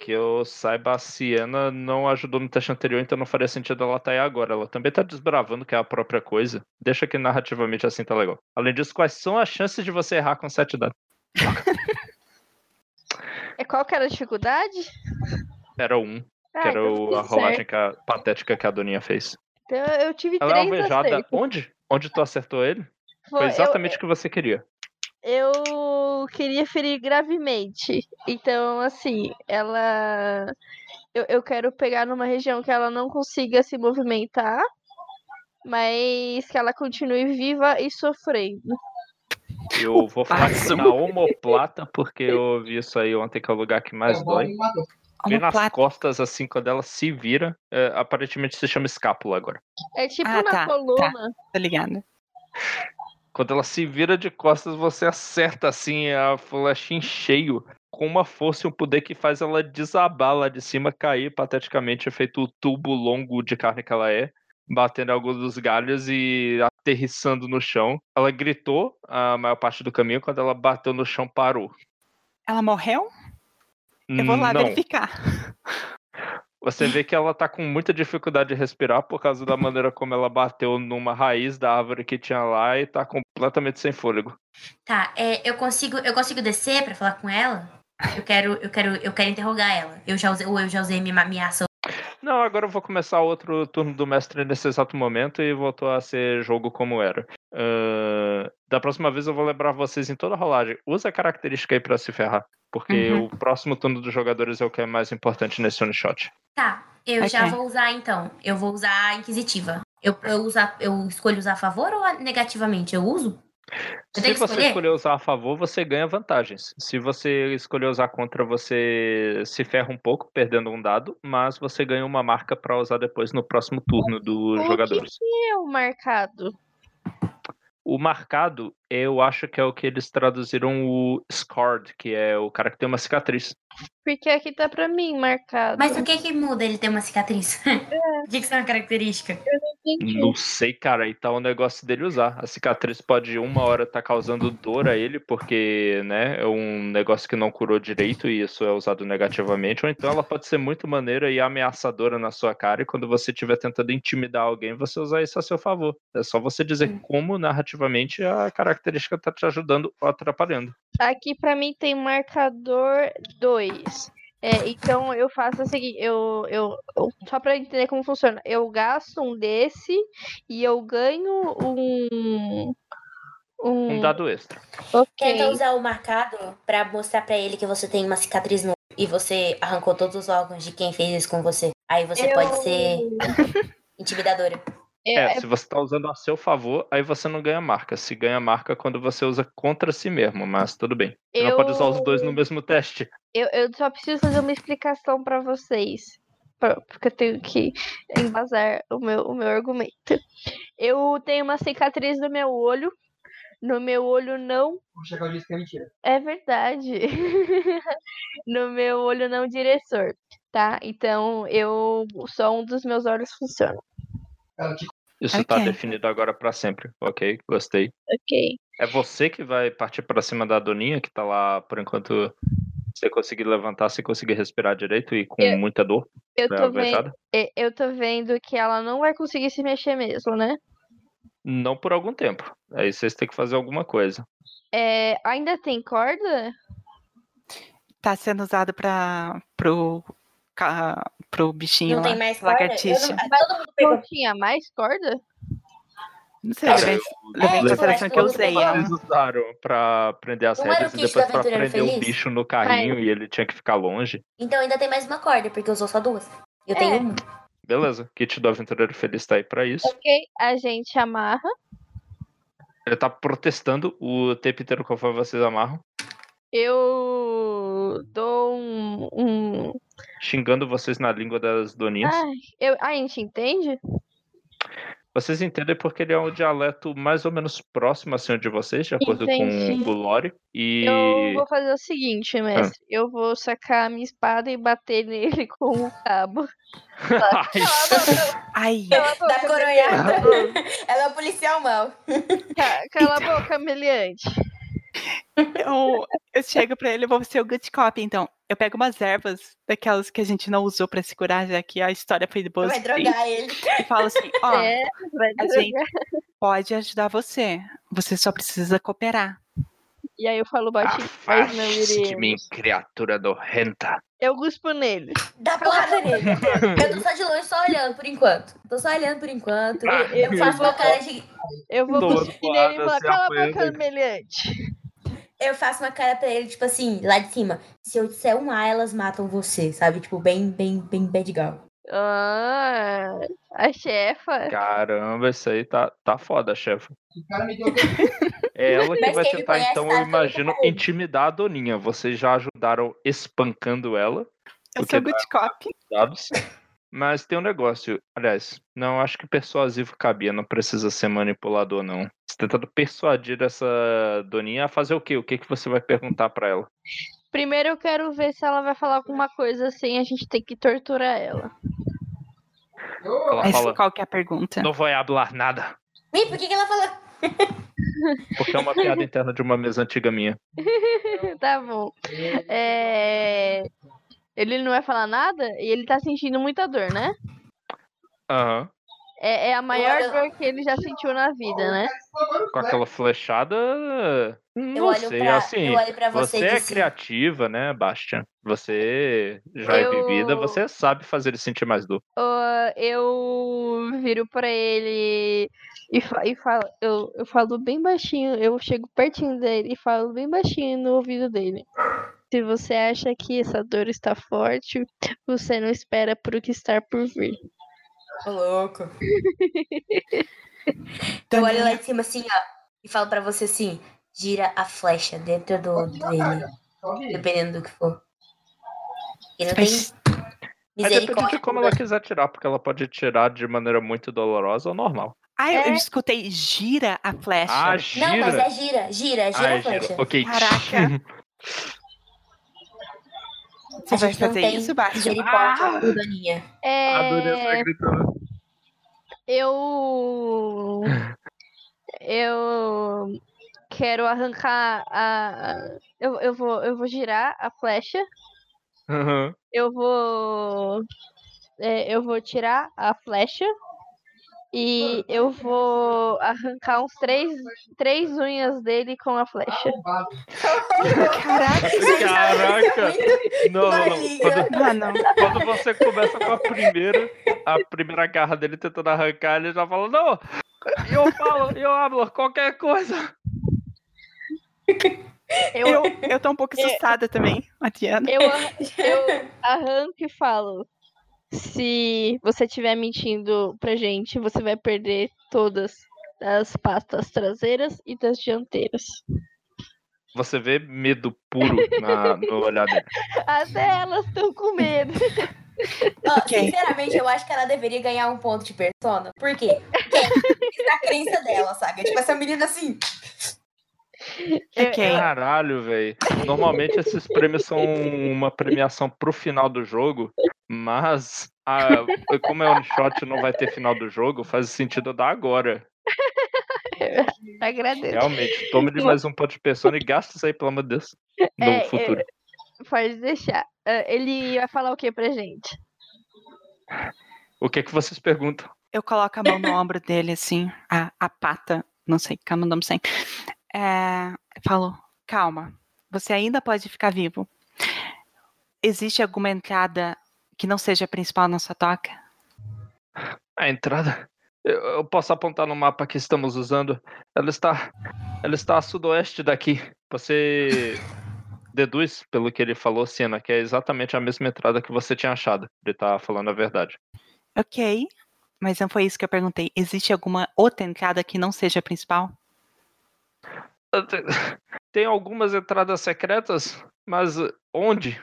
Que eu saiba, a Siena não ajudou no teste anterior, então não faria sentido ela estar aí agora. Ela também tá desbravando, que é a própria coisa. Deixa que narrativamente assim tá legal. Além disso, quais são as chances de você errar com 7 dados? [LAUGHS] É qual que era a dificuldade? Era um, Ah, que era então o- a rolagem que a, patética que a Doninha fez. Então eu tive Ela é três alvejada. acertos. Onde? Onde tu acertou ele? Foi- Foi eu- exatamente o que você queria. Eu queria ferir gravemente. Então, assim, ela. Eu, eu quero pegar numa região que ela não consiga se movimentar, mas que ela continue viva e sofrendo. Eu vou falar que na omoplata, porque eu ouvi isso aí ontem, que é o lugar que mais dói. Bem nas costas, assim, quando ela se vira, é, aparentemente se chama escápula agora. É tipo Ah, na tá, tá. coluna. Tá ligado? Quando ela se vira de costas, você acerta, assim, a flecha em cheio, com uma força e um poder que faz ela desabar lá de cima, cair pateticamente, feito o tubo longo de carne que ela é, batendo alguns dos galhos e aterrissando no chão. Ela gritou a maior parte do caminho, quando ela bateu no chão, parou. Ela morreu? Eu vou lá Não. verificar. Você vê que ela tá com muita dificuldade de respirar por causa da maneira como ela bateu numa raiz da árvore que tinha lá e tá completamente sem fôlego. Tá, é, eu consigo, eu consigo descer pra falar com ela? Eu quero, eu quero, eu quero interrogar ela. Eu já usei, ou eu já usei minha, ação. Não, agora eu vou começar outro turno do mestre nesse exato momento e voltou a ser jogo como era. Ahn, da próxima vez eu vou lembrar vocês em toda a rolagem. Usa a característica aí pra se ferrar. Porque Uhum. o próximo turno dos jogadores é o que é mais importante nesse one shot. Tá, eu já Ok. vou usar então. Eu vou usar a Inquisitiva. Eu, eu, usar, eu escolho usar a favor ou negativamente? Eu uso? Se você escolher? usar a favor, você ganha vantagens. Se você escolher usar contra, você se ferra um pouco, perdendo um dado, mas você ganha uma marca pra usar depois no próximo turno dos O jogadores. que é o marcado? O marcado, eu acho que é o que eles traduziram o scarred, que é o cara que tem uma cicatriz. Porque aqui tá pra mim marcado. Mas o que que muda ele ter uma cicatriz? [LAUGHS] O que que são a característica? Entendi. Não sei, cara, aí tá o negócio dele usar. A cicatriz pode uma hora tá causando dor a ele, porque, né, é um negócio que não curou direito e isso é usado negativamente, ou então ela pode ser muito maneira e ameaçadora na sua cara, e quando você estiver tentando intimidar alguém, você usar isso a seu favor. É só você dizer Hum. como narrativamente a característica tá te ajudando ou atrapalhando. Aqui pra mim tem marcador 2. É, então eu faço o seguinte, eu, eu, eu- só pra entender como funciona, eu gasto um desse e eu ganho um. Um, Um dado extra. ok. Tenta usar o marcado pra mostrar pra ele que você tem uma cicatriz no e você arrancou todos os órgãos de quem fez isso com você. Aí você Eu- pode ser [LAUGHS] intimidadora. É, É, é se você tá usando a seu favor, aí você não ganha marca. Se ganha marca quando você usa contra si mesmo, mas tudo bem. Você não pode usar os dois no mesmo teste. Eu, eu só preciso fazer uma explicação pra vocês. Porque eu tenho que embasar o meu, o meu argumento. Eu tenho uma cicatriz no meu olho. No meu olho não. O Chacal disse que é mentira. É verdade. [LAUGHS] no meu olho não diretor. Tá? Então eu. Só um dos meus olhos funciona. Isso tá Ok. definido agora pra sempre. Ok, gostei. Ok. É você que vai partir pra cima da Doninha, que tá lá por enquanto você conseguir levantar, você conseguir respirar direito e com Eu- muita dor. Eu tô, vendo, eu tô vendo que ela não vai conseguir se mexer mesmo, né? Não por algum tempo. Aí vocês têm que fazer alguma coisa. É, ainda tem corda? Tá sendo usado pra, pro, pro bichinho Não lá. tem mais corda? Eu lagartixa. não- ah, todo mundo pegou. Não tinha mais corda? Não sei, Cara, levei, levei É, em consideração que eu usei. Eles usaram pra prender as Não o rédeas e depois pra prender o Feliz? bicho no carrinho e ele tinha que ficar longe. Então ainda tem mais uma corda, porque usou só duas. Eu É. tenho uma. Beleza, kit do Aventureiro Feliz tá aí pra isso. Ok, a gente amarra. Ele tá protestando o tempo inteiro conforme vocês amarram, Eu dou um. um... xingando vocês na língua das doninhas. Ai, eu... a gente entende? Vocês entendem porque ele é um dialeto mais ou menos próximo assim de vocês, de acordo Entendi. com o Lore. E Eu vou fazer o seguinte, mestre. Eu vou sacar a minha espada e bater nele [LAUGHS] com o cabo. Ai, Ai, Da coronhada. Ela é o policial mal. Ca- Cala a boca, meliante. Eu, eu chego pra ele, eu vou ser o good cop, então. Eu pego umas ervas, daquelas que a gente não usou pra segurar, já que a história foi de boas Vai drogar ele. E falo assim, [LAUGHS] ó, É, a drogar. gente pode ajudar você. Você só precisa cooperar. E aí eu falo baixinho, mas não afaste-se de mim, criatura nojenta. Eu guspo nele. Dá porrada nele. [LAUGHS] Eu tô só de longe, só olhando por enquanto. Tô só olhando por enquanto. Eu faço uma cara de. Eu vou cuspir nele e falar, cala a boca, meliante. Eu faço uma cara pra ele, tipo assim, lá de cima. Se eu disser um A, elas matam você, sabe? Tipo, bem, bem, bem bad girl. Ah, a chefa. Caramba, isso aí tá, tá foda, chefe. O cara me deu É ela que Mas vai tentar, então, eu imagino, intimidar a Doninha. Vocês já ajudaram espancando ela, Eu sou good cop. dados. Mas tem um negócio, aliás, não acho que persuasivo cabia, não precisa ser manipulador, não. Você tá tentando persuadir essa Doninha a fazer o quê? O que, que você vai perguntar pra ela? Primeiro eu quero ver se ela vai falar alguma coisa assim, a gente tem que torturar ela. Ela Mas fala, qual que é a pergunta? não vou falar nada. Ih, por que, que ela falou? [LAUGHS] [LAUGHS] Porque é uma piada interna de uma mesa antiga minha. tá bom. É... Ele não vai falar nada e ele tá sentindo muita dor, né? Aham. É, é a maior olho- dor que ele já sentiu na vida, né? Com aquela flechada. Eu Não olho, sei, pra, assim. eu olho pra você, Você é criativa, né, Bastian? Você já é Eu- vivida, você sabe fazer ele sentir mais dor. Ah, eu viro pra ele e, fa e falo, eu, eu falo bem baixinho, eu chego pertinho dele e falo bem baixinho no ouvido dele. Se você acha que essa dor está forte, você não espera por o que está por vir. Ô, louco. Eu olho lá de cima assim, ó, e falo pra você assim: gira a flecha dentro do dele, dependendo do que for. E não tem Mas depende misericórdia. de como ela quiser tirar, porque ela pode tirar de maneira muito dolorosa ou normal. Ah, eu, eu É. escutei gira a flecha. Ah, Não, mas gira. é gira, gira, gira Ah, a flecha. Ok. Caraca. [LAUGHS] Você vai fazer isso. Adorei essa É, gritando. eu eu quero arrancar a eu, eu vou eu vou girar a flecha Aham. eu vou é, eu vou tirar a flecha e eu vou arrancar uns três, três unhas dele com a flecha. Caraca, Caraca! Não, não, não. Barriga. Quando, ah, não. quando você começa com a primeira, a primeira garra dele tentando arrancar, ele já fala, não! Eu falo, eu hablo qualquer coisa. Eu, Eu, eu tô um pouco assustada também, Matiana. eu, eu arranco e falo. Se você estiver mentindo pra gente, você vai perder todas as patas traseiras e das dianteiras. Você vê medo puro na- no olhar dele. [LAUGHS] Até elas estão com medo. Ó, Ok. Sinceramente, eu acho que ela deveria ganhar um ponto de persona. Por quê? Porque é a crença dela, saca? Tipo, essa menina assim. Eu- Ok. Caralho, velho. Normalmente esses prêmios são uma premiação pro final do jogo, mas a- como é one shot e não vai ter final do jogo, faz sentido eu dar agora. [LAUGHS] Agradeço. Realmente. Tome-lhe mais um ponto de persona e gasta isso aí, pelo amor de Deus. No É, futuro. Pode deixar. Ah, Ele vai falar o que pra gente? O que é que vocês perguntam? Eu coloco a mão no ombro dele, assim, a, a pata, não sei, calma, não sei. É, falo, calma, você ainda pode ficar vivo. Existe alguma entrada que não seja a principal na sua toca? A entrada. Eu, eu posso apontar no mapa que estamos usando. Ela está. Ela está a sudoeste daqui. Você [LAUGHS] deduz, pelo que ele falou, Siena, que é exatamente a mesma entrada que você tinha achado. Ele tá falando a verdade. Ok, mas não foi isso que eu perguntei. Existe alguma outra entrada que não seja a principal? [LAUGHS] Tem algumas entradas secretas, mas onde?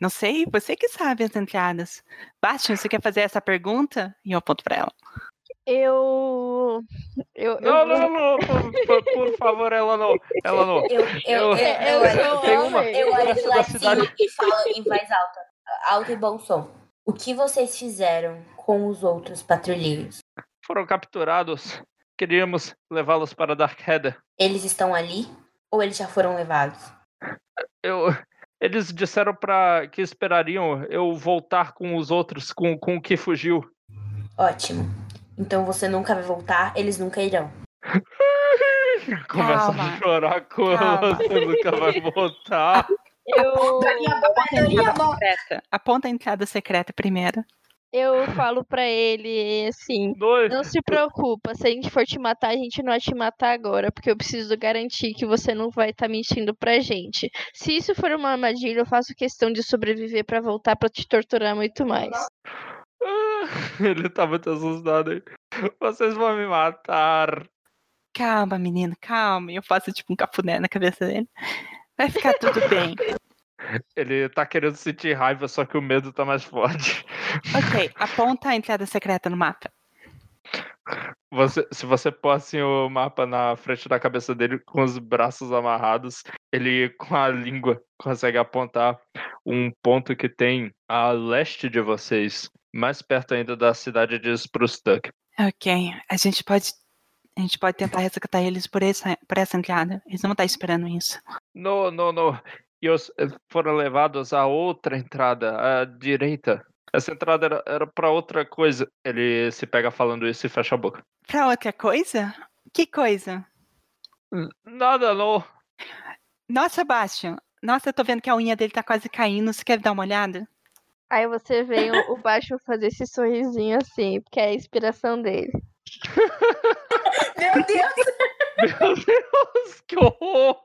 Não sei, você que sabe as entradas. Bastian, você quer fazer essa pergunta? E eu aponto pra ela. Eu. Eu, eu Não, vou- não, não, por, por- favor, ela não. Ela não. Eu, eu, eu, Eu- eu, eu [LAUGHS] uma- eu olho lá cidade- cima e falo em voz alta, alto e bom som. O que vocês fizeram com os outros patrulheiros? Foram capturados. Queríamos levá-los para Dark Heather. Eles estão ali ou eles já foram levados? Eu, eles disseram para que esperariam eu voltar com os outros, com, com o que fugiu. Ótimo. Então você nunca vai voltar, eles nunca irão. [LAUGHS] Começa Calma. a chorar com Calma. você nunca vai voltar. eu, Aponta a entrada secreta. Aponta a entrada secreta primeiro. Eu falo pra ele assim. Dois. Não se preocupa, se a gente for te matar, a gente não vai te matar agora, porque eu preciso garantir que você não vai estar mentindo pra gente. Se isso for uma armadilha, eu faço questão de sobreviver pra voltar pra te torturar muito mais. Ah, [LAUGHS] Ele tá muito assustado aí. Vocês vão me matar. Calma, menino, calma. Eu faço tipo um cafuné na cabeça dele. Vai ficar tudo bem. Ele tá querendo sentir raiva, só que o medo tá mais forte. Ok, aponta a entrada secreta no mapa. Você, se você pôr assim o mapa na frente da cabeça dele com os braços amarrados, ele com a língua consegue apontar um ponto que tem a leste de vocês, mais perto ainda da cidade de Sprustuck. Ok, a gente pode. A gente pode tentar resgatar eles por essa, por essa entrada. Eles não vão estar esperando isso. Não, não, não. E os eh, foram levados a outra entrada, à direita. Essa entrada era, para outra coisa. Ele se pega falando isso e fecha a boca. Pra outra coisa? Que coisa? Nada, não. Nossa, Bastian. Nossa, eu tô vendo que a unha dele tá quase caindo. Você quer dar uma olhada? Aí você vê o, o Baixo fazer esse sorrisinho assim, porque é a inspiração dele. [LAUGHS] Meu Deus! [LAUGHS] Meu Deus, que horror!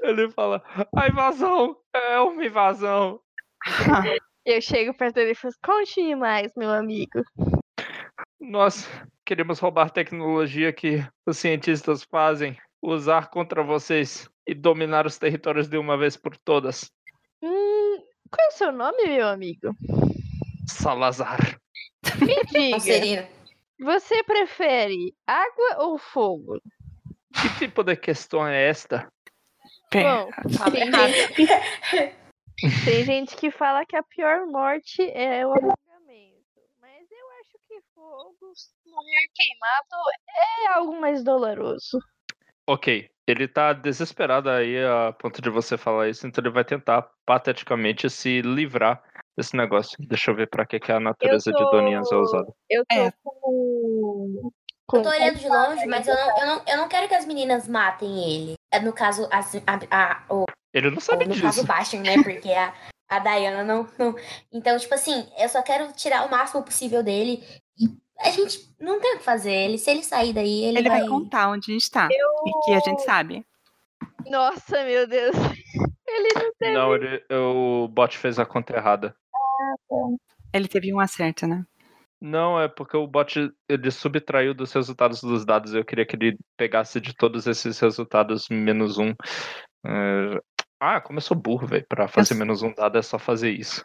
Ele fala, a invasão é uma invasão. [LAUGHS] Eu chego perto dele e falo, conte mais, meu amigo. Nós queremos roubar tecnologia que os cientistas fazem, usar contra vocês e dominar os territórios de uma vez por todas. Hum, qual é o seu nome, meu amigo? Salazar. Me [LAUGHS] diga, você prefere água ou fogo? Que tipo de questão é esta? Bom, tem [LAUGHS] tem gente que fala que a pior morte é o afogamento. Mas eu acho que fogo, morrer queimado, é algo mais doloroso. Ok, ele tá desesperado aí a ponto de você falar isso, então ele vai tentar pateticamente se livrar desse negócio. Deixa eu ver pra que, que a natureza de Doninhas é tô- usada. Eu tô É. com. Eu tô olhando de longe, mas eu não, eu, não, eu não quero que as meninas matem ele. É no caso, as, a, a, o, Ele não sabe no disso. caso Bastion, né? Porque a, a Diana não, não. Então, tipo assim, eu só quero tirar o máximo possível dele. E a gente não tem o que fazer. Ele, se ele sair daí, ele, Ele vai. vai contar onde a gente tá. E que a gente sabe. Nossa, meu Deus. [LAUGHS] Ele não teve. Não, ele, o bot fez a conta errada. Ele teve um acerto, né? Não, é porque o bot ele subtraiu dos resultados dos dados. Eu queria que ele pegasse de todos esses resultados menos um. É, Ah, como eu sou burro, velho. Pra fazer Eu- menos um dado é só fazer isso.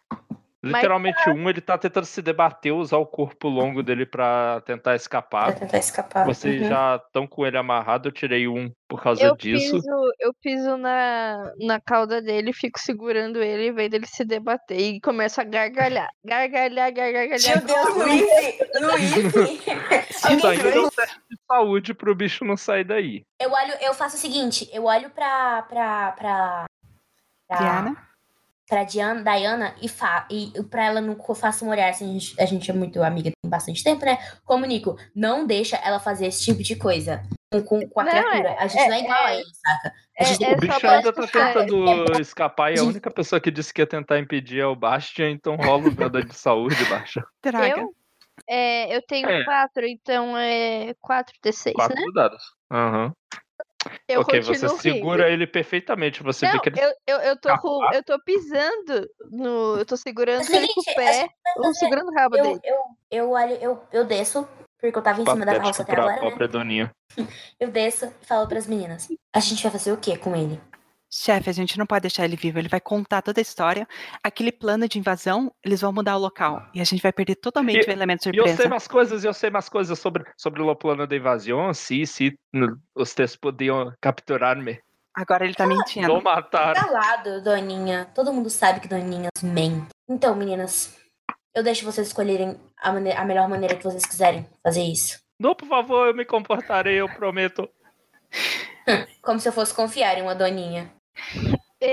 Mas- Literalmente um, ele tá tentando se debater, usar o corpo longo dele pra tentar Pra escapar. tentar escapar. Vocês Uhum. já estão com ele amarrado, eu tirei um por causa Eu disso. piso, eu piso na, na cauda dele, fico segurando ele, vendo ele se debater e começo a gargalhar. Gargalhar, gargalhar, gargalhar. Meu Deus, Luiz! Luiz! [LAUGHS] Isso Alguém aí é um teste de saúde pro bicho não sair daí. Eu olho, eu faço o seguinte, eu olho pra. pra. pra. pra, Diana? Pra Diana, Diana e, fa, e pra ela não eu faço um olhar assim, a gente, a gente é muito amiga tem bastante tempo, né? Comunico, não deixa ela fazer esse tipo de coisa com, com, a Não, criatura. A gente é- não é igual a é- ele, saca? A é- gente é O bicho ainda tá tentando escapar e a única pessoa que disse que ia tentar impedir é o Bastian, então rola o dado de saúde, Baixa. [LAUGHS] Droga. Eu? É, eu tenho É. quatro, então é 4d6, Quatro né? dados. Aham. Eu ok, você rindo. segura ele perfeitamente. Você Não, vê que ele. eu, eu, eu, tô com, eu tô pisando no. Eu tô segurando Mas, ele com o gente, pé. Ou segurando o rabo Eu, dele. eu, eu olho, eu, eu desço, porque eu tava em cima da carroça até agora, né? [LAUGHS] Eu desço e falo pras meninas. A gente vai fazer o que com ele? Chefe, a gente não pode deixar ele vivo. Ele vai contar toda a história. Aquele plano de invasão, eles vão mudar o local. E a gente vai perder totalmente E- o elemento E eu sei surpresa. mais coisas, eu sei mais coisas sobre, sobre o plano da invasão. Se, se vocês podiam capturar-me, Agora ele tá mentindo. não matar. Calado, Doninha. Todo mundo sabe que Doninhas mente. Então, meninas, eu deixo vocês escolherem a, mane- a melhor maneira que vocês quiserem fazer isso. Não, por favor, eu me comportarei, eu prometo. [LAUGHS] Como se eu fosse confiar em uma Doninha.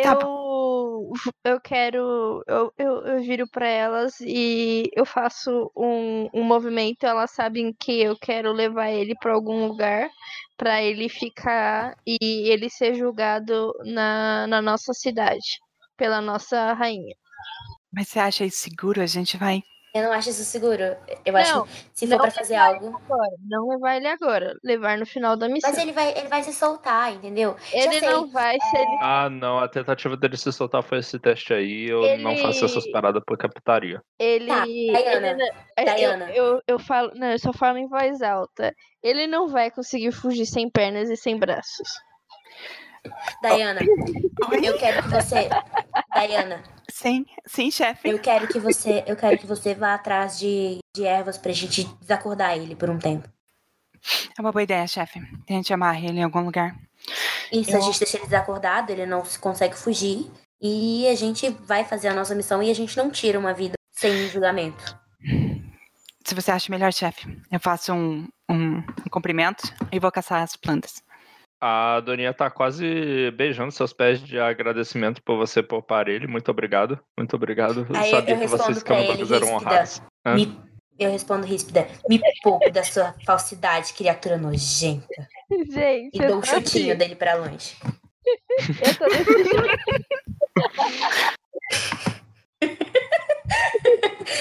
Tá Eu, eu quero. Eu, eu, eu viro pra elas e eu faço um, um movimento. Elas sabem que eu quero levar ele pra algum lugar pra ele ficar e ele ser julgado na, na nossa cidade pela nossa rainha. Mas você acha isso seguro? A gente vai. Eu não acho isso seguro. Eu Não, acho que se for pra fazer algo. Agora, não levar ele agora, levar no final da missão. Mas ele vai, ele vai se soltar, entendeu? Ele não vai se ele Ah, não, a tentativa dele se soltar foi esse teste aí. Eu não faço essas Ele- paradas por captaria. Ele, Tá, Diana, ele não- é, Diana. Eu, eu, eu falo, não, eu só falo em voz alta. Ele não vai conseguir fugir sem pernas e sem braços. Diana, eu quero que você. Diana, Sim, sim, chefe. eu quero que você. Eu quero que você vá atrás de, de ervas pra gente desacordar ele por um tempo. É uma boa ideia, chefe. A gente amarra ele em algum lugar. Isso, Eu- a gente deixa ele desacordado, ele não se consegue fugir. E a gente vai fazer a nossa missão e a gente não tira uma vida sem julgamento. Se você acha melhor, chefe, eu faço um, um, um cumprimento e vou caçar as plantas. A Doninha tá quase beijando seus pés de agradecimento por você poupar ele. Muito obrigado. Muito obrigado. Eu Aí sabia eu que vocês ele, eram honrados. Me- eu respondo ríspida. Me poupe da sua falsidade, criatura nojenta. Gente, E eu dou um chutinho assim, dele pra longe. eu tô. [LAUGHS]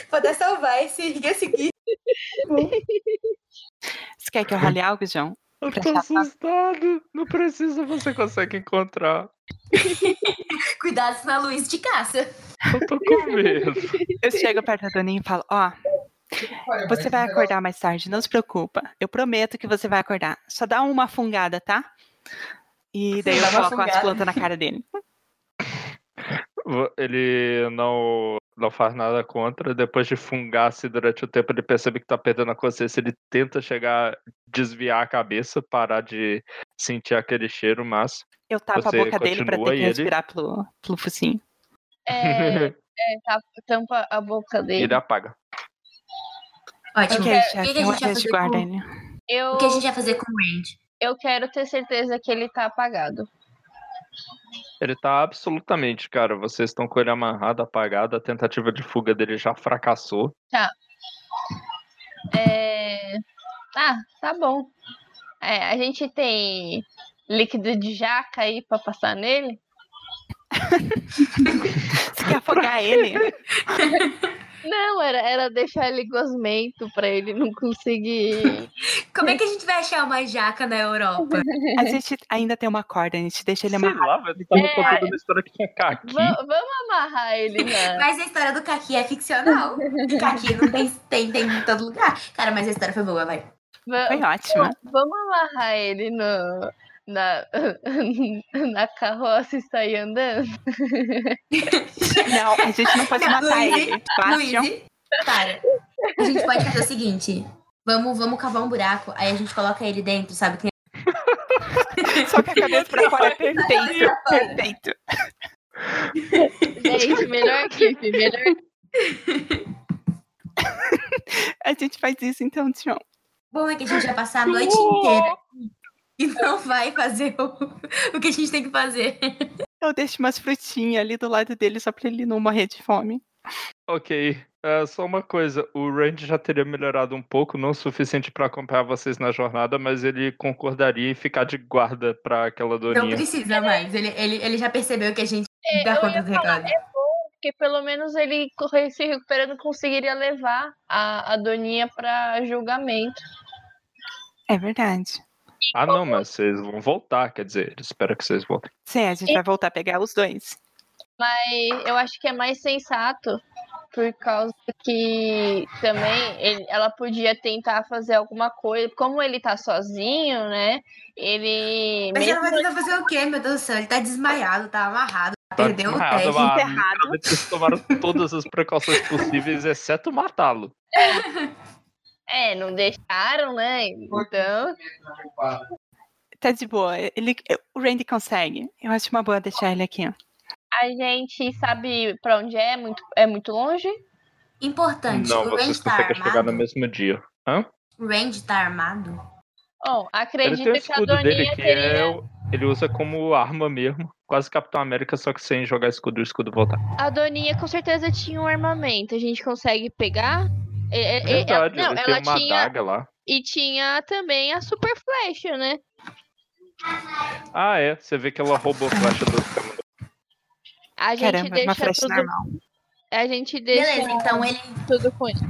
Vou até salvar esse, esse aqui. Você quer que eu rale algo, João? Eu tô assustado. Não precisa, você consegue encontrar. [LAUGHS] Cuidado na luz de caça. Eu tô com medo. Eu chego perto da Doninha e falo, ó, você vai acordar mais tarde, não se preocupa. Eu prometo que você vai acordar. Só dá uma fungada, tá? E daí eu coloco as plantas na cara dele. Ele não, não faz nada contra. Depois de fungar-se durante o tempo, ele percebe que tá perdendo a consciência. Ele tenta chegar, desviar a cabeça, parar de sentir aquele cheiro, mas Eu tapo Você a boca dele pra ter que ele- respirar pelo, pelo focinho. É, [LAUGHS] é, tá- tampa a boca dele. ele apaga. Ótimo. Ok, o que, a gente vai fazer guarda com, ele. Eu, o que a gente vai fazer com o Randy? eu quero ter certeza que ele tá apagado. Ele tá absolutamente, cara. Vocês estão com ele amarrado, apagado. A tentativa de fuga dele já fracassou. É... Ah, tá bom. É, a gente tem líquido de jaca aí pra passar nele? [LAUGHS] Você quer afogar ele? [LAUGHS] Não, era, era deixar ele gosmento pra ele não conseguir. [LAUGHS] Como é que a gente vai achar uma jaca na Europa? A gente ainda tem uma corda, a gente deixa ele Sei amarrado. lá, velho. Tava É. contando uma história que tinha caqui. Va- vamos amarrar ele na. [LAUGHS] Mas a história do Kaki é ficcional. Kaki não tem, tem, tem em todo lugar. Cara, mas a história foi boa, vai. Va- Foi ótimo. Vamos amarrar ele no, na, [LAUGHS] na carroça e sair andando? [LAUGHS] Não, a gente não pode Não, matar Luiz, ele. Luiz, para. A gente pode fazer o seguinte. Vamos, vamos cavar um buraco, aí a gente coloca ele dentro, sabe? Que Só que a cabeça pra fora é perfeito. Perfeito. Gente, melhor equipe, melhor [LAUGHS] A gente faz isso então, Tião. Bom é que a gente vai passar a noite inteira e não vai fazer o, [LAUGHS] o que a gente tem que fazer. Eu deixo umas frutinhas ali do lado dele só pra ele não morrer de fome. Ok. É, só uma coisa, o Randy já teria melhorado um pouco, não o suficiente pra acompanhar vocês na jornada, mas ele concordaria em ficar de guarda pra aquela Não doninha. precisa mais. Ele, ele, ele já percebeu que a gente É, dá eu conta do recado. porque pelo menos ele se recuperando conseguiria levar a, a Doninha pra julgamento. É verdade. Ah, não, mas vocês vão voltar, quer dizer, ele espera que vocês voltem. Sim, a gente vai voltar a pegar os dois. Mas eu acho que é mais sensato por causa que também ele, ela podia tentar fazer alguma coisa. Como ele tá sozinho, né? Ele. Mas ela vai tentar fazer o quê, meu Deus do céu? Ele tá desmaiado, tá amarrado. Tá Perdeu o mano. enterrado. Eles tomaram todas as precauções possíveis, exceto matá-lo. [LAUGHS] É, não deixaram, né? Então. Tá de boa. Ele, o Randy consegue. Eu acho uma boa deixar ele aqui. A gente sabe pra onde é? Muito, é muito longe? Importante, Não, o vocês tá conseguem chegar no mesmo dia. Hã? O Range tá armado? Bom, Ele tem o acredito que a escudo dele, Doninha que teria. é. Ele usa como arma mesmo. Quase Capitão América, só que sem jogar escudo e o escudo voltar. A Doninha com certeza tinha um armamento. A gente consegue pegar? É, é, é, Verdade, não, ele ela tem uma tinha. adaga lá. E tinha também a super flecha, né? Ah, é. Você vê que ela roubou a flecha do. A gente Caramba, uma deixa flecha tudo. normal. A gente deixa Beleza, então ele, tudo com isso.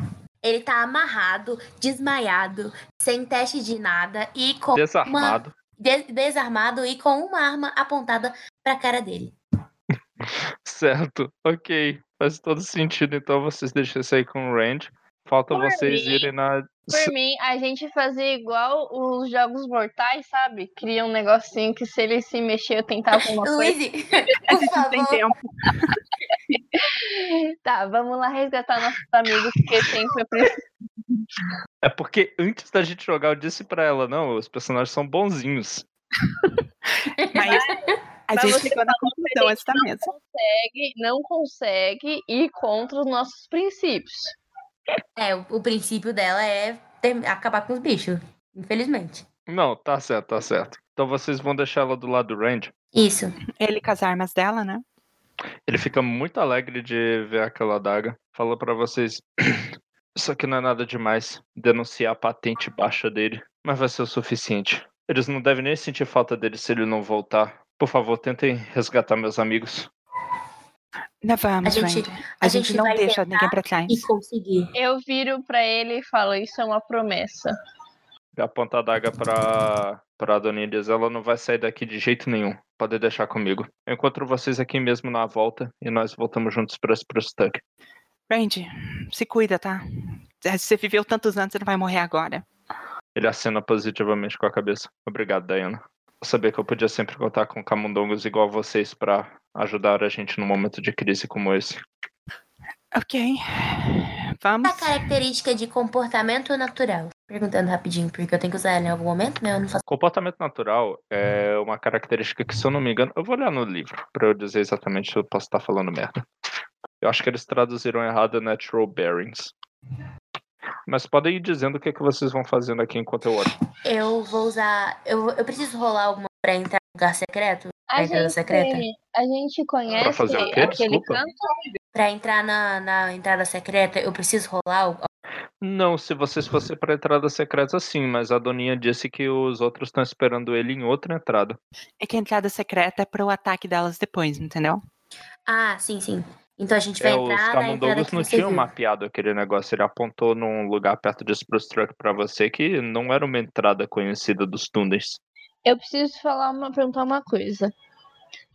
ele tá amarrado, desmaiado, sem teste de nada e com Desarmado. de- desarmado e com uma arma apontada pra cara dele. [LAUGHS] Certo. Ok. Faz todo sentido. Então vocês deixam isso aí com o Range. Falta Por vocês mim, irem na. Por [LAUGHS] mim, a gente fazia igual os jogos mortais, sabe? Cria um negocinho que se ele se mexer, eu tentava uma [LAUGHS] coisa. Luiz, [LAUGHS] A por gente não tem favor, tempo. Tá, vamos lá resgatar nossos amigos, porque sempre eu preciso. É porque antes da gente jogar, eu disse pra ela: não, os personagens são bonzinhos. Mas a Mas gente chegou na conclusão antes da mesa. consegue, não consegue ir contra os nossos princípios. É, o, o princípio dela é ter- acabar com os bichos, infelizmente. Não, tá certo, tá certo. Então vocês vão deixar ela do lado do Range. Isso. Ele com as armas dela, né? Ele fica muito alegre de ver aquela adaga. Fala pra vocês: [CLEARS THROAT] Isso aqui não é nada demais. Denunciar a patente baixa dele. Mas vai ser o suficiente. Eles não devem nem sentir falta dele se ele não voltar. Por favor, tentem resgatar meus amigos. Não vamos, A gente- Randy. a A, gente, gente não vai deixa ninguém pra trás. E conseguir. Eu viro pra ele e falo: Isso é uma promessa. E aponta a adaga pra, pra Dona Inês. Ela não vai sair daqui de jeito nenhum. Pode deixar comigo. Eu encontro vocês aqui mesmo na volta e nós voltamos juntos pra Spruce Randy, se cuida, tá? Você viveu tantos anos, você não vai morrer agora. Ele acena positivamente com a cabeça. Obrigado, Diana. Eu sabia que eu podia sempre contar com camundongos igual vocês pra ajudar a gente num momento de crise como esse. Ok. Vamos. A característica de comportamento natural. Perguntando rapidinho, porque eu tenho que usar ela em algum momento, né? Eu não faço. Comportamento natural é uma característica que, se eu não me engano, eu vou olhar no livro pra eu dizer exatamente se eu posso estar falando merda. Eu acho que eles traduziram errado Natural Bearings. Mas podem ir dizendo o que, é que vocês vão fazendo aqui enquanto eu olho. Eu vou usar. Eu, eu preciso rolar alguma pra entrar no lugar secreto? A Pra entrada gente, secreta? a gente conhece fazer o quê? aquele Desculpa. canto? Pra entrar na, na entrada secreta, eu preciso rolar algo? Não, se vocês fossem pra entrada secreta, sim, mas a Doninha disse que os outros estão esperando ele em outra entrada. É que a entrada secreta é pro ataque delas depois, entendeu? Ah, sim, sim. Então a gente vai É, os entrar na entrada camundongos não tinham mapeado aquele negócio. Ele apontou num lugar perto de Spruce Truck pra você que não era uma entrada conhecida dos túneis. Eu preciso falar uma, perguntar uma coisa.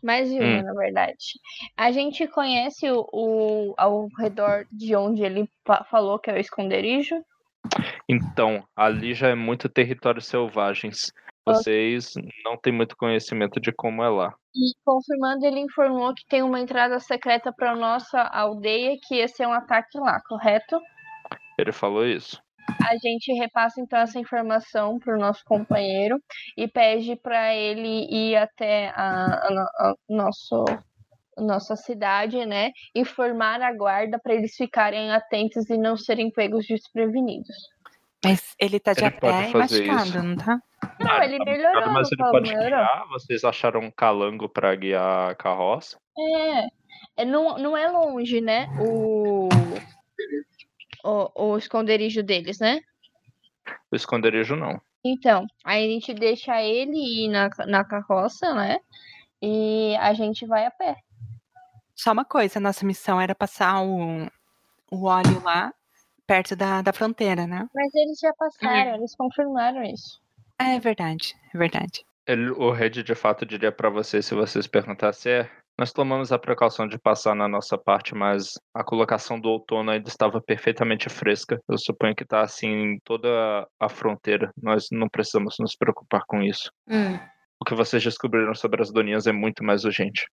Mais de uma, Hum. na verdade. A gente conhece o, o- ao redor de onde ele falou que é o esconderijo? Então, ali já é muito território selvagens. Vocês não têm muito conhecimento de como é lá. E confirmando, ele informou que tem uma entrada secreta para nossa aldeia, que ia ser um ataque lá, correto? Ele falou isso. A gente repassa então essa informação para o nosso companheiro e pede para ele ir até a, a a nosso, nossa cidade, né? Informar a guarda para eles ficarem atentos e não serem pegos desprevenidos. Mas ele tá de Ele a pé e machucado, isso. não tá? Não, ele melhorou, Mas não ele pode melhorou. guiar. Vocês acharam um calango pra guiar a carroça? É, é não, não é longe, né? O, o, o esconderijo deles, né? O esconderijo não. Então, aí a gente deixa ele ir na, na carroça, né? E a gente vai a pé. Só uma coisa, nossa missão era passar o, o óleo lá, perto da, da fronteira, né? Mas eles já passaram, eles confirmaram isso. É verdade, é verdade. Ele, o Red de fato diria pra vocês se vocês perguntassem, é, Nós tomamos a precaução de passar na nossa parte, mas a colocação do outono ainda estava perfeitamente fresca. Eu suponho que está assim em toda a fronteira. Nós não precisamos nos preocupar com isso. Hum. O que vocês descobriram sobre as doninhas é muito mais urgente.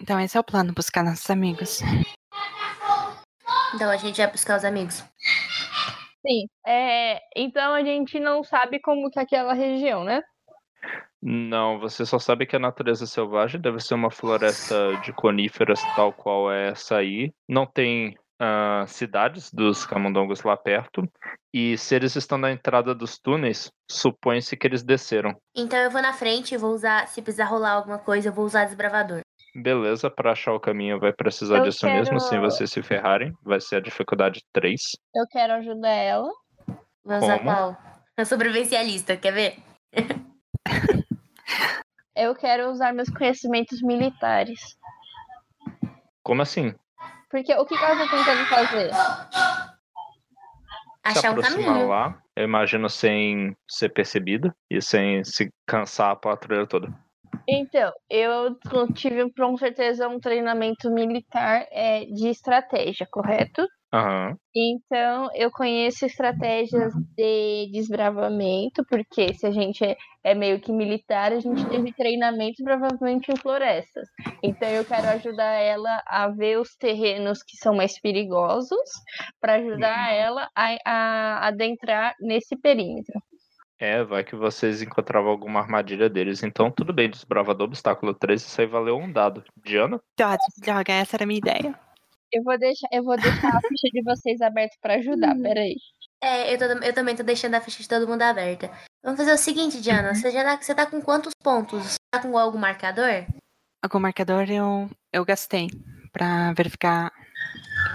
Então esse é o plano, buscar nossos amigos. Então a gente vai buscar os amigos. Sim. É, então a gente não sabe como que é aquela região, né? Não, você só sabe que a natureza selvagem deve ser uma floresta de coníferas tal qual é essa aí. Não tem ah, cidades dos camundongos lá perto. E se eles estão na entrada dos túneis, supõe-se que eles desceram. Então eu vou na frente e vou usar, se precisar rolar alguma coisa, eu vou usar desbravador. Beleza, para achar o caminho vai precisar Eu disso mesmo, sem quero- vocês se ferrarem. Vai ser a dificuldade 3. Eu quero ajudar ela. Vou usar qual? Eu sou sobrevivencialista, quer ver? [LAUGHS] [LAUGHS] Eu quero usar meus conhecimentos militares. Como assim? Porque o que que ela tá tentando fazer? se Achar um aproximar caminho. lá, eu imagino sem ser percebida e sem se cansar a patrulha toda. Então, eu tive com certeza um treinamento militar é, de estratégia, correto? Aham. Então, eu conheço estratégias de desbravamento, porque se a gente é, é meio que militar, a gente teve treinamento provavelmente em florestas. Então, eu quero ajudar ela a ver os terrenos que são mais perigosos, para ajudar ela a, a adentrar nesse perímetro. É, vai que vocês encontravam alguma armadilha deles. Então, tudo bem, desbravador obstáculo 3, isso aí valeu um dado. Diana? Droga, essa era a minha ideia. Eu vou deixar, eu vou deixar a ficha de vocês aberta para ajudar, peraí. É, eu, tô- eu também tô deixando a ficha de todo mundo aberta. Vamos fazer o seguinte, Diana. Você já tá, você tá com quantos pontos? Você tá com algum marcador? Algum marcador eu, eu gastei pra verificar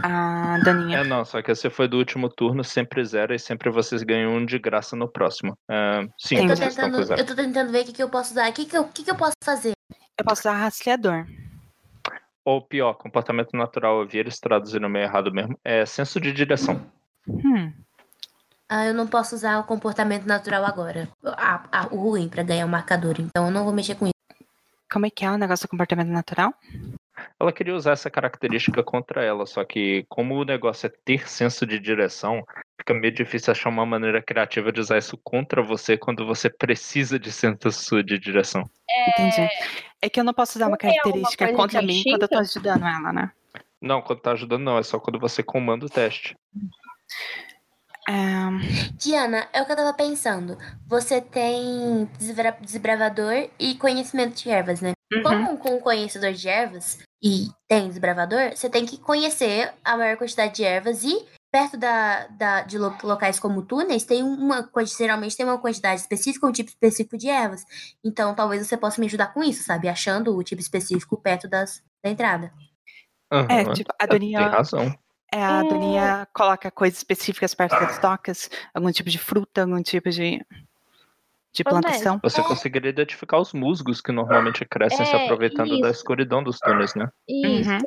a daninha. É, não, só que você foi do último turno, sempre zero, e sempre vocês ganham um de graça no próximo. É, sim, Eu tô, tentando, eu tô tentando ver o que, que eu posso usar. O que, que, eu, que, que eu posso fazer? Eu posso usar rastreador. Ou pior, comportamento natural, eu vi eles traduzindo meio errado mesmo. É senso de direção. Hum, Ah, eu não posso usar o comportamento natural agora. Ah, ah, o ruim pra ganhar o marcador. Então eu não vou mexer com isso. como é que é o negócio do comportamento natural? Ela queria usar essa característica contra ela, só que como o negócio é ter senso de direção, fica meio difícil achar uma maneira criativa de usar isso contra você quando você precisa de senso de direção. Entendi. É que eu não posso usar uma Não tem alguma característica contra mim quando eu tô ajudando ela, né? Não, quando tá ajudando não, é só quando você comanda o teste. Ahn, Diana, é o que eu tava pensando. Você tem desbra- desbravador e conhecimento de ervas, né? uhum. Como com conhecedor de ervas e tem desbravador, você tem que conhecer a maior quantidade de ervas e perto da, da- de lo- locais como túneis tem uma geralmente tem uma quantidade específica, um tipo específico de ervas. Então talvez você possa me ajudar com isso, sabe? Achando o tipo específico perto das, da entrada. É, Aham, tipo, a Tem Doninha, razão. é, a Hum. Doninha coloca coisas específicas perto das tocas, algum tipo de fruta, algum tipo de, de Mestre, plantação. Você É. conseguiria identificar os musgos que normalmente crescem se É, aproveitando da isso. escuridão dos túneis, né? Isso. Uhum.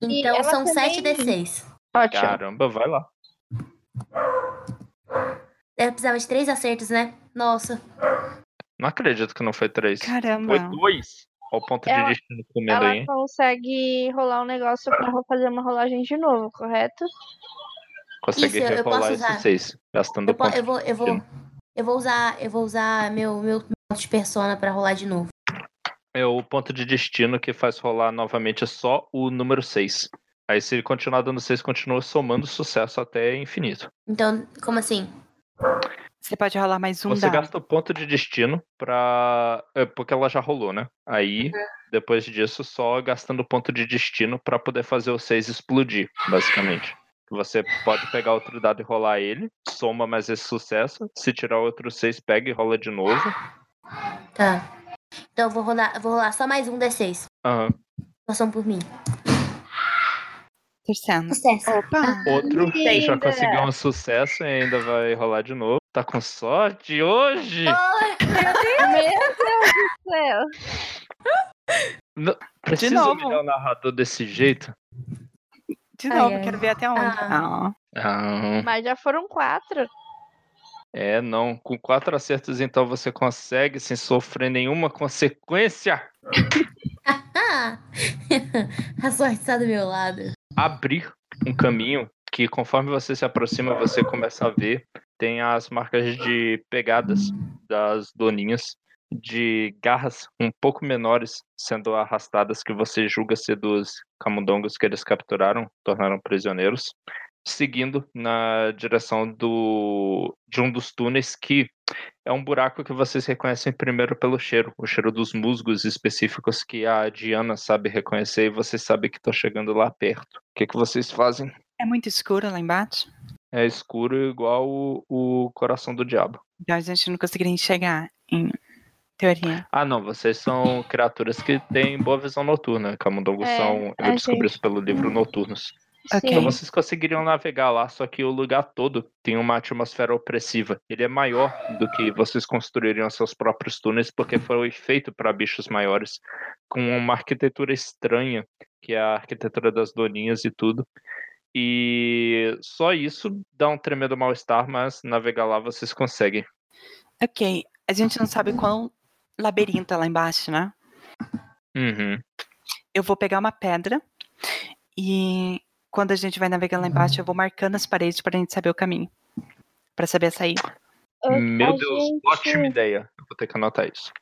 Então são também- 7 D6. Ótimo. Caramba, vai lá. Eu precisava de três acertos, né? Nossa. Não acredito que não foi três. Caramba. Foi dois. Olha o ponto Ela- de destino comendo Ela aí. consegue rolar um negócio pra ro- fazer uma rolagem de novo, correto? Consegue Isso, posso esses usar. seis, gastando Eu, po- eu vou, eu vou, eu vou usar, eu vou usar meu meu ponto de persona pra rolar de novo. É o ponto de destino que faz rolar novamente só o número 6. Aí se ele continuar dando 6, continua somando sucesso até infinito. Então, como assim? Você pode rolar mais um Você dado. gasta o ponto de destino pra. é, porque ela já rolou, né? Aí, depois disso, só gastando o ponto de destino pra poder fazer o 6 explodir, basicamente. Você pode pegar outro dado e rolar ele, soma mais esse sucesso. Se tirar outro 6, pega e rola de novo. Tá. Então eu vou rolar, eu vou rolar só mais um D6. Aham. Passam por mim. Terceiro. Sucesso. Opa! Outro Linda! já conseguiu um sucesso e ainda vai rolar de novo. Tá com sorte hoje? Meu Deus do céu. Precisa novo. humilhar o narrador desse jeito? De novo, ai. quero ver até onde. Ah. Ah. Ah, Mas já foram quatro. é, não. Com quatro acertos, então você consegue sem sofrer nenhuma consequência. a sorte está do meu lado. Abrir um caminho que conforme você se aproxima, você começa a ver, tem as marcas de pegadas das doninhas, de garras um pouco menores sendo arrastadas que você julga ser dos camundongos que eles capturaram, tornaram prisioneiros, seguindo na direção do de um dos túneis que é um buraco que vocês reconhecem primeiro pelo cheiro, o cheiro dos musgos específicos que a Diana sabe reconhecer e vocês sabem que estão chegando lá perto. O que, que vocês fazem? É muito escuro lá embaixo. É escuro igual o, o coração do diabo. Então a gente não conseguiria enxergar, em teoria. Ah, não, vocês são criaturas que têm boa visão noturna. Camundongos É, são. Eu descobri gente- isso pelo livro Noturnos. Ok. Então vocês conseguiriam navegar lá, só que o lugar todo tem uma atmosfera opressiva. Ele é maior do que vocês construiriam seus próprios túneis, porque foi feito para bichos maiores, com uma arquitetura estranha, que é a arquitetura das doninhas e tudo. E só isso dá um tremendo mal-estar, mas navegar lá vocês conseguem. Ok. A gente não sabe qual labirinto é lá embaixo, né? Uhum. Eu vou pegar uma pedra e quando a gente vai navegar lá embaixo, eu vou marcando as paredes pra gente saber o caminho. Pra saber sair. A- Meu a Deus, gente- ótima ideia. Eu vou ter que anotar isso.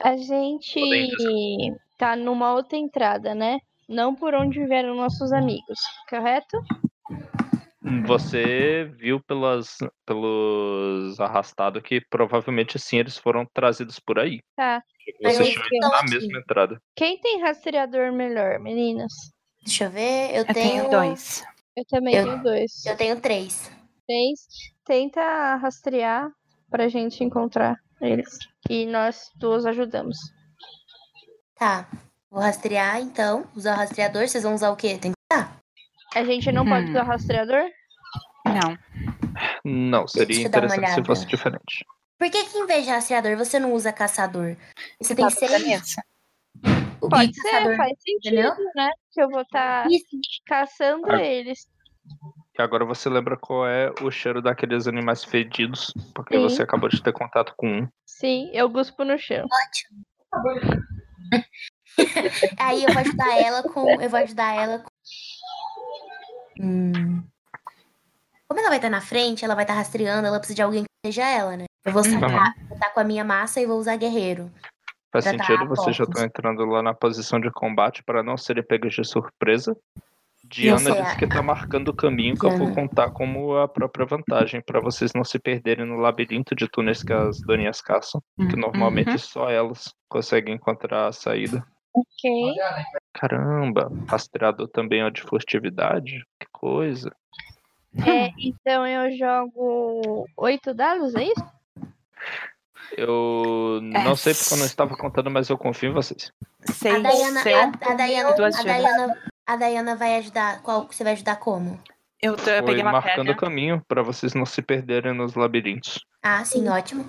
A gente tá numa outra entrada, né? Não por onde vieram nossos amigos, correto? Você viu pelas, pelos arrastados que provavelmente sim eles foram trazidos por aí. Tá. Vocês ido na mesma entrada. Quem tem rastreador melhor, meninas? Deixa eu ver. Eu, Eu tenho dois. Eu também Eu- tenho dois. Eu tenho três. Três. Tenta rastrear pra gente encontrar eles. E nós duas ajudamos. Tá. Vou rastrear, então. Usar o rastreador. Vocês vão usar o quê? Tem que A gente não pode Hum. usar rastreador? Não. Não, seria interessante se fosse diferente. Por que, que em vez de rastreador você não usa caçador? Você tem Tá seis. O Pode e ser, caçador. faz sentido, entendeu? né? Que eu vou estar Isso. caçando Ah. eles. E agora você lembra qual é o cheiro daqueles animais fedidos, porque Sim. você acabou de ter contato com um. Sim, eu guspo no chão. [LAUGHS] Aí eu vou ajudar ela com. Eu vou ajudar ela com. Hum. Como ela vai estar na frente, ela vai estar rastreando, ela precisa de alguém que seja ela, né? Eu vou Uhum. sacar, vou estar com a minha massa e vou usar guerreiro. Faz sentido, vocês já estão entrando lá na posição de combate para não serem pegos de surpresa. Diana disse que tá marcando o caminho que eu vou Diana. contar como a própria vantagem para vocês não se perderem no labirinto de túneis que as doninhas caçam, que Uhum. normalmente só elas conseguem encontrar a saída. Ok. Caramba, rastreador também é de furtividade? Que coisa. É, então eu jogo oito dados, é isso? Eu não sei porque eu não estava contando, mas eu confio em vocês. Seis, A Dayana, a, a Dayana, a. Dayana, a Dayana vai ajudar. Qual você vai ajudar como? Eu, tô- eu peguei uma marcando o pedra. caminho para vocês não se perderem nos labirintos. Ah, sim, ótimo.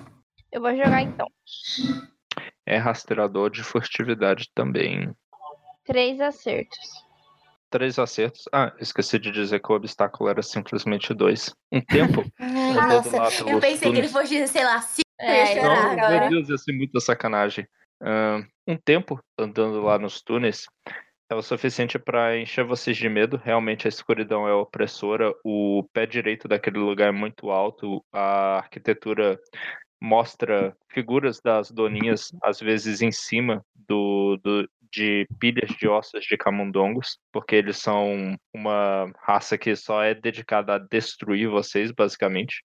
Eu vou jogar então. É rastreador de furtividade também. Três acertos. Três acertos. Ah, esqueci de dizer que o obstáculo era simplesmente dois. Um tempo. [LAUGHS] Ai, nossa, eu pensei que ele fosse, sei lá, cinco. É, agora. meu Deus, ia ser muita sacanagem. Um tempo andando lá nos túneis é o suficiente para encher vocês de medo. Realmente a escuridão é opressora. O pé direito daquele lugar é muito alto. A arquitetura mostra figuras das doninhas, às vezes em cima do, do- de pilhas de ossos de camundongos, porque eles são uma raça que só é dedicada a destruir vocês, basicamente.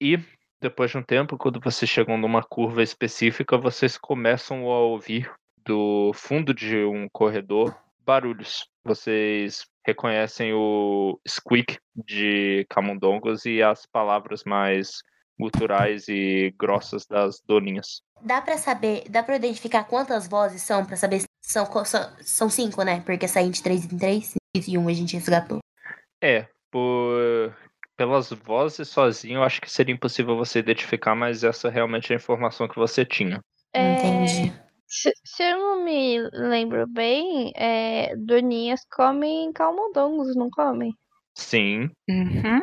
E depois de um tempo, quando vocês chegam numa curva específica, vocês começam a ouvir do fundo de um corredor barulhos. Vocês reconhecem o squeak de camundongos e as palavras mais guturais e grossas das doninhas. Dá pra saber, dá pra identificar quantas vozes são, pra saber se são, são cinco, né? Porque saem de três em três e um a gente resgatou. É, por pelas vozes sozinho, eu acho que seria impossível você identificar, mas essa realmente é a informação que você tinha. É, Entendi. Se, se eu não me lembro bem, é, doninhas comem calmodongos, não comem? Sim, Uhum.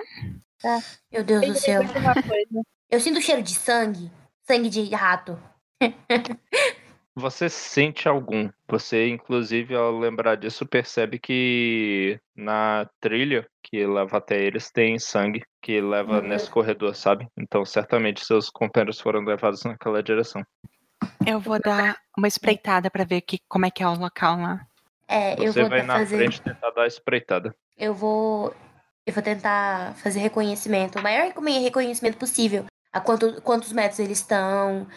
Meu Deus do céu. [LAUGHS] Eu sinto o cheiro de sangue. Sangue de rato. [LAUGHS] Você sente algum. Você, inclusive, ao lembrar disso, percebe que na trilha que leva até eles tem sangue que leva Uhum. nesse corredor, sabe? Então, certamente, seus companheiros foram levados naquela direção. Eu vou dar uma espreitada pra ver que, como é que é o local lá. É, eu Você vou vai na fazer. frente tentar dar a espreitada. Eu vou. Eu vou tentar fazer reconhecimento, o maior recon- reconhecimento possível. A quanto, quantos metros eles estão.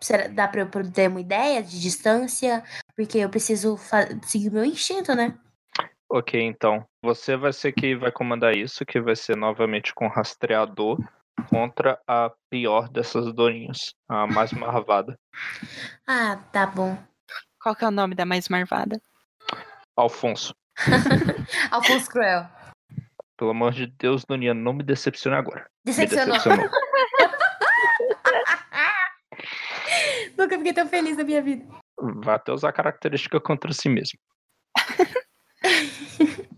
Será- Dá pra eu ter uma ideia de distância? Porque eu preciso seguir o meu instinto, né? Ok, então. Você vai ser que vai comandar isso, que vai ser novamente com rastreador contra a pior dessas doninhas, a mais marvada. Ah, tá bom. Qual que é o nome da mais marvada? Alfonso. [LAUGHS] Alfonso Cruel. Pelo amor de Deus, Doninha, não me decepcione agora. Me Decepcionou. [LAUGHS] decepcionou. Nunca fiquei tão feliz na minha vida. Vai até usar característica contra si mesmo. [LAUGHS]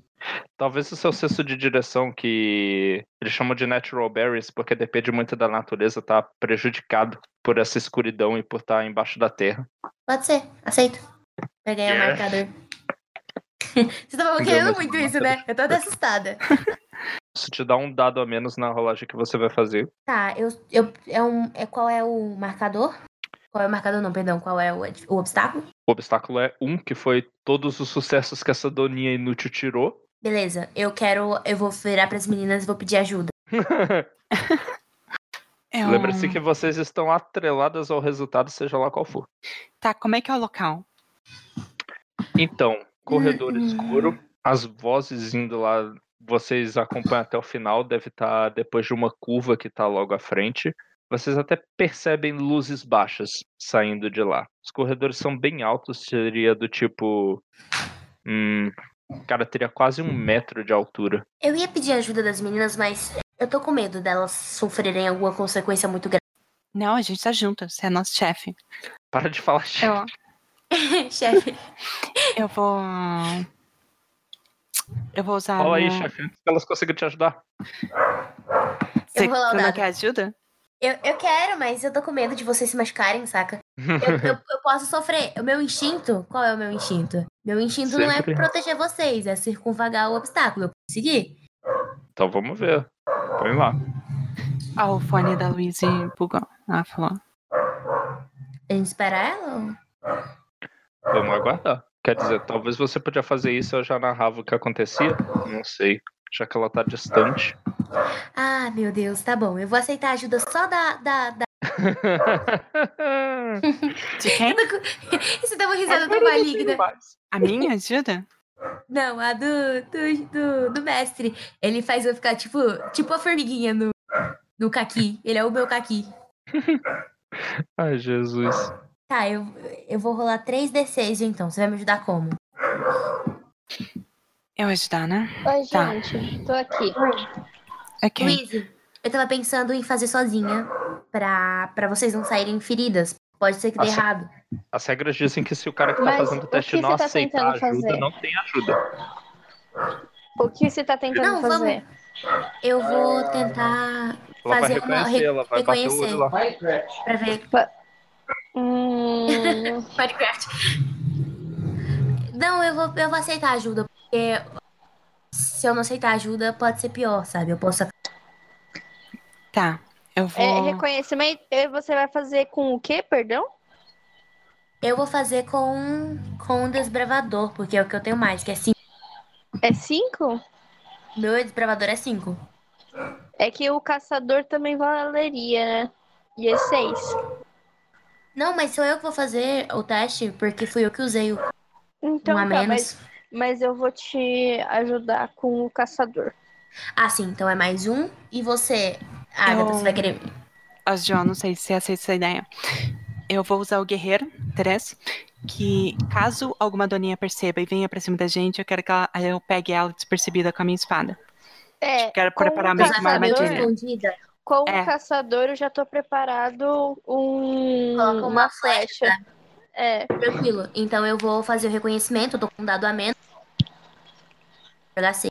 Talvez o seu senso de direção, que eles chamam de natural berries, porque depende muito da natureza, tá prejudicado por essa escuridão e por estar embaixo da terra. Pode ser, aceito. Peguei o Yeah. marcador. [LAUGHS] Você tava Deu querendo muito isso, né? Eu tô até assustada. [LAUGHS] Isso te dá um dado a menos na rolagem que você vai fazer. Tá, eu, eu, é um, é, qual é o marcador? Qual é o marcador, não, perdão. Qual é o, o obstáculo? O obstáculo é um, que foi todos os sucessos que essa doninha inútil tirou. Beleza, eu quero. Eu vou virar pras meninas e vou pedir ajuda. [LAUGHS] É Lembre-se um- que vocês estão atreladas ao resultado, seja lá qual for. Tá, como é que é o local? Então, corredor Hum. escuro, as vozes indo lá, vocês acompanham até o final, deve estar depois de uma curva que está logo à frente. Vocês até percebem luzes baixas saindo de lá. Os corredores são bem altos, seria do tipo. Hum, cara, teria quase um metro de altura. Eu ia pedir ajuda das meninas, mas eu tô com medo delas sofrerem alguma consequência muito grave. Não, a gente tá junto, você é nosso chefe. Para de falar, chefe. Eu, [LAUGHS] Chefe. eu vou. Eu vou usar. Fala aí, minha- chefe, antes que elas consigam te ajudar. Você, Eu vou rolar o você não quer ajuda? Eu, eu quero, mas eu tô com medo de vocês se machucarem, saca? Eu, eu, [LAUGHS] eu posso sofrer. O meu instinto. Qual é o meu instinto? Meu instinto não é Sempre. proteger vocês, é circunvagar o obstáculo. Eu consegui? então vamos ver. Põe lá. Ah, o fone da Luiz bugou. Ela falou. A gente espera ela? ou- Vamos aguardar. Quer dizer, talvez você podia fazer isso e eu já narrava o que acontecia. Não sei. Já que ela tá distante. Ah, meu Deus, tá bom. Eu vou aceitar a ajuda só da. da, da... [LAUGHS] De quem? [LAUGHS] Você [LAUGHS] dá uma risada tão maligna. A minha ajuda? Não, a do, do, do, do mestre. Ele faz eu ficar tipo, tipo a formiguinha no, no caqui. Ele é o meu caqui. Ai, Jesus. Tá, eu, eu vou rolar 3d6 então. Você vai me ajudar como? Eu ajudar, né? Oi, Tá. gente, tô aqui. Ok. Luiz, eu tava pensando em fazer sozinha pra, pra vocês não saírem feridas. Pode ser que dê sim. errado. As regras dizem que se o cara que tá Mas fazendo o o teste que não você tá aceitar ajuda, fazer? não tem ajuda. O que você tá tentando Não, vamos. fazer? Eu vou tentar Ela vai Fazer uma reconhecer, re- ela vai bater o reconhecer. olho lá. Pra ver Hum, [LAUGHS] Minecraft. Não, eu vou, eu vou aceitar ajuda, porque se eu não aceitar ajuda, pode ser pior, sabe? Eu posso. Tá. Eu vou. é, reconhecimento. e Você vai fazer com o quê, perdão? Eu vou fazer com, com um desbravador, porque é o que eu tenho mais, que é 5. É cinco? Meu desbravador é 5. É que o caçador também valeria, né? E é seis. Não, mas sou eu que vou fazer o teste, porque fui eu que usei o Então um a tá, menos. mas, mas eu vou te ajudar com o caçador. Ah, sim, então é mais um. E você, Agatha, Eu- você vai querer. Ó, João, não sei se você aceita essa ideia. Eu vou usar o guerreiro, Teres, que caso alguma doninha perceba e venha pra cima da gente, eu quero que ela- eu pegue ela despercebida com a minha espada. É, Quero com preparar o meio que uma armadilha. escondida. Com É. o caçador eu já tô preparado um, Coloca uma uma flecha. É, Tranquilo. Então eu vou fazer o reconhecimento, eu tô com um dado a menos. Jogar seis.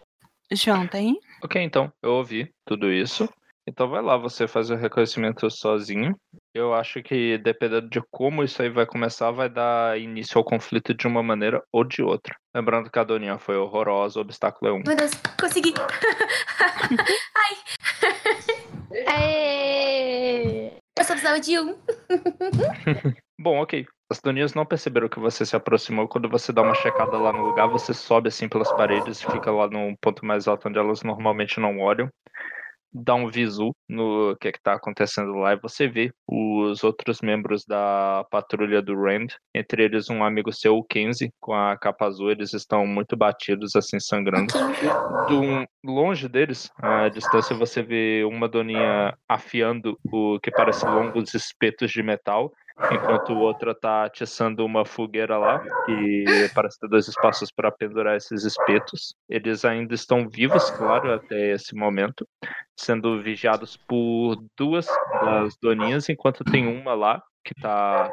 João, tá aí? Ok, então, eu ouvi tudo isso. Então vai lá, você faz o reconhecimento sozinho. Eu acho que dependendo de como isso aí vai começar, vai dar início ao conflito de uma maneira ou de outra. Lembrando que a Doninha foi horrorosa, o obstáculo é um. Meu Deus, consegui. [LAUGHS] Aê! Eu só precisava de um. [LAUGHS] Bom, ok. As Donias não perceberam que você se aproximou. Quando você dá uma checada lá no lugar, você sobe assim pelas paredes e fica lá no ponto mais alto onde elas normalmente não olham. Dá um visu no que, é que tá acontecendo lá e você vê os outros membros da patrulha do Rand. Entre eles um amigo seu, o Kenzie, com a capa azul. Eles estão muito batidos, assim, sangrando. Do, longe deles, à distância, você vê uma doninha afiando o que parece longos espetos de metal enquanto o outro tá atiçando uma fogueira lá, que parece ter dois espaços para pendurar esses espetos. Eles ainda estão vivos, claro, até esse momento, sendo vigiados por duas das doninhas, enquanto tem uma lá que tá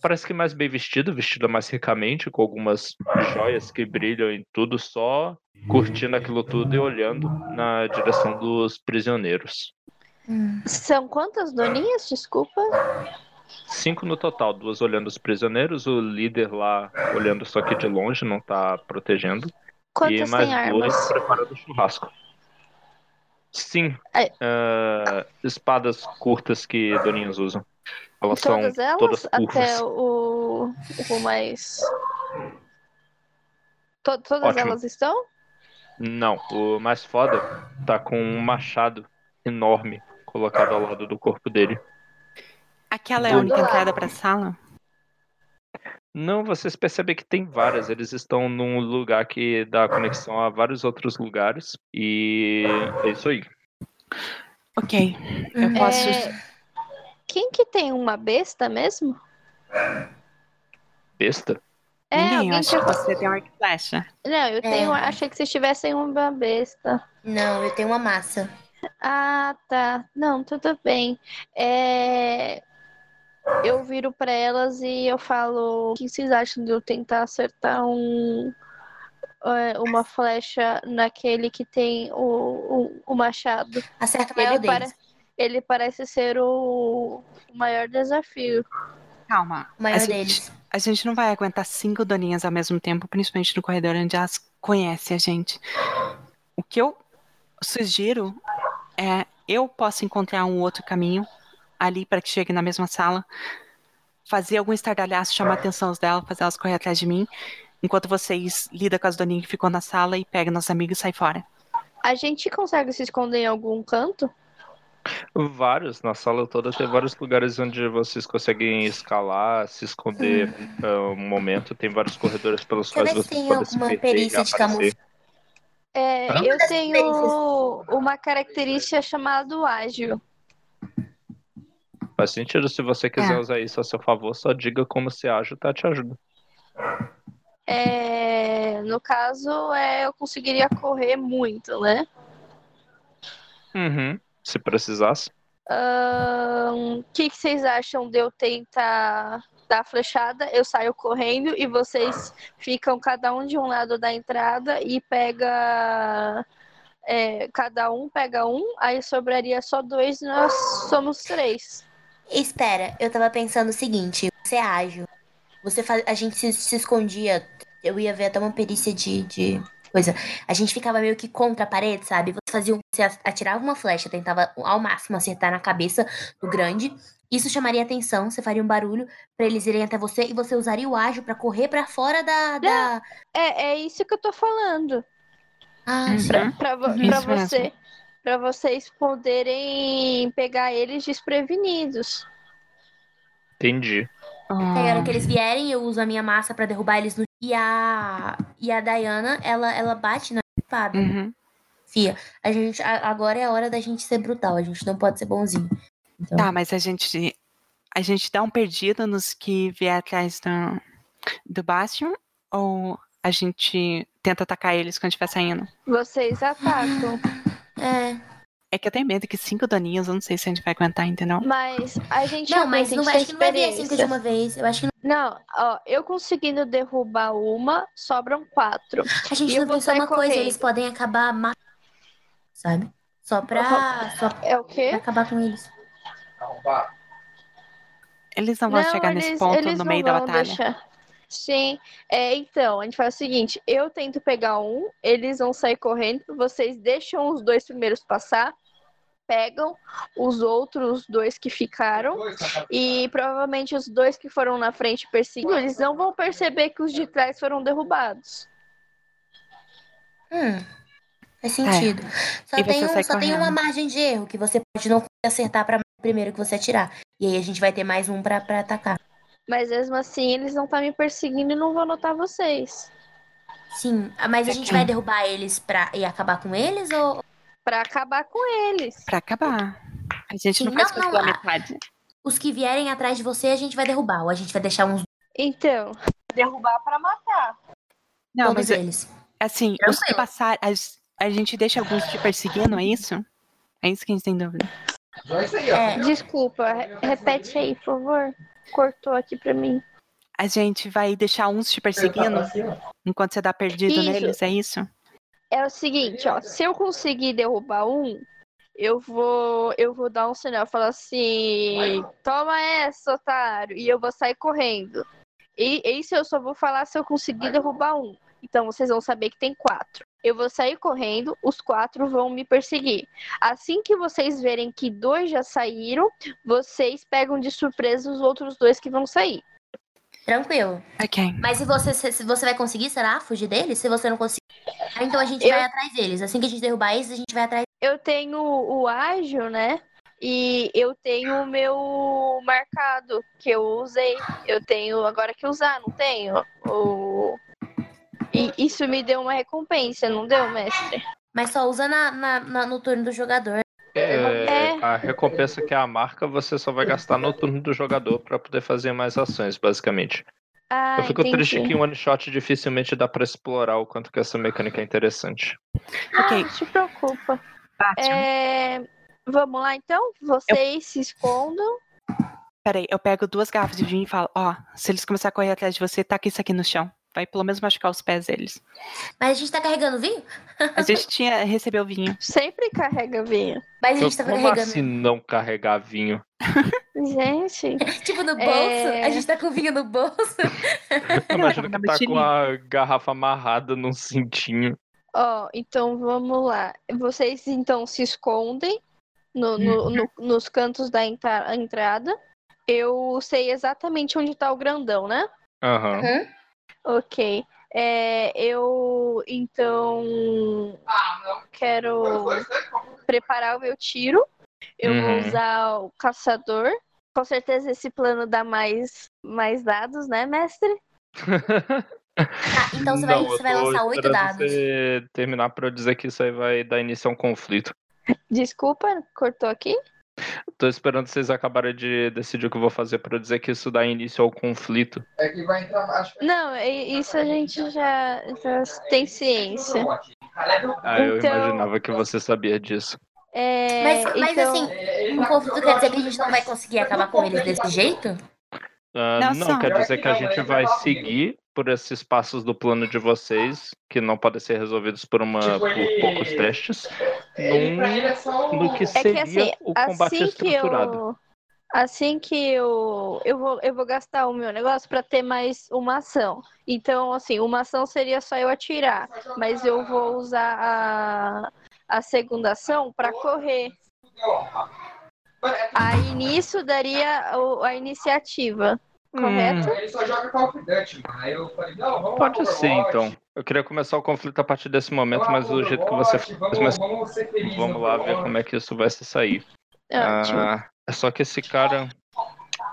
parece que mais bem vestida, vestida mais ricamente, com algumas joias que brilham em tudo, só curtindo aquilo tudo e olhando na direção dos prisioneiros. São quantas doninhas? Desculpa. Cinco no total, duas olhando os prisioneiros, o líder lá olhando só que de longe, não tá protegendo. e Quantas mais têm duas armas? preparando o churrasco. Sim, ah, espadas curtas que doninhas usam. Elas Todas são elas? todas Até curvas. o, o mais. To- todas Ótimo. elas estão? Não, o mais foda tá com um machado enorme colocado ao lado do corpo dele. Aquela é a única entrada pra sala? Não, vocês percebem que tem várias. Eles estão num lugar que dá conexão a vários outros lugares. E é isso aí. Ok. Eu posso. É, Quem que tem uma besta mesmo? Besta? É, Ninguém, eu alguém acho que... você tem um e flecha. Não, eu tenho. É. Achei que vocês tivessem uma besta. Não, eu tenho uma massa. Ah, tá. Não, tudo bem. É, Eu viro pra elas e eu falo: o que vocês acham de eu tentar acertar um. é, Uma flecha naquele que tem o, o, o machado. Acerta o maior Ele, deles. pare- ele parece ser o, o maior desafio. Calma. O maior a, gente, deles. a gente não vai aguentar cinco doninhas ao mesmo tempo, principalmente no corredor onde elas conhecem a gente. O que eu sugiro é eu posso encontrar um outro caminho ali para que chegue na mesma sala, fazer algum estardalhaço, chamar a atenção delas, fazer elas correr atrás de mim, enquanto vocês lidam com as doninhas que ficou na sala e pegam nossos amigos e saem fora. A gente consegue se esconder em algum canto? Vários, na sala toda tem vários lugares onde vocês conseguem escalar, se esconder ah, um momento. Tem vários corredores pelos eu quais vocês tem podem se alguma perder perícia de aparecer. É, eu tenho uma característica chamada ágil. Faz sentido se você quiser É. usar isso a seu favor, só diga como se age, tá? Te ajuda. É, no caso, é, eu conseguiria correr muito, né? Uhum. Se precisasse. O que, que vocês acham de eu tentar dar a flechada? Eu saio correndo e vocês ficam cada um de um lado da entrada e pega. é, cada um pega um, aí sobraria só dois, nós somos três. Espera, eu tava pensando o seguinte: você é ágil. Você faz, a gente se, se escondia. Eu ia ver até uma perícia de, de coisa. A gente ficava meio que contra a parede, sabe? Você fazia, um- você atirava uma flecha, tentava ao máximo acertar na cabeça do grande. Isso chamaria atenção, você faria um barulho pra eles irem até você e você usaria o ágil pra correr pra fora da. da... É, é isso que eu tô falando. Ah, Uhum. sim. Pra, pra, pra mesmo. Você, pra vocês poderem pegar eles desprevenidos. Entendi. Hora Ah, que eles vierem, eu uso a minha massa pra derrubar eles no. E a. E a Diana, ela, ela bate na espada. uhum. Fia, a gente, a- agora é a hora da gente ser brutal, a gente não pode ser bonzinho. Então, Tá, mas a gente. A gente dá um perdido nos que vier atrás do, do Bastion? Ou a gente tenta atacar eles quando estiver saindo? Vocês atacam. É. É que eu tenho medo que cinco doninhas, eu não sei se a gente vai aguentar, entendeu? Mas a gente Não, mas não acho que não vai vir assim experiência. de uma vez. Eu acho que Não, ó, eu conseguindo derrubar uma, sobram quatro. a gente E não pensou uma coisa, eles podem acabar matando, sabe? Só pra, só pra É o quê? acabar com eles. Eles não vão chegar nesse ponto eles no não meio da batalha. deixar. Sim, é, então, a gente faz o seguinte: eu tento pegar um, eles vão sair correndo, vocês deixam os dois primeiros passar, pegam os outros dois que ficaram, e provavelmente os dois que foram na frente perseguindo, eles não vão perceber que os de trás foram derrubados. Hum, faz sentido. Só, É. Você tem, um- só tem uma margem de erro que você pode não acertar para primeiro que você atirar. E aí a gente vai ter mais um pra atacar. Mas mesmo assim, eles não estão me perseguindo e não vão notar vocês. Sim, ah, mas a gente vai derrubar eles pra, e acabar com eles ou. Pra acabar com eles. Pra acabar. A gente não Sim, faz não, coisa não, pela a- metade. Os que vierem atrás de você a gente vai derrubar, ou a gente vai deixar uns Então, derrubar pra matar. Não, todos mas eles. assim, os que passar, as- a gente deixa alguns te perseguindo, é isso? É isso que a gente tem dúvida. É. Desculpa, re- repete aí, por favor. Cortou aqui pra mim. A gente vai deixar uns te perseguindo enquanto você dá perdido Isso. neles, é isso? É o seguinte, ó, se eu conseguir derrubar um, eu vou, eu vou dar um sinal, falar assim, toma essa, otário, e eu vou sair correndo. E isso eu só vou falar se eu conseguir derrubar um. Então vocês vão saber que tem quatro. Eu vou sair correndo, os quatro vão me perseguir. Assim que vocês verem que dois já saíram, vocês pegam de surpresa os outros dois que vão sair. Tranquilo. Ok. Mas se você, se, você vai conseguir, será? Fugir deles? Se você não conseguir. Então a gente Eu- vai atrás deles. Assim que a gente derrubar eles, a gente vai atrás. Eu tenho o ágil, né? E eu tenho o meu marcado que eu usei. Eu tenho agora que usar, não tenho? O... E isso me deu uma recompensa, não deu, mestre? Mas só usa na, na- na- no turno do jogador. É, É. A recompensa que é a marca você só vai gastar no turno do jogador pra poder fazer mais ações, basicamente. Ah, Eu fico triste entendi. que em one shot dificilmente dá pra explorar o quanto que essa mecânica é interessante. Ok, Não se preocupa. É, Vamos lá, então? Vocês se escondam. Peraí, eu pego duas garrafas de vinho e falo, ó, se eles começarem a correr atrás de você, taca isso aqui no chão. Vai pelo menos machucar os pés deles. Mas a gente tá carregando vinho? [LAUGHS] A gente tinha, recebeu vinho. Sempre carrega vinho. Mas a gente tá Como carregando. assim não carregar vinho? Gente, [LAUGHS] Tipo no bolso? É. A gente tá com vinho no bolso. [LAUGHS] Imagina que tá com a garrafa amarrada num cintinho. Ó, então vamos lá. Vocês então se escondem no- no- no- nos cantos da entra- entrada. Eu sei exatamente onde tá o grandão, né? Aham. Uhum. Ok. É, eu então quero preparar o meu tiro. Eu vou Uhum. usar o caçador. Com certeza esse plano dá mais, mais dados, né, mestre? Tá, então você vai, Não, você vai lançar oito dados. Você terminar pra eu dizer que isso aí vai dar início a um conflito. Desculpa, cortou aqui? Tô esperando vocês acabarem de decidir o que eu vou fazer pra eu dizer que isso dá início ao conflito. É que vai entrar. Acho Não, isso a gente já, já tem ciência. Ah, eu Então- imaginava que você sabia disso. É, Mas, mas então, assim, um conflito quer dizer que a gente não vai conseguir acabar com eles desse jeito? Ah, Não, não, quer dizer que a gente vai seguir por esses passos do plano de vocês, que não podem ser resolvidos por, uma, por poucos testes, ele pra ele num, é só no que é seria que assim, o combate assim que estruturado. eu assim que eu eu vou eu vou gastar o meu negócio pra ter mais uma ação. Então, assim, uma ação seria só eu atirar, mas eu vou usar a a segunda ação pra correr. Aí nisso daria a iniciativa, correto? Ele só joga Call of Duty, mano. Aí eu falei, não, vamos lá Pode pro ser, Overwatch, então. Eu queria começar o conflito a partir desse momento, vamos lá mas do jeito que você fez, mas Vamos, vamos ser felizes. vamos lá ver como é que isso vai se sair. Ótimo. Ah, é só que esse cara,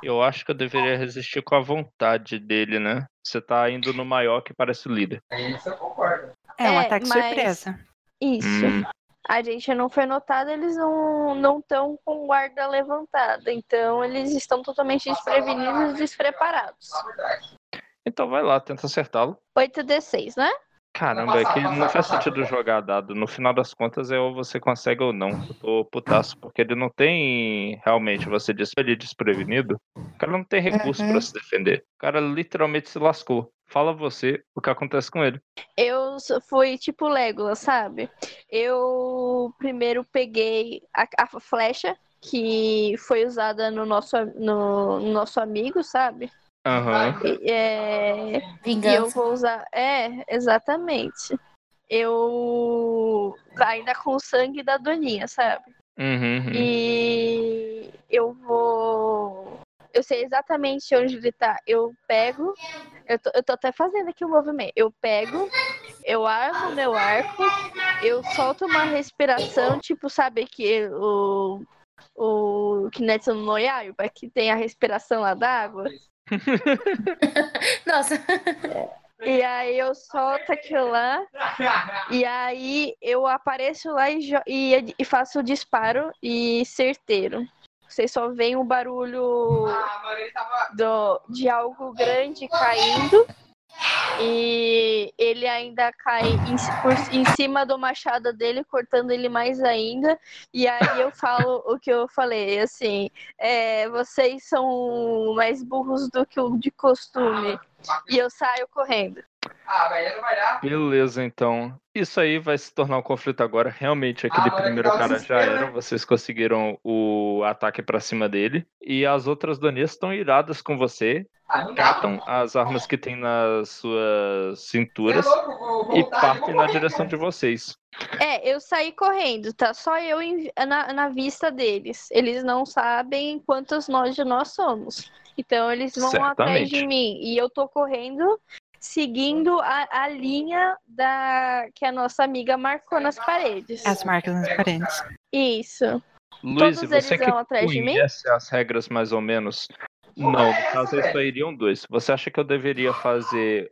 eu acho que eu deveria resistir com a vontade dele, né? Você tá indo no maior que parece o líder. Isso eu concordo. É, um É, ataque mas- surpresa. Isso. Hum, A gente não foi notado, eles não não estão com guarda levantada, então eles estão totalmente desprevenidos e despreparados. Então vai lá, tenta acertá-lo. 8d6, né? Caramba, é que não faz sentido jogar dado. No final das contas é ou você consegue ou não. Eu tô putaço, porque ele não tem. Realmente, você disse ele desprevenido. O cara não tem recurso Uhum. pra se defender. O cara literalmente se lascou. Fala você o que acontece com ele. Eu fui tipo Legolas, sabe? Eu primeiro peguei a, a flecha que foi usada no nosso, no, no nosso amigo, sabe? Aham. E, é, e eu Vingança. vou usar. É, exatamente. Eu. Ainda com o sangue da Doninha, sabe? Uhum, uhum. E eu vou. Eu sei exatamente onde ele tá. Eu pego. Eu tô, eu tô até fazendo aqui o movimento. Eu pego, eu armo meu arco, eu solto uma respiração, tipo, sabe que o. O Kinetic no Yaiba, que tem a respiração lá d'água. [LAUGHS] Nossa. E aí eu solto aquilo lá. E aí eu apareço lá e, e, e faço o disparo e certeiro. Vocês só veem o barulho do, de algo grande caindo. E ele ainda cai em, por, em cima do machado dele, cortando ele mais ainda. E aí eu falo o que eu falei, assim, é, vocês são mais burros do que o de costume. E eu saio correndo. Ah, velho, não vai dar. Beleza, então. Isso aí vai se tornar um conflito agora. Realmente, aquele Ah, primeiro um cara já era. né? Vocês conseguiram o ataque pra cima dele. E as outras Donias estão iradas com você. Ah, dá. Catam as armas que tem nas suas Você é cinturas louco, vou e voltar, partem na direção de vocês. É, eu saí correndo, tá? Só eu em- na, na vista deles. Eles não sabem quantos nós de nós somos. Então eles vão atrás de Certamente. mim. E eu tô correndo, seguindo a, a linha da que a nossa amiga marcou nas paredes. As marcas nas paredes. Isso. Luiz, Todos você eles que vão atrás de mim? conhece as regras mais ou menos. Não, no caso aí só iriam dois. Você acha que eu deveria fazer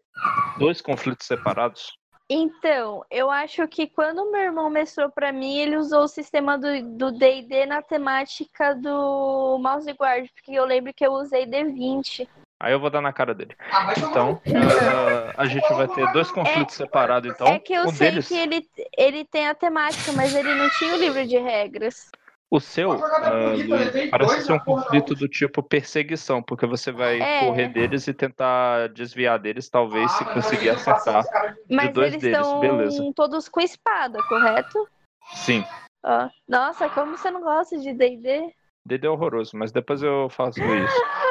dois conflitos separados? Então, eu acho que quando meu irmão mestrou pra mim, ele usou o sistema do D&D na temática do mouse guard, porque eu lembro que eu usei D20. Aí eu vou dar na cara dele. Ah, Então, ah, a gente vai ter dois conflitos separados, então. é que eu um sei deles, que ele, ele tem a temática, mas ele não tinha o livro de regras. o seu, tenho parece ser um conflito do tipo perseguição, porque você vai É. correr deles e tentar desviar deles, talvez, se Ah, conseguir acertar. Mas dois eles deles, estão beleza. todos com espada, correto? Sim, Nossa, como você não gosta de D&D? DD é horroroso, mas depois eu faço isso. [LAUGHS]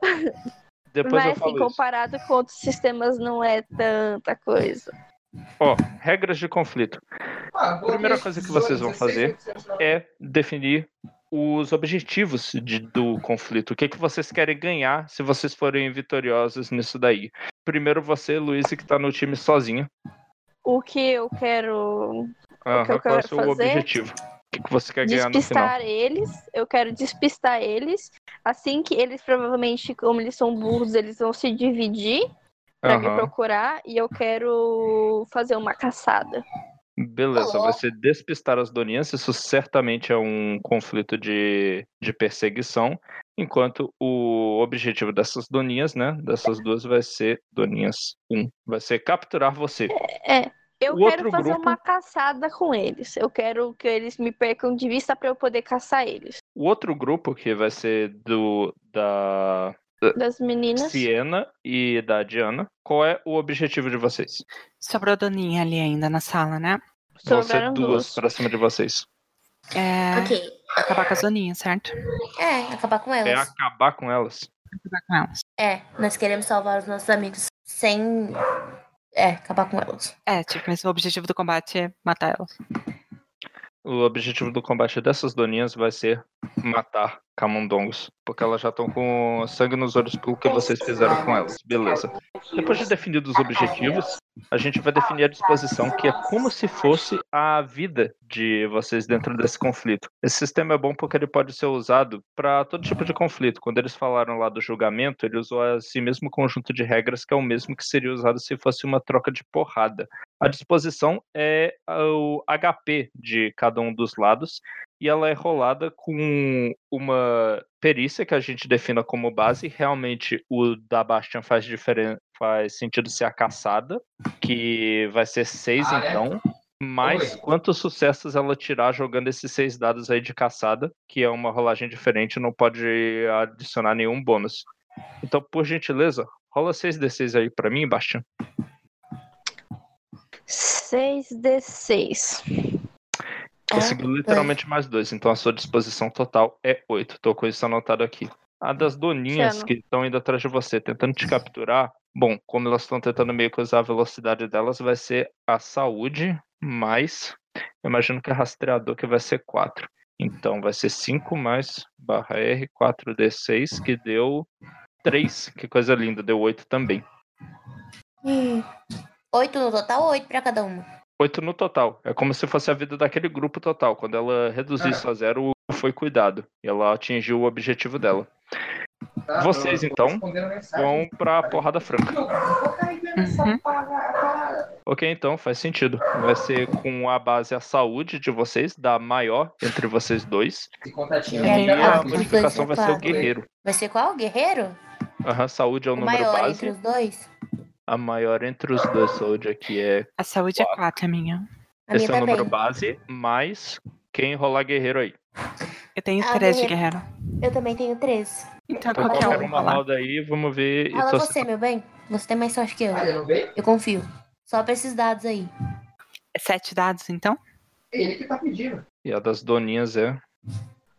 [LAUGHS] Depois Mas assim, falo isso. comparado com outros sistemas, não é tanta coisa. Ó, regras de conflito. Ah, vou Primeira coisa que vocês vão 16, é definir os objetivos de- do conflito. O que, que vocês querem ganhar se vocês forem vitoriosos nisso daí. Primeiro você, Luiz, que tá no time sozinha. O que eu quero Aham, que eu qual é o quero seu fazer? objetivo? O que, que você quer ganhar no final? despistar eles. Eu quero despistar eles. Assim que eles provavelmente, como eles são burros, eles vão se dividir pra me Aham. procurar. E eu quero fazer uma caçada. Beleza, vai ser despistar as doninhas. Isso certamente é um conflito de, de perseguição. Enquanto o objetivo dessas doninhas, né? Dessas duas vai ser doninhas 1. Vai ser capturar você. É. Eu O quero fazer grupo- uma caçada com eles. Eu quero que eles me percam de vista pra eu poder caçar eles. O outro grupo que vai ser do da Das meninas. Siena e da Diana. Qual é o objetivo de vocês? Sobrou a Doninha ali ainda na sala, né? Vão ser Sobraram duas pra cima de vocês. É Ok. acabar com as Doninhas, certo? É, acabar com É elas. acabar com elas. Acabar com elas. É, nós queremos salvar os nossos amigos sem. É, acabar com elas. É, tipo, mas o objetivo do combate é matar elas. O objetivo do combate dessas doninhas vai ser matar camundongos. Porque elas já estão com sangue nos olhos pelo que vocês fizeram com elas. Beleza. Depois de definidos os objetivos, a gente vai definir a disposição, que é como se fosse a vida de vocês dentro desse conflito. Esse sistema é bom porque ele pode ser usado para todo tipo de conflito. Quando eles falaram lá do julgamento, ele usou esse mesmo conjunto de regras que é o mesmo que seria usado se fosse uma troca de porrada. A disposição é o HP de cada um dos lados e ela é rolada com uma perícia que a gente defina como base. Realmente o da Bastian faz diferença, faz sentido ser a caçada, que vai ser seis Ah, é? então. Mais Oi. quantos sucessos ela tirar jogando esses seis dados aí de caçada, que é uma rolagem diferente, não pode adicionar nenhum bônus. Então, por gentileza, rola 6d6 aí pra mim, Bastian. 6d6. Conseguiu literalmente mais dois, então a sua disposição total é oito. Tô com isso anotado aqui. A das doninhas que estão indo atrás de você, tentando te capturar, bom, como elas estão tentando meio que usar a velocidade delas, vai ser a saúde mais. Eu imagino que é rastreador que vai ser 4. Então vai ser 5 mais barra R, 4D6, que deu 3. Que coisa linda, deu 8 também. Oito no total ou oito pra cada uma? 8 no total. É como se fosse a vida daquele grupo total. Quando ela reduzir isso a zero, foi cuidado. E ela atingiu o objetivo dela. Tá? Vocês, então. Vão pra porrada franca. Uhum. Ok, então faz sentido. Vai ser com a base a saúde de vocês, da maior entre vocês dois. E E ah, a influência modificação vai ser o guerreiro. Vai ser qual? Guerreiro? Aham, saúde é o O número maior base. entre os dois? A maior entre os dois, saúde aqui é. A saúde é 4, a minha. A Esse minha é o também. número base, mais quem rolar guerreiro aí. Eu tenho Ah, 3 de guerreiro. Eu também tenho três. Então Então qualquer qualquer um uma roda aí, vamos ver. Fala tô- você, meu bem. Você tem mais sorte que eu. Ah, veio? Eu confio. Só pra esses dados aí. Sete dados, então? Ele que tá pedindo. E a das doninhas é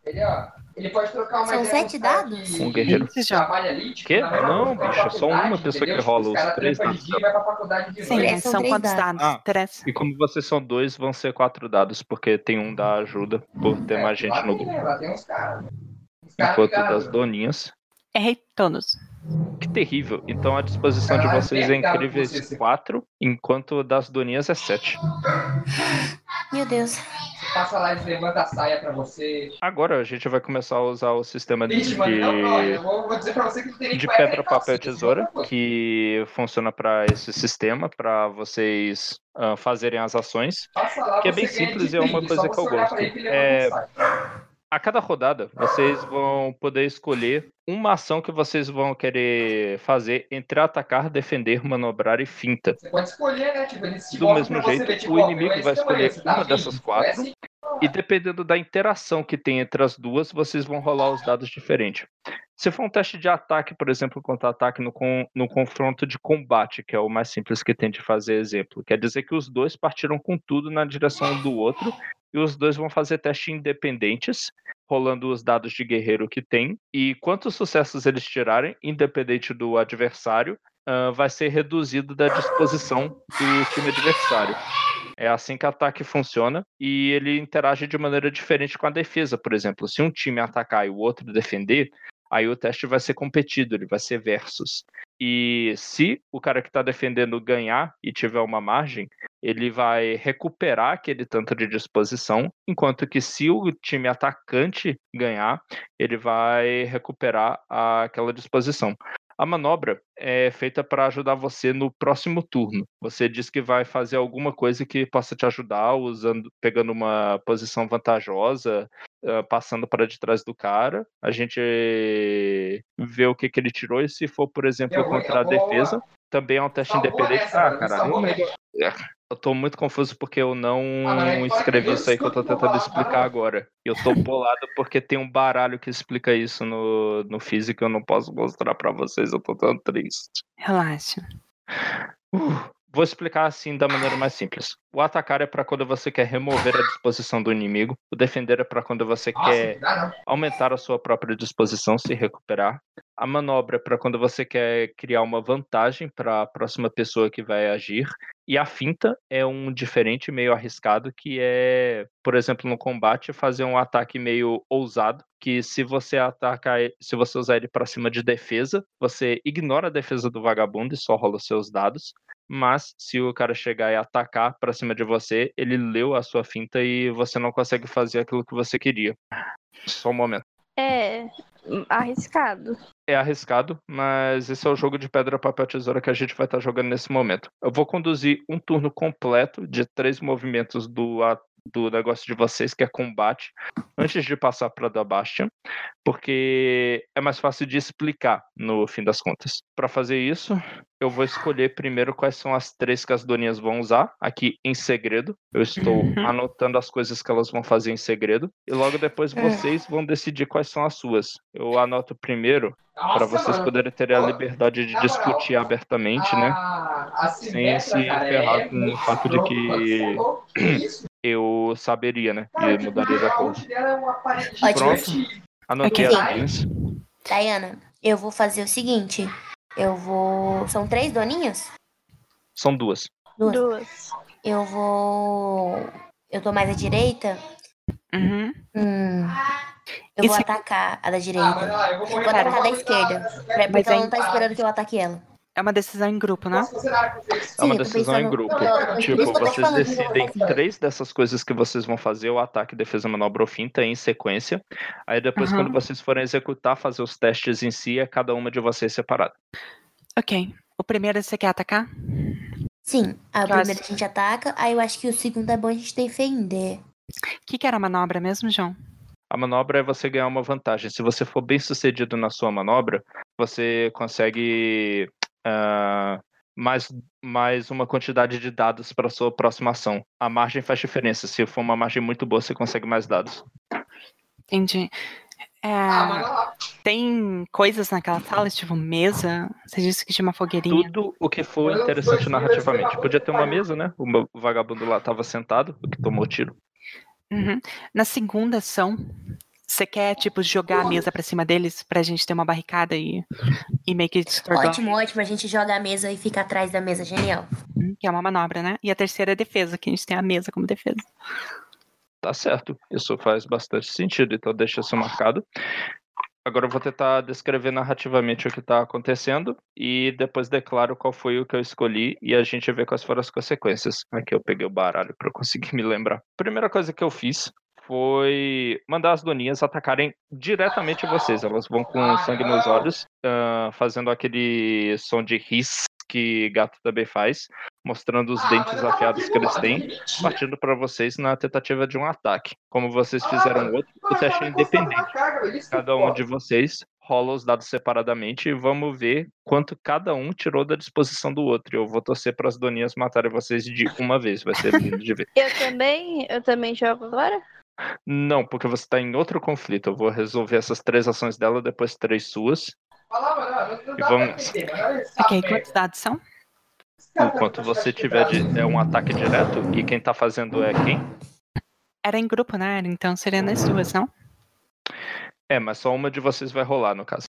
Ele, ó, ele pode trocar uma São sete os dados? que um guerreiro. Esse já. trabalha ali, tipo, mesma Não, bicho, é só uma pessoa que entendeu? rola Tipo, os caras três dados. dia Sim, mas são quantos dados. Ah. Três. E como vocês são dois, vão ser quatro dados, porque tem um da ajuda por ter É, mais gente lá no grupo. né? Lá tem uns caras. Os caras Enquanto das doninhas. Errei todos. Que terrível. Então a disposição de Caralho, vocês é incríveis você, você- 4, enquanto das doninhas é 7. Meu Deus. Passa lá, eles levantam a saia pra você. Agora a gente vai começar a usar o sistema de, Vixe, mano, não, não, eu vou, vou dizer pra você que não tem de pedra, calça, papel, tem tesoura, que funciona para esse sistema, para vocês ah, fazerem as ações. Passa lá, que é bem simples de e é uma coisa que eu pra gosto. ele que ele É, levanta a cada rodada, vocês vão poder escolher uma ação que vocês vão querer fazer entre atacar, defender, manobrar e finta. Você pode escolher, né? Tipo, Do mesmo jeito, ver, tipo, o inimigo vai escolher tá uma dessas quatro. E dependendo da interação que tem entre as duas, vocês vão rolar os dados diferentes. Se for um teste de ataque, por exemplo, contra ataque no, con- no confronto de combate, que é o mais simples que tem de fazer exemplo, quer dizer que os dois partiram com tudo na direção um do outro e os dois vão fazer testes independentes, rolando os dados de guerreiro que tem. E quantos sucessos eles tirarem, independente do adversário, ah, vai ser reduzido da disposição do time adversário. É assim que o ataque funciona e ele interage de maneira diferente com a defesa, por exemplo. Se um time atacar e o outro defender, aí o teste vai ser competido, ele vai ser versus. E se o cara que está defendendo ganhar e tiver uma margem, ele vai recuperar aquele tanto de disposição, enquanto que se o time atacante ganhar, ele vai recuperar aquela disposição. A manobra é feita para ajudar você no próximo turno. Você diz que vai fazer alguma coisa que possa te ajudar, usando, pegando uma posição vantajosa, passando para de trás do cara. A gente vê o que, que ele tirou e se for, por exemplo, Eu vou- contra a defesa, também é um teste independente. essa, Ah, mano, Eu tô muito confuso porque eu não Ah, escrevi isso aí que eu tô tentando explicar agora. Eu tô [LAUGHS] bolado porque tem um baralho que explica isso no, no físico eu não posso mostrar pra vocês, eu tô tão triste. Relaxa. Uh, vou explicar assim da maneira mais simples. O atacar é pra quando você quer remover a disposição do inimigo, o defender é pra quando você Nossa, quer aumentar a sua própria disposição, se recuperar. A manobra é para quando você quer criar uma vantagem para a próxima pessoa que vai agir. E a finta é um diferente meio arriscado que é, por exemplo, no combate fazer um ataque meio ousado, que se você atacar, se você usar ele para cima de defesa, você ignora a defesa do vagabundo e só rola os seus dados. Mas se o cara chegar e atacar para cima de você, ele leu a sua finta e você não consegue fazer aquilo que você queria. Só um momento. É arriscado. É arriscado, mas esse é o jogo de pedra, papel, tesoura que a gente vai estar jogando nesse momento. Eu vou conduzir um turno completo de três movimentos do, do negócio de vocês, que é combate, antes de passar para da Bastion, porque é mais fácil de explicar no fim das contas. Para fazer isso, eu vou escolher primeiro quais são as três que as doninhas vão usar, aqui em segredo. Eu estou Uhum. anotando as coisas que elas vão fazer em segredo, e logo depois É. vocês vão decidir quais são as suas. Eu anoto primeiro para vocês mano. poderem terem a Pô, liberdade de na moral, discutir abertamente, né? A, a Sem se cara, ferrar é com o fato de que- você é [CLEARS THROAT] eu saberia, né? E mudaria da cor. Ótimo. Pronto. Anotei Ok. as linhas. Diana, eu vou fazer o seguinte. Eu vou. São três doninhas? São duas. Duas. Duas. Eu vou. Eu tô mais à direita. Uhum. Hum. Eu E vou se- atacar a da Ah, direita. mas lá, eu vou atacar da você. esquerda. pra- Mas Porque ela aí- não tá esperando que eu ataque ela. É uma decisão em grupo, né? É uma decisão em grupo. Tipo, vocês decidem três dessas coisas que vocês vão fazer, o ataque, defesa, manobra ou finta, em sequência. Aí depois, Aham. quando vocês forem executar, fazer os testes em si, é cada uma de vocês separada. Ok. O primeiro você quer atacar? Sim, a acho- primeira a gente ataca, aí eu acho que o segundo é bom a gente defender. O que, que era a manobra mesmo, João? A manobra é você ganhar uma vantagem. Se você for bem sucedido na sua manobra, você consegue ah, mais, mais uma quantidade de dados para sua próxima ação. A margem faz diferença. Se for uma margem muito boa, você consegue mais dados. Entendi. É, Ah, tem coisas naquela sala, tipo mesa? Você disse que tinha uma fogueirinha. Tudo o que for interessante narrativamente. Podia ter uma mesa, né? O vagabundo lá estava sentado, o que tomou tiro. Uhum. Na segunda ação, você quer, tipo, jogar a mesa pra cima deles pra gente ter uma barricada e, e meio que distorcer? Ótimo, ótimo. A gente joga a mesa e fica atrás da mesa. Genial. Que é uma manobra, né? E a terceira é defesa, que a gente tem a mesa como defesa. Tá certo. Isso faz bastante sentido, então deixa isso marcado. Agora eu vou tentar descrever narrativamente o que está acontecendo e depois declaro qual foi o que eu escolhi e a gente vê quais foram as consequências. Aqui eu peguei o baralho para eu conseguir [LAUGHS] me lembrar. Primeira coisa que eu fiz foi mandar as doninhas atacarem diretamente vocês. Elas vão com sangue nos olhos, ah, fazendo aquele som de hiss que gato também faz, mostrando os Ah, dentes afiados que eles têm partindo para vocês na tentativa de um ataque. Como vocês Ah, fizeram outro, o teste é independente. Cada um de vocês rola os dados separadamente e vamos ver quanto cada um tirou da disposição do outro. Eu vou torcer para as doninhas matarem vocês de uma vez, vai ser lindo de ver. Eu também, eu também jogo agora? Não, porque você está em outro conflito. Eu vou resolver essas três ações dela, depois três suas. E dá vamos- Ok, quantos dados são? Enquanto você tiver de é um ataque direto e quem tá fazendo é quem? Era em grupo, né? Então seria nas duas, não? É, mas só uma de vocês vai rolar no caso.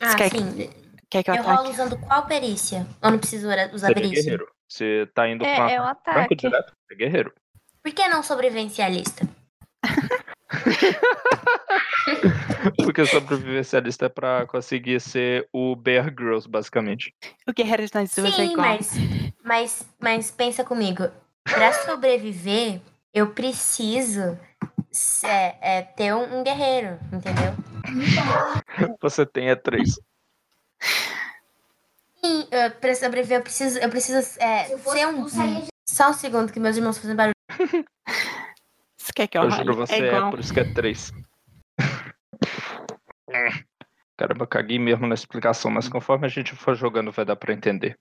Ah, quer- sim. Quer que eu Eu rolo usando qual perícia? Eu não preciso usar Seria perícia. guerreiro. Você tá indo É, com é um ataque ataque. branco direto? É guerreiro. Por que não sobrevivencialista? Porque sobrevivencialista é pra conseguir ser o Bear Grylls, basicamente. O guerreiro é Sim, igual. mas, mas, mas pensa comigo. Pra sobreviver, eu preciso é, é, ter um, um guerreiro, entendeu? Você tem é três. E uh, pra sobreviver, eu preciso, eu preciso é, ser um. Só um segundo que meus irmãos fazem barulho. [LAUGHS] Você quer que eu Eu role? juro, você é é, por isso que é três. Caramba, eu caguei mesmo na explicação, mas conforme a gente for jogando vai dar pra entender.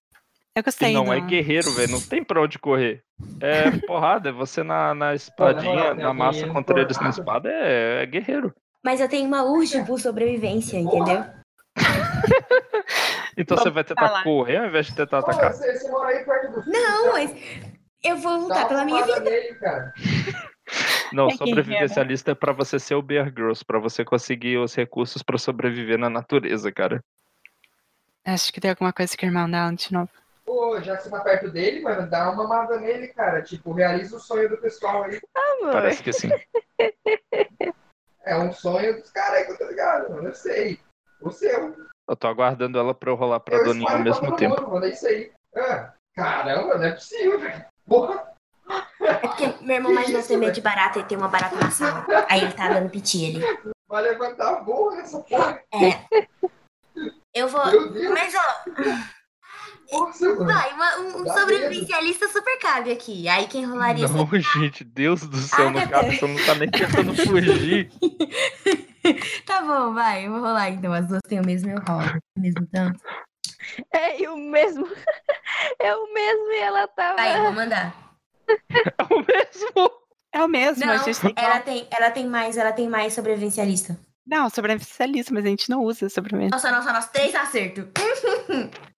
Eu E gostei. não do... é guerreiro, velho. Não tem pra onde correr. É [LAUGHS] porrada, é você na, na espadinha, na massa contra eles na espada, é, é guerreiro. Mas eu tenho uma urge por sobrevivência, entendeu? [LAUGHS] Então Vamos você vai tentar falar. correr ao invés de tentar atacar. você, você mora aí perto do Não, mas eu vou lutar pela minha vida. nele, cara. [LAUGHS] Não, É sobrevivencialista é pra você ser o Bear Grylls, pra você conseguir os recursos pra sobreviver na natureza, cara. Acho que tem alguma coisa que o irmão dela de novo. Pô, já que você tá perto dele, mano, dá uma mamada nele, cara. Tipo, realiza o sonho do pessoal aí. Amor. Parece que sim. [LAUGHS] É um sonho dos caras aí que eu tô ligado, mano. Eu sei. O seu. Eu tô aguardando ela pra eu rolar pra eu Doninha ao mesmo tempo. Mundo, mano, é isso aí. Ah, caramba, não é possível, velho. Porra. É porque meu irmão mais novo tem medo de barata e tem uma barata na sala. Aí ele tá dando piti ali. Vai levantar voo nessa porra. É. Eu vou. Meu Deus. Mas, ó, Nossa, vai, uma- um Dá sobrevivencialista super cabe aqui. Aí quem rolaria Não, gente, Deus do céu, não Agatha. cabe, você não tá nem tentando fugir. [LAUGHS] Tá bom, vai, eu vou rolar então. As duas têm o mesmo eu rolo. O mesmo tanto. É o mesmo. [LAUGHS] É o mesmo e ela tava. Vai, eu vou mandar. É o mesmo. É o mesmo, Não, a gente tem ela tem, ela tem mais, ela tem mais sobrevivencialista. Não, sobrevivencialista, mas a gente não usa sobrevivencialista. Nossa, nossa, nossa, três acertos. [LAUGHS]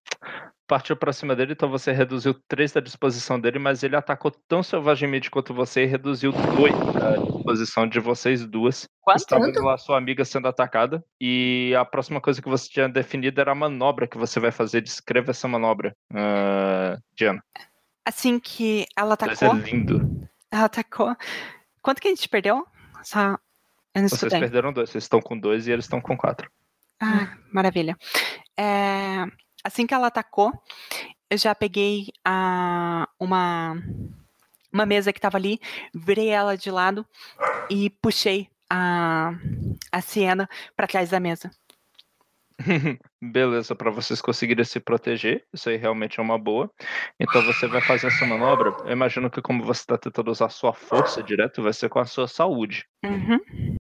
partiu pra cima dele, então você reduziu 3 da disposição dele, mas ele atacou tão selvagemente quanto você e reduziu 2 da disposição de vocês duas. Quanto? Você tá vendo lá sua amiga sendo atacada. E a próxima coisa que você tinha definido era a manobra que você vai fazer. Descreva essa manobra, uh, Diana. Assim que ela Vai ser atacou, lindo. ela atacou. Quanto que a gente perdeu? Só... Vocês perderam dois. Vocês estão com dois e eles estão com quatro. Ah, maravilha. É, assim que ela atacou, eu já peguei a, uma, uma mesa que estava ali, virei ela de lado e puxei a, a Siena para trás da mesa. [LAUGHS] Beleza, para vocês conseguirem se proteger, isso aí realmente é uma boa. Então você vai fazer essa manobra. Eu imagino que como você está tentando usar sua força direto, vai ser com a sua saúde. Uhum.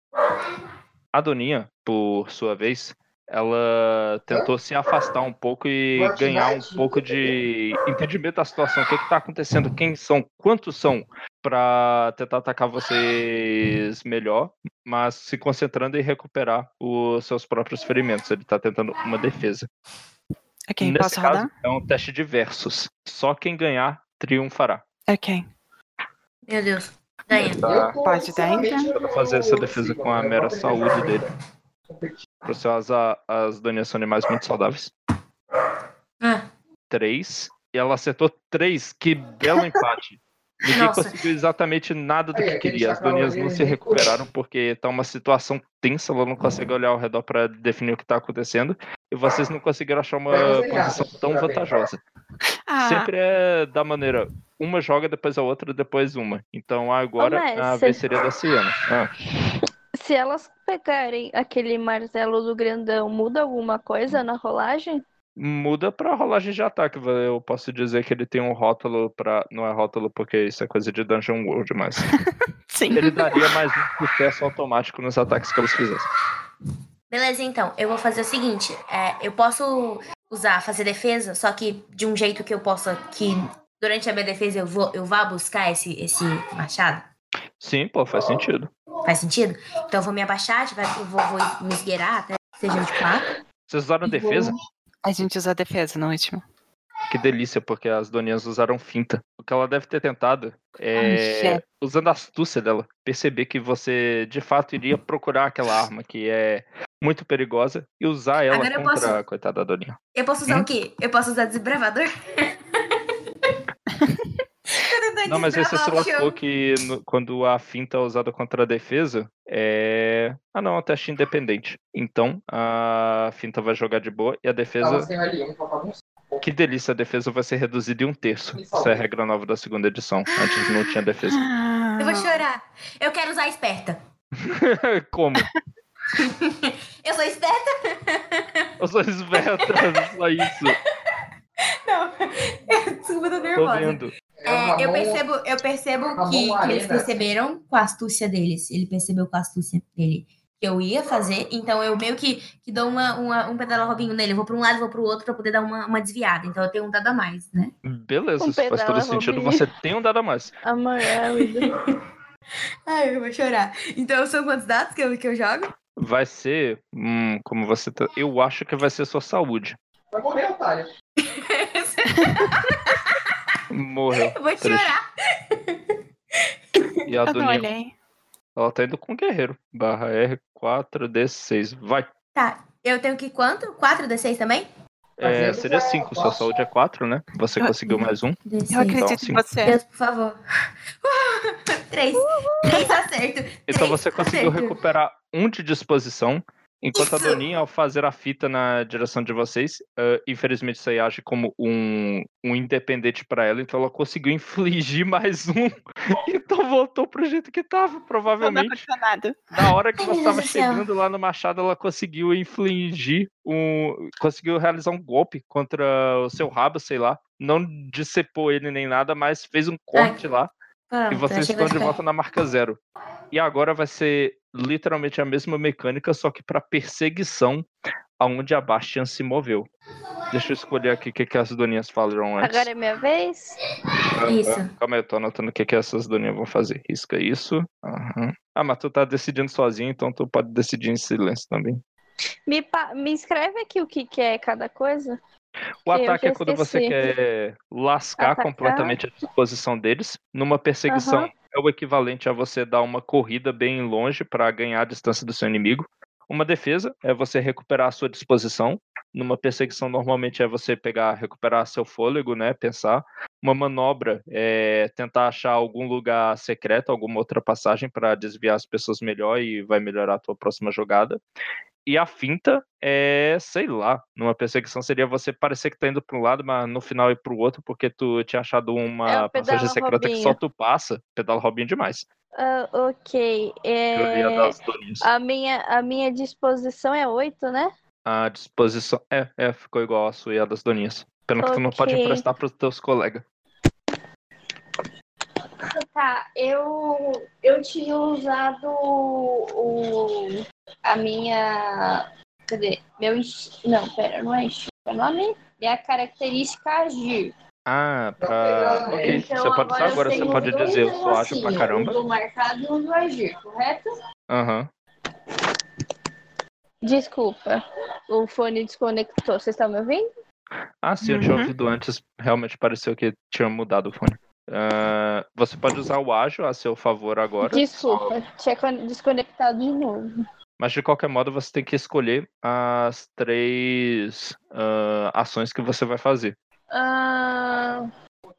A Doninha, por sua vez, ela tentou se afastar um pouco e ganhar um pouco de entendimento da situação. O que está acontecendo? Quem são? Quantos são? Para tentar atacar vocês melhor, mas se concentrando em recuperar os seus próprios ferimentos. Ele está tentando uma defesa. Ok, Nesse posso caso, rodar? é um teste de versus. Só quem ganhar triunfará. Ok. Meu Deus. Ganha. Tá? Pode dar, então? Pra fazer essa defesa com a mera saúde dele. Para você usar as Donias são animais muito saudáveis. Ah, Três. E ela acertou três. Que belo empate. Ninguém Nossa. conseguiu exatamente nada do Aí, que queria. As Donias não se recuperaram porque tá uma situação tensa. Ela não consegue olhar ao redor para definir o que tá acontecendo. E vocês não conseguiram achar uma posição tão vantajosa. Ah, Sempre é da maneira. Uma joga, depois a outra, depois uma. Então agora Ô, a vez seria da Ciana. Ah. Se elas pegarem aquele martelo do grandão, muda alguma coisa na rolagem? Muda pra rolagem de ataque. Eu posso dizer que ele tem um rótulo pra. Não é rótulo porque isso é coisa de Dungeon World, mas. [LAUGHS] sim. ele daria mais um sucesso automático nos ataques que eles fizessem. beleza, então. Eu vou fazer o seguinte. é, eu posso usar, fazer defesa, só que de um jeito que eu possa. Que durante a minha defesa eu, vou, eu vá buscar esse, esse machado. Sim, pô, faz sentido. Faz sentido? Então eu vou me abaixar, eu vou, vou me esgueirar até que seja de quatro. Vocês usaram defesa? A gente usa a defesa no último. Que delícia, porque as doninhas usaram finta. O que ela deve ter tentado Ai, é, chefe. usando a astúcia dela, perceber que você de fato iria procurar aquela arma que é muito perigosa e usar ela Agora eu contra posso- a coitada da doninha. Eu posso usar Hum? o quê? Eu posso usar desbravador? [LAUGHS] Não, mas aí você se desbravar o chão. lascou que no- quando a finta é usada contra a defesa, é. Ah, não, é um teste independente. Então, a finta vai jogar de boa e a defesa. Pra bagunçar. Que delícia, a defesa vai ser reduzida em um terço. Essa é a regra nova da segunda edição. Antes não tinha defesa. Eu vou chorar. Eu quero usar esperta. [LAUGHS] Como? [LAUGHS] Eu sou esperta? Eu sou esperta, só isso. [LAUGHS] Não. [LAUGHS] Desculpa, eu tô Tô nervosa. vendo. É, o É, eu percebo, eu percebo Ramon que, que eles perceberam com a astúcia deles. Ele percebeu com a astúcia dele que eu ia fazer. Então eu meio que, que dou uma, uma, um pedala robinho nele. Eu vou pra um lado, vou pro outro pra poder dar uma, uma desviada. Então eu tenho um dado a mais, né? Beleza, Um isso faz todo sentido. Robinho. Você tem um dado a mais. Amarelo. [LAUGHS] Ai, eu vou chorar. Então são quantos dados que eu, que eu jogo? Vai ser. Hum, como você tá. Eu acho que vai ser sua saúde. Vai morrer, otário. Morreu. eu [LAUGHS] vou Triste. chorar. E a Eu não olhei. Ela tá indo com o guerreiro. Barra R4D6. Vai. Tá, eu tenho que quanto? 4d6 também? É, Fazendo seria vai, 5, sua saúde é 4, né? Você Eu- conseguiu mais um. D6. Eu acredito sim. em você. Deus, por favor. [LAUGHS] Três. Três acerto. Então Três você conseguiu acerto. recuperar um de disposição. Enquanto a. Doninha, ao fazer a fita na direção de vocês, ah, infelizmente isso aí age como um, um independente pra ela, então ela conseguiu infligir mais um. [LAUGHS] Então voltou pro jeito que tava, provavelmente. Na hora que Ai, você estava chegando lá no machado, ela conseguiu infligir um. Conseguiu realizar um golpe contra o seu rabo, sei lá. Não decepou ele nem nada, mas fez um corte lá. Pronto, E vocês estão de volta na marca zero. E agora vai ser literalmente a mesma mecânica, só que para perseguição, aonde a Bastian se moveu. Deixa eu escolher aqui o que, que as doninhas falaram antes. Agora é minha vez? Isso. Calma aí, eu tô anotando o que, que essas doninhas vão fazer. Risca isso. Aham. Ah, mas tu tá decidindo sozinho, então tu pode decidir em silêncio também. Me, me escreve aqui o que, que é cada coisa. O ataque é quando você quer lascar Atacar. completamente a disposição deles. Numa perseguição, Aham. É o equivalente a você dar uma corrida bem longe para ganhar a distância do seu inimigo. Uma defesa é você recuperar a sua disposição. Numa perseguição, normalmente é você pegar, recuperar seu fôlego, né? Pensar. Uma manobra é tentar achar algum lugar secreto, alguma outra passagem para desviar as pessoas melhor e vai melhorar a tua próxima jogada. E a finta é, sei lá, numa perseguição seria você parecer que tá indo para um lado, mas no final ir para o outro, porque tu tinha achado É uma o passagem secreta que só Robinho. tu passa. Pedala Robinho demais. Ah, ok. É... das doninhas. A, minha, a minha disposição é 8, né? A disposição. É, é, ficou igual a sua e a das doninhas. Pena que tu não pode emprestar pros teus colegas. Tá, eu, eu tinha usado o, a minha. Cadê? Meu. Não, pera, não é instinto. É o nome? Minha característica agir. Ah, pra. Ok, Então, você pode usar agora, você pode dizer, eu sou ágil pra negocinhos, caramba. O do marcado e o do agir, correto? Aham. Desculpa, o fone desconectou. Vocês estão me ouvindo? Ah, sim, eu tinha Uhum. ouvido antes. Realmente pareceu que tinha mudado o fone. Ah, você pode usar o ágil a seu favor agora. Desculpa, tinha con- desconectado de novo. Mas de qualquer modo, você tem que escolher as três ah, ações que você vai fazer. Ah,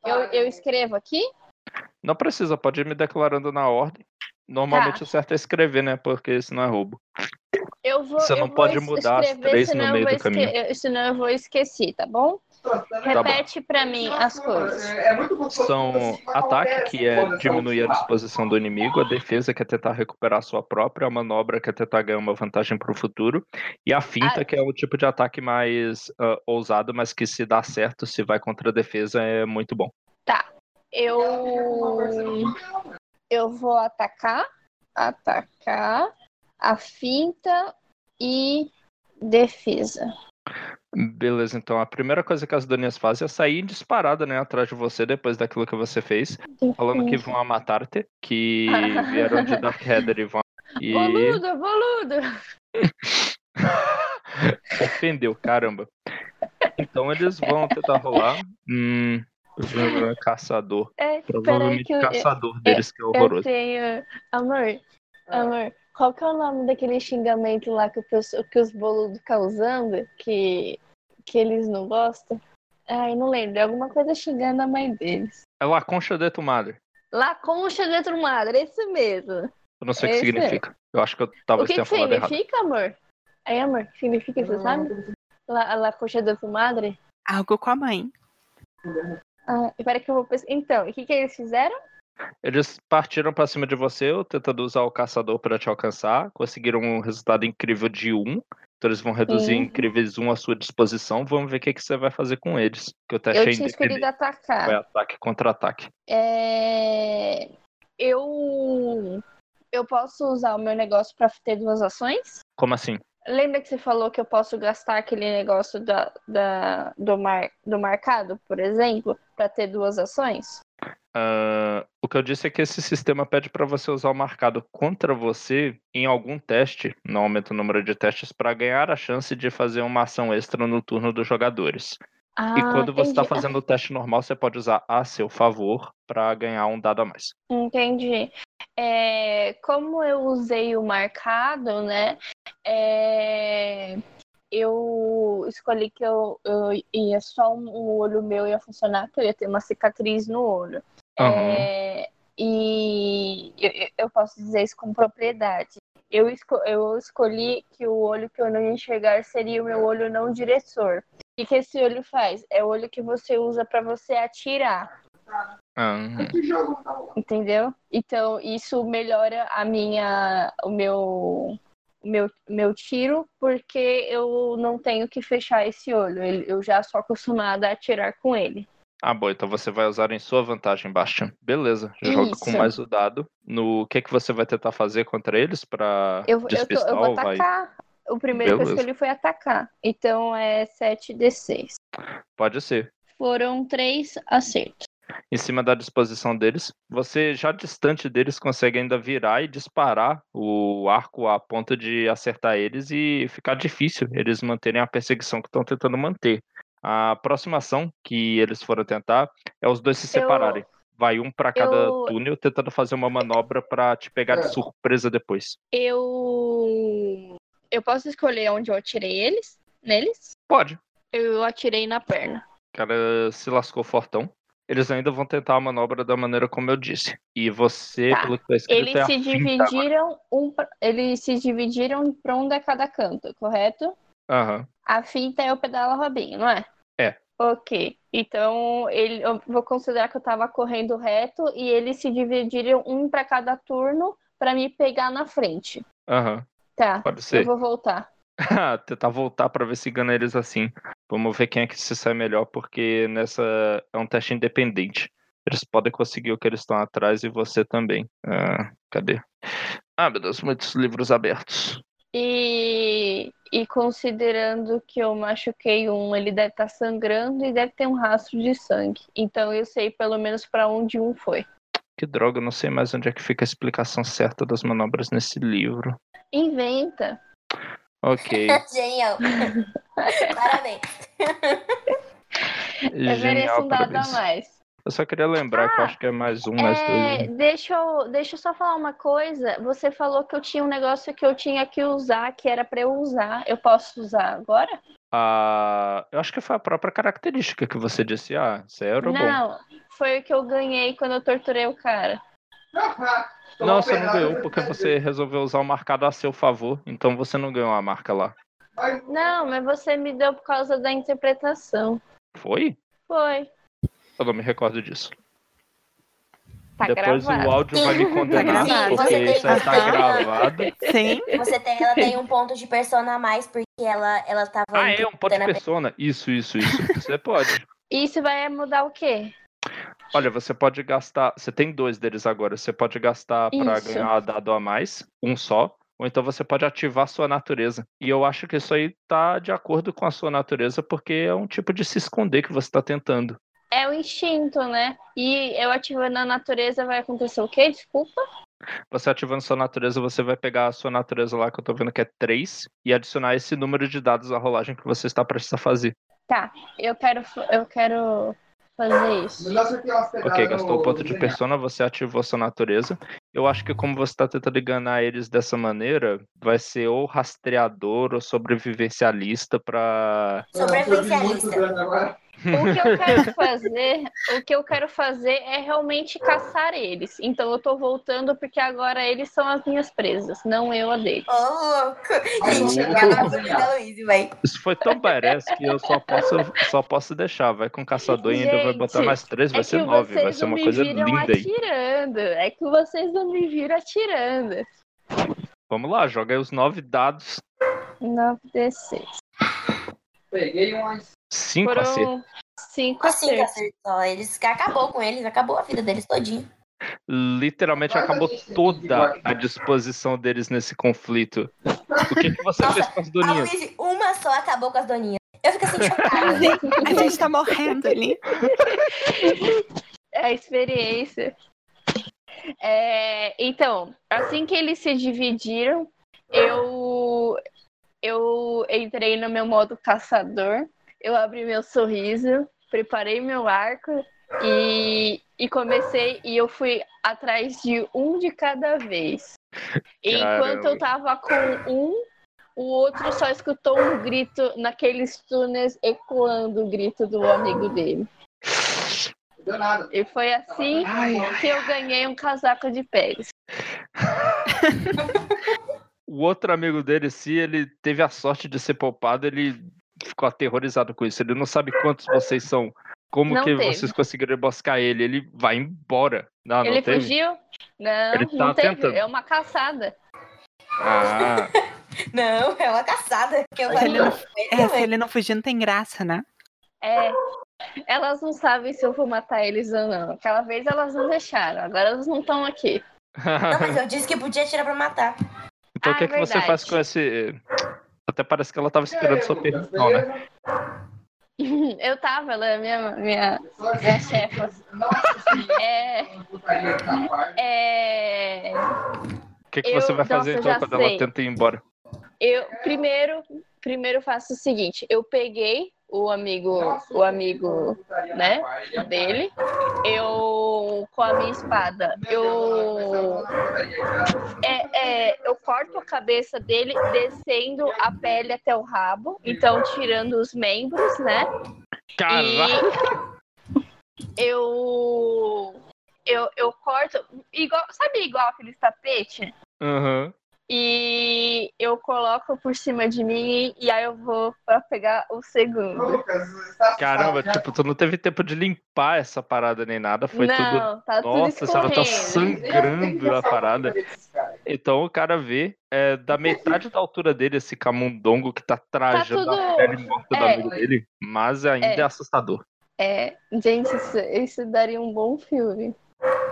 eu, eu escrevo aqui? Não precisa, pode ir me declarando na ordem. Normalmente Tá. o certo é escrever, né? Porque senão é roubo. Eu vou, Você não pode mudar as escrever, três no meio do caminho. Senão eu vou esquecer, tá bom? Repete pra mim as coisas. É São ataque, que é foda-se, diminuir a tá? disposição do inimigo, a defesa, que é tentar recuperar a sua própria, a manobra, que é tentar ganhar uma vantagem para o futuro, e a finta, Ah. que é o tipo de ataque mais ah, ousado, mas que se dá certo, se vai contra a defesa, é muito bom. Tá. Eu. Eu vou atacar. Atacar. A finta e defesa. Beleza, então a primeira coisa que as doninhas fazem é sair disparada, né, atrás de você depois daquilo que você fez, falando que vão matar-te, que [LAUGHS] vieram de Dark Header e vão. E... Boludo, boludo! [LAUGHS] Ofendeu, caramba. Então eles vão tentar rolar. Hum, caçador. É, Provavelmente eu, caçador deles, que é eu horroroso. tenho. Amor, amor, qual que é o nome daquele xingamento lá que, o que os boludos ficam usando? Que, que eles não gostam? Ai, não lembro. É alguma coisa xingando a mãe deles. É La Concha de tu Madre. La Concha de tu madre, esse mesmo. Eu não sei o que é. significa. Eu acho que eu O talvez que, tenha que falado errado. significa, amor? Aí, amor, o que significa, você sabe? La, la Concha de tu madre? Algo com a mãe. Ah, espera que eu vou pesquisar. Então, o que, que eles fizeram? Eles partiram pra cima de você, eu tentando usar o caçador pra te alcançar. Conseguiram um resultado incrível de 1. Então eles vão reduzir Sim. incríveis 1 à sua disposição. Vamos ver o que, que você vai fazer com eles. Que eu teste eu é tinha escolhido atacar. Vai ataque contra ataque. É... Eu eu posso usar o meu negócio para ter duas ações? Como assim? Lembra que você falou que eu posso gastar aquele negócio da, da- do, mar, do marcado, por exemplo, para ter duas ações? Ah, o que eu disse é que esse sistema pede para você usar o marcado contra você em algum teste, não aumenta o número de testes, para ganhar a chance de fazer uma ação extra no turno dos jogadores. Ah, e quando você está entendi. fazendo o teste normal, você pode usar a seu favor para ganhar um dado a mais. Entendi. É, como eu usei o marcado, né? é, eu escolhi que eu, eu ia só um, um olho meu ia funcionar, que eu ia ter uma cicatriz no olho. Aham. É, e eu, eu- posso dizer isso com propriedade. Eu, esco- eu escolhi que o olho que eu não ia enxergar seria o meu olho não diretor. O que, que esse olho faz? É o olho que você usa para você atirar. Aham. Que jogo tá Entendeu? Então, isso melhora a minha, o meu, o meu, meu tiro, porque eu não tenho que fechar esse olho. Eu já sou acostumada a atirar com ele. Ah, bom, então você vai usar em sua vantagem, Bastian. Beleza, joga com mais o dado. No o que que você vai tentar fazer contra eles para Eu, eu, tô- despistar eu vou ou vai? atacar. O primeiro que eu Beleza. escolhi foi atacar. Então é 7d6. Pode ser. Foram três acertos. Em cima da disposição deles, você já distante deles consegue ainda virar e disparar o arco a ponto de acertar eles e ficar difícil eles manterem a perseguição que estão tentando manter. A aproximação que eles foram tentar é os dois se Eu- separarem. Vai um pra cada eu- túnel tentando fazer uma manobra pra te pegar de surpresa depois. Eu. Eu posso escolher onde eu atirei eles? Neles? Pode. Eu atirei na perna. O cara se lascou fortão. Eles ainda vão tentar a manobra da maneira como eu disse. E você, Tá. pelo que tá escrito, Eles é se dividiram um pra- eles se dividiram pra um de cada canto, correto? Aham. A finta é o pedala Robinho, não é? É. Ok. Então ele, eu vou considerar que eu tava correndo reto e eles se dividiram um pra cada turno pra me pegar na frente. Aham. Tá. Pode Eu ser. vou voltar. [LAUGHS] Tentar voltar pra ver se ganha eles assim. Vamos ver quem é que se sai melhor, porque nessa é um teste independente. Eles podem conseguir o que eles estão atrás e você também. Ah, cadê? Ah, meu Deus, muitos livros abertos. E, e considerando que eu machuquei um, ele deve estar sangrando e deve ter um rastro de sangue. Então eu sei pelo menos pra onde um foi. Que droga, eu não sei mais onde é que fica a explicação certa das manobras nesse livro. Inventa. Ok. [LAUGHS] Genial. [LAUGHS] Parabéns. [LAUGHS] Eu mereço Genial, um dado a mais. Eu só queria lembrar que eu Ah, acho que é mais um, mais É, dois. deixa, eu, deixa eu só falar uma coisa. Você falou que eu tinha um negócio que eu tinha que usar, que era pra eu usar. Eu posso usar agora? Ah, eu acho que foi a própria característica que você disse. Ah, zero, bom. Não, foi o que eu ganhei quando eu torturei o cara. Não, você não ganhou porque você resolveu usar o marcado a seu favor, então você não ganhou a marca lá. Não, mas você me deu por causa da interpretação. Foi? Foi. Eu não me recordo disso. Tá Depois gravado. o áudio vai me condenar, gravado. porque Você tem isso aí tá que- gravado. Sim. Você tem, ela tem um ponto de persona a mais porque ela, ela tava. Ah, é um ponto de persona. Isso, isso, isso. Você pode. [LAUGHS] Isso vai mudar o quê? Olha, você pode gastar. Você tem dois deles agora. Você pode gastar pra Isso. ganhar dado a mais, um só. Ou então você pode ativar a sua natureza. E eu acho que isso aí tá de acordo com a sua natureza, porque é um tipo de se esconder que você tá tentando. É o instinto, né? E eu ativando a natureza vai acontecer o quê? Desculpa. Você ativando sua natureza, você vai pegar a sua natureza lá, que eu tô vendo que é 3, e adicionar esse número de dados à rolagem que você está prestes a fazer. Tá, eu quero, eu quero fazer isso. Ok, gastou o ponto de persona, você ativou sua natureza. Eu acho que como você está tentando enganar eles dessa maneira, vai ser ou rastreador ou sobrevivencialista pra. Sobrevivencialista. O que eu quero [LAUGHS] fazer, o que eu quero fazer é realmente caçar eles. Então eu tô voltando porque agora eles são as minhas presas, não eu a deles. Ô, louco. Gente, da vai. Isso foi tão badass que eu só posso, só posso deixar. Vai com caçador e ainda vai botar mais três, vai é ser nove. Vai vocês ser uma coisa viram linda aí. atirando. É que vocês não me viram atirando. Vamos lá, joga aí os nove dados. 9d6. Peguei umas. Cinco acertos. Foram cinco Assim, acertos. acertou. Eles acabou com eles, acabou a vida deles todinho. Literalmente acabou toda a disposição deles nesse conflito. O que, que você Nossa, fez com as doninhas? Luísa, uma só acabou com as doninhas. Eu fico assim [LAUGHS] chocada. A gente tá morrendo ali. É a experiência. É, então, assim que eles se dividiram, eu eu entrei no meu modo caçador, eu abri meu sorriso, preparei meu arco e, e comecei e eu fui atrás de um de cada vez. Enquanto eu tava com um, o outro só escutou um grito naqueles túneis ecoando o grito do amigo dele. Não deu nada. E foi assim que eu ganhei um casaco de peles. [LAUGHS] O outro amigo dele, se ele teve a sorte de ser poupado, ele ficou aterrorizado com isso. Ele não sabe quantos vocês são. Como Não que teve. vocês conseguiram emboscar ele? Ele vai embora. Não, não Ele teve? fugiu? Não, Ele tá não teve. tentando. É uma caçada. Ah, [LAUGHS] Não, é uma caçada. Que eu Se ele não, é, se ele não fugir, não tem graça, né? É. Elas não sabem se eu vou matar eles ou não. Aquela vez elas não deixaram. Agora elas não estão aqui. [LAUGHS] Não, mas eu disse que podia tirar pra matar. então o Ah, que, é que você faz com esse. Até parece que ela tava esperando sua permissão, né? [LAUGHS] Eu tava, ela é minha, minha, minha chefa. É, é, O que, que Eu- você vai nossa, fazer eu então quando sei. ela tenta ir embora? eu primeiro, primeiro faço o seguinte: eu peguei o amigo, o amigo, né, dele, eu com a minha espada, eu é, é, eu corto a cabeça dele descendo a pele até o rabo, então tirando os membros, né? Caraca! Eu eu, eu corto igual, sabe igual aqueles tapetes? Aham. E eu coloco por cima de mim e aí eu vou pra pegar o segundo. Caramba, tipo, tu não teve tempo de limpar essa parada nem nada, foi tudo. Não, tá tudo Nossa, ela tá sangrando a parada. Então o cara vê é, da metade da altura dele esse camundongo que tá trajando a tudo- pele morta do é. amigo dele, mas ainda é, É. assustador. É, gente, isso, isso daria um bom filme.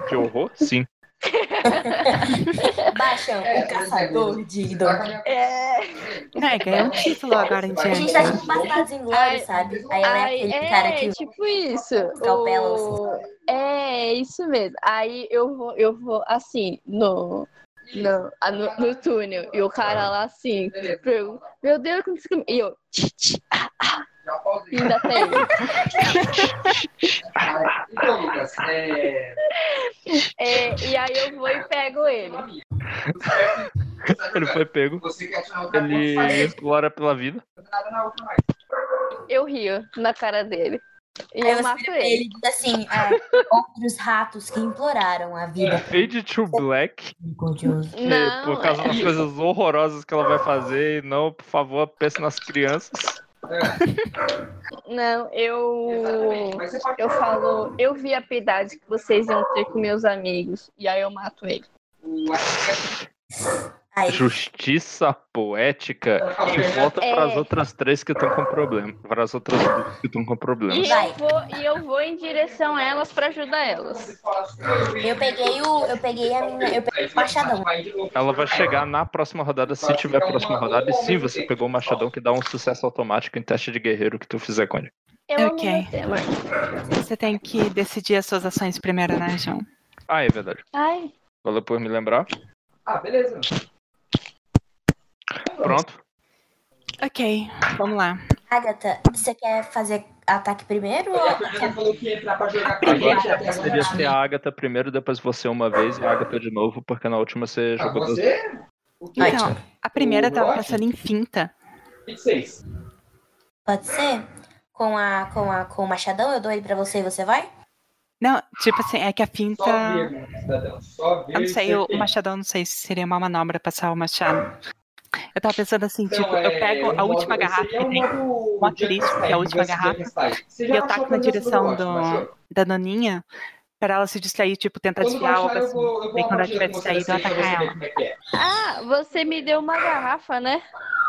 Que horror? Sim. [LAUGHS] Baixam É, o caçador de Dom. É, É, ganhou um título agora em A gente diante. tá tipo Bastardos Inglórios, Ai, sabe? Aí ela é aquele é, cara que tipo isso. O... É, isso mesmo. Aí eu vou, eu vou assim, no, no, no, no túnel, e o cara lá assim, pergunta, meu Deus, como você... E eu, tch, tch, ah, ah, Já pausei. ainda tem. [LAUGHS] Então, Lucas, é... É, e aí eu vou e pego ele. Ele foi pego, Você quer tirar outra ele explora pela vida. Eu rio na cara dele. E Aí eu mato ele ele. diz assim: é, outros ratos que imploraram a vida. Fade to Black, que, Não, por causa das coisas horrorosas que ela vai fazer, e não, por favor, pense nas crianças. Não, eu. Exatamente. Eu falo, eu vi a piedade que vocês iam ter com meus amigos. E aí eu mato ele. Aí, Justiça poética que volta É. para as outras três que estão com problema. Para as outras duas que estão com E problemas. Vai. eu vou, e eu vou em direção a elas pra ajudar elas. eu peguei o. Eu peguei a minha. Eu peguei o machadão. Ela vai chegar na próxima rodada, se tiver próxima rodada, e sim, você pegou o machadão que dá um sucesso automático em teste de guerreiro que tu fizer com ele. Eu Ok. Você tem que decidir as suas ações primeiro, né, João? Ah, é verdade. Ai, Valeu por me lembrar. Ah, beleza. Pronto. Ok, vamos lá. Agatha, você quer fazer ataque primeiro ou. A Fernanda falou que ia entrar pra jogar com a Agora gente até agora. seria ser a Agatha primeiro, depois você uma vez e a Agatha de novo, porque na última você Ah, jogou você? O que? Então, a primeira O tava Rock? pensando em finta. 26. Pode ser? Com, a, com, a, com o machadão, eu dou ele pra você e você vai? Não, tipo assim, é que a finta. Só cidadão. Só ver. Eu não sei, o, o machadão, não sei se seria uma manobra passar o machado. Eu tava pensando assim, Então, tipo, eu é, pego a o modo- última garrafa que tem modo um asterisco, que é a última garrafa, e eu taco na direção do, da Daninha pra ela se distrair, tipo, tentar desviar algo eu assim. eu Daí quando ela tiver distraído, eu assim, atacar ela. como é é. ah, você me deu uma garrafa, né?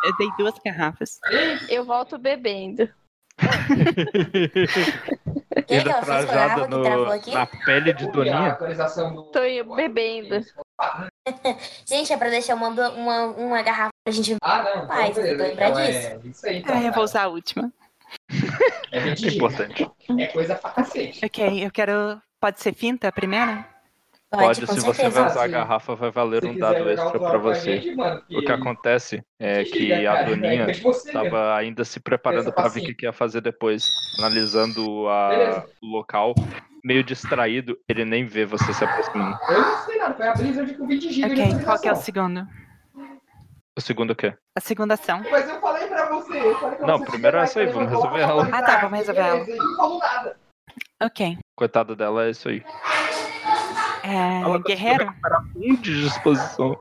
Eu dei duas garrafas. Eu volto bebendo. [LAUGHS] que Ainda ela fez com a garrafa que travou aqui? na pele de Doninha. Tô bebendo. [LAUGHS] Gente, é pra deixar uma, uma, uma garrafa pra gente. Ah, não. Pai, então, beleza. lembra Então, disso? É isso aí, então. Ah, eu vou usar a última. É [LAUGHS] mentira. Importante. É coisa pra cacete. Ok, eu quero. Pode ser finta a primeira? Pode, se você vai usar a garrafa, vai valer Se um dado extra outro pra lado com a você. gente, mano, O que acontece é que a Doninha é de estava ainda se preparando para ver o facinho. que ia fazer depois, analisando a- o local, meio distraído, ele nem vê você se aproximando. Eu não sei nada, foi a Blizzard com 20 GB de Ok, qual que é o segundo? O segundo o quê? A segunda ação. Mas eu falei pra você. Eu falei pra Não, você primeiro chegar é essa aí, vamos resolver ela. Ah, tá, vamos resolver ela. não falou nada. Ok. Coitado dela, é isso aí. É, Ela conseguiu guerreiro? recuperar um de disposição.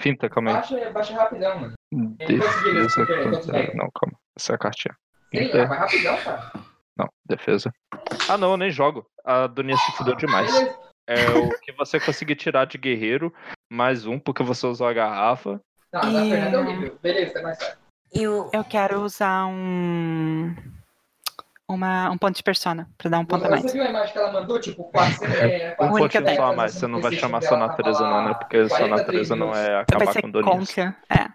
Finta, calma aí. Baixa, baixa rapidão, mano. Defesa contra... Não, calma. Essa é a cartinha. Sim, vai rapidão, cara. Não, defesa. Ah, não, eu nem jogo. A Doninha se fudeu demais. É o que você conseguir tirar de guerreiro, mais um, porque você usou a garrafa. Não, a da E- Fernanda é horrível. Beleza, tá mais fácil. E o. Eu quero usar um. Uma, um ponto de persona, pra dar um ponto a Você mais. viu a imagem que ela mandou? Tipo, 400, é, Um pontinho só a mais, você não vai chamar sua dela natureza não, né? Porque sua 43 natureza não é Vai acabar ser com Doninhas. contra. É.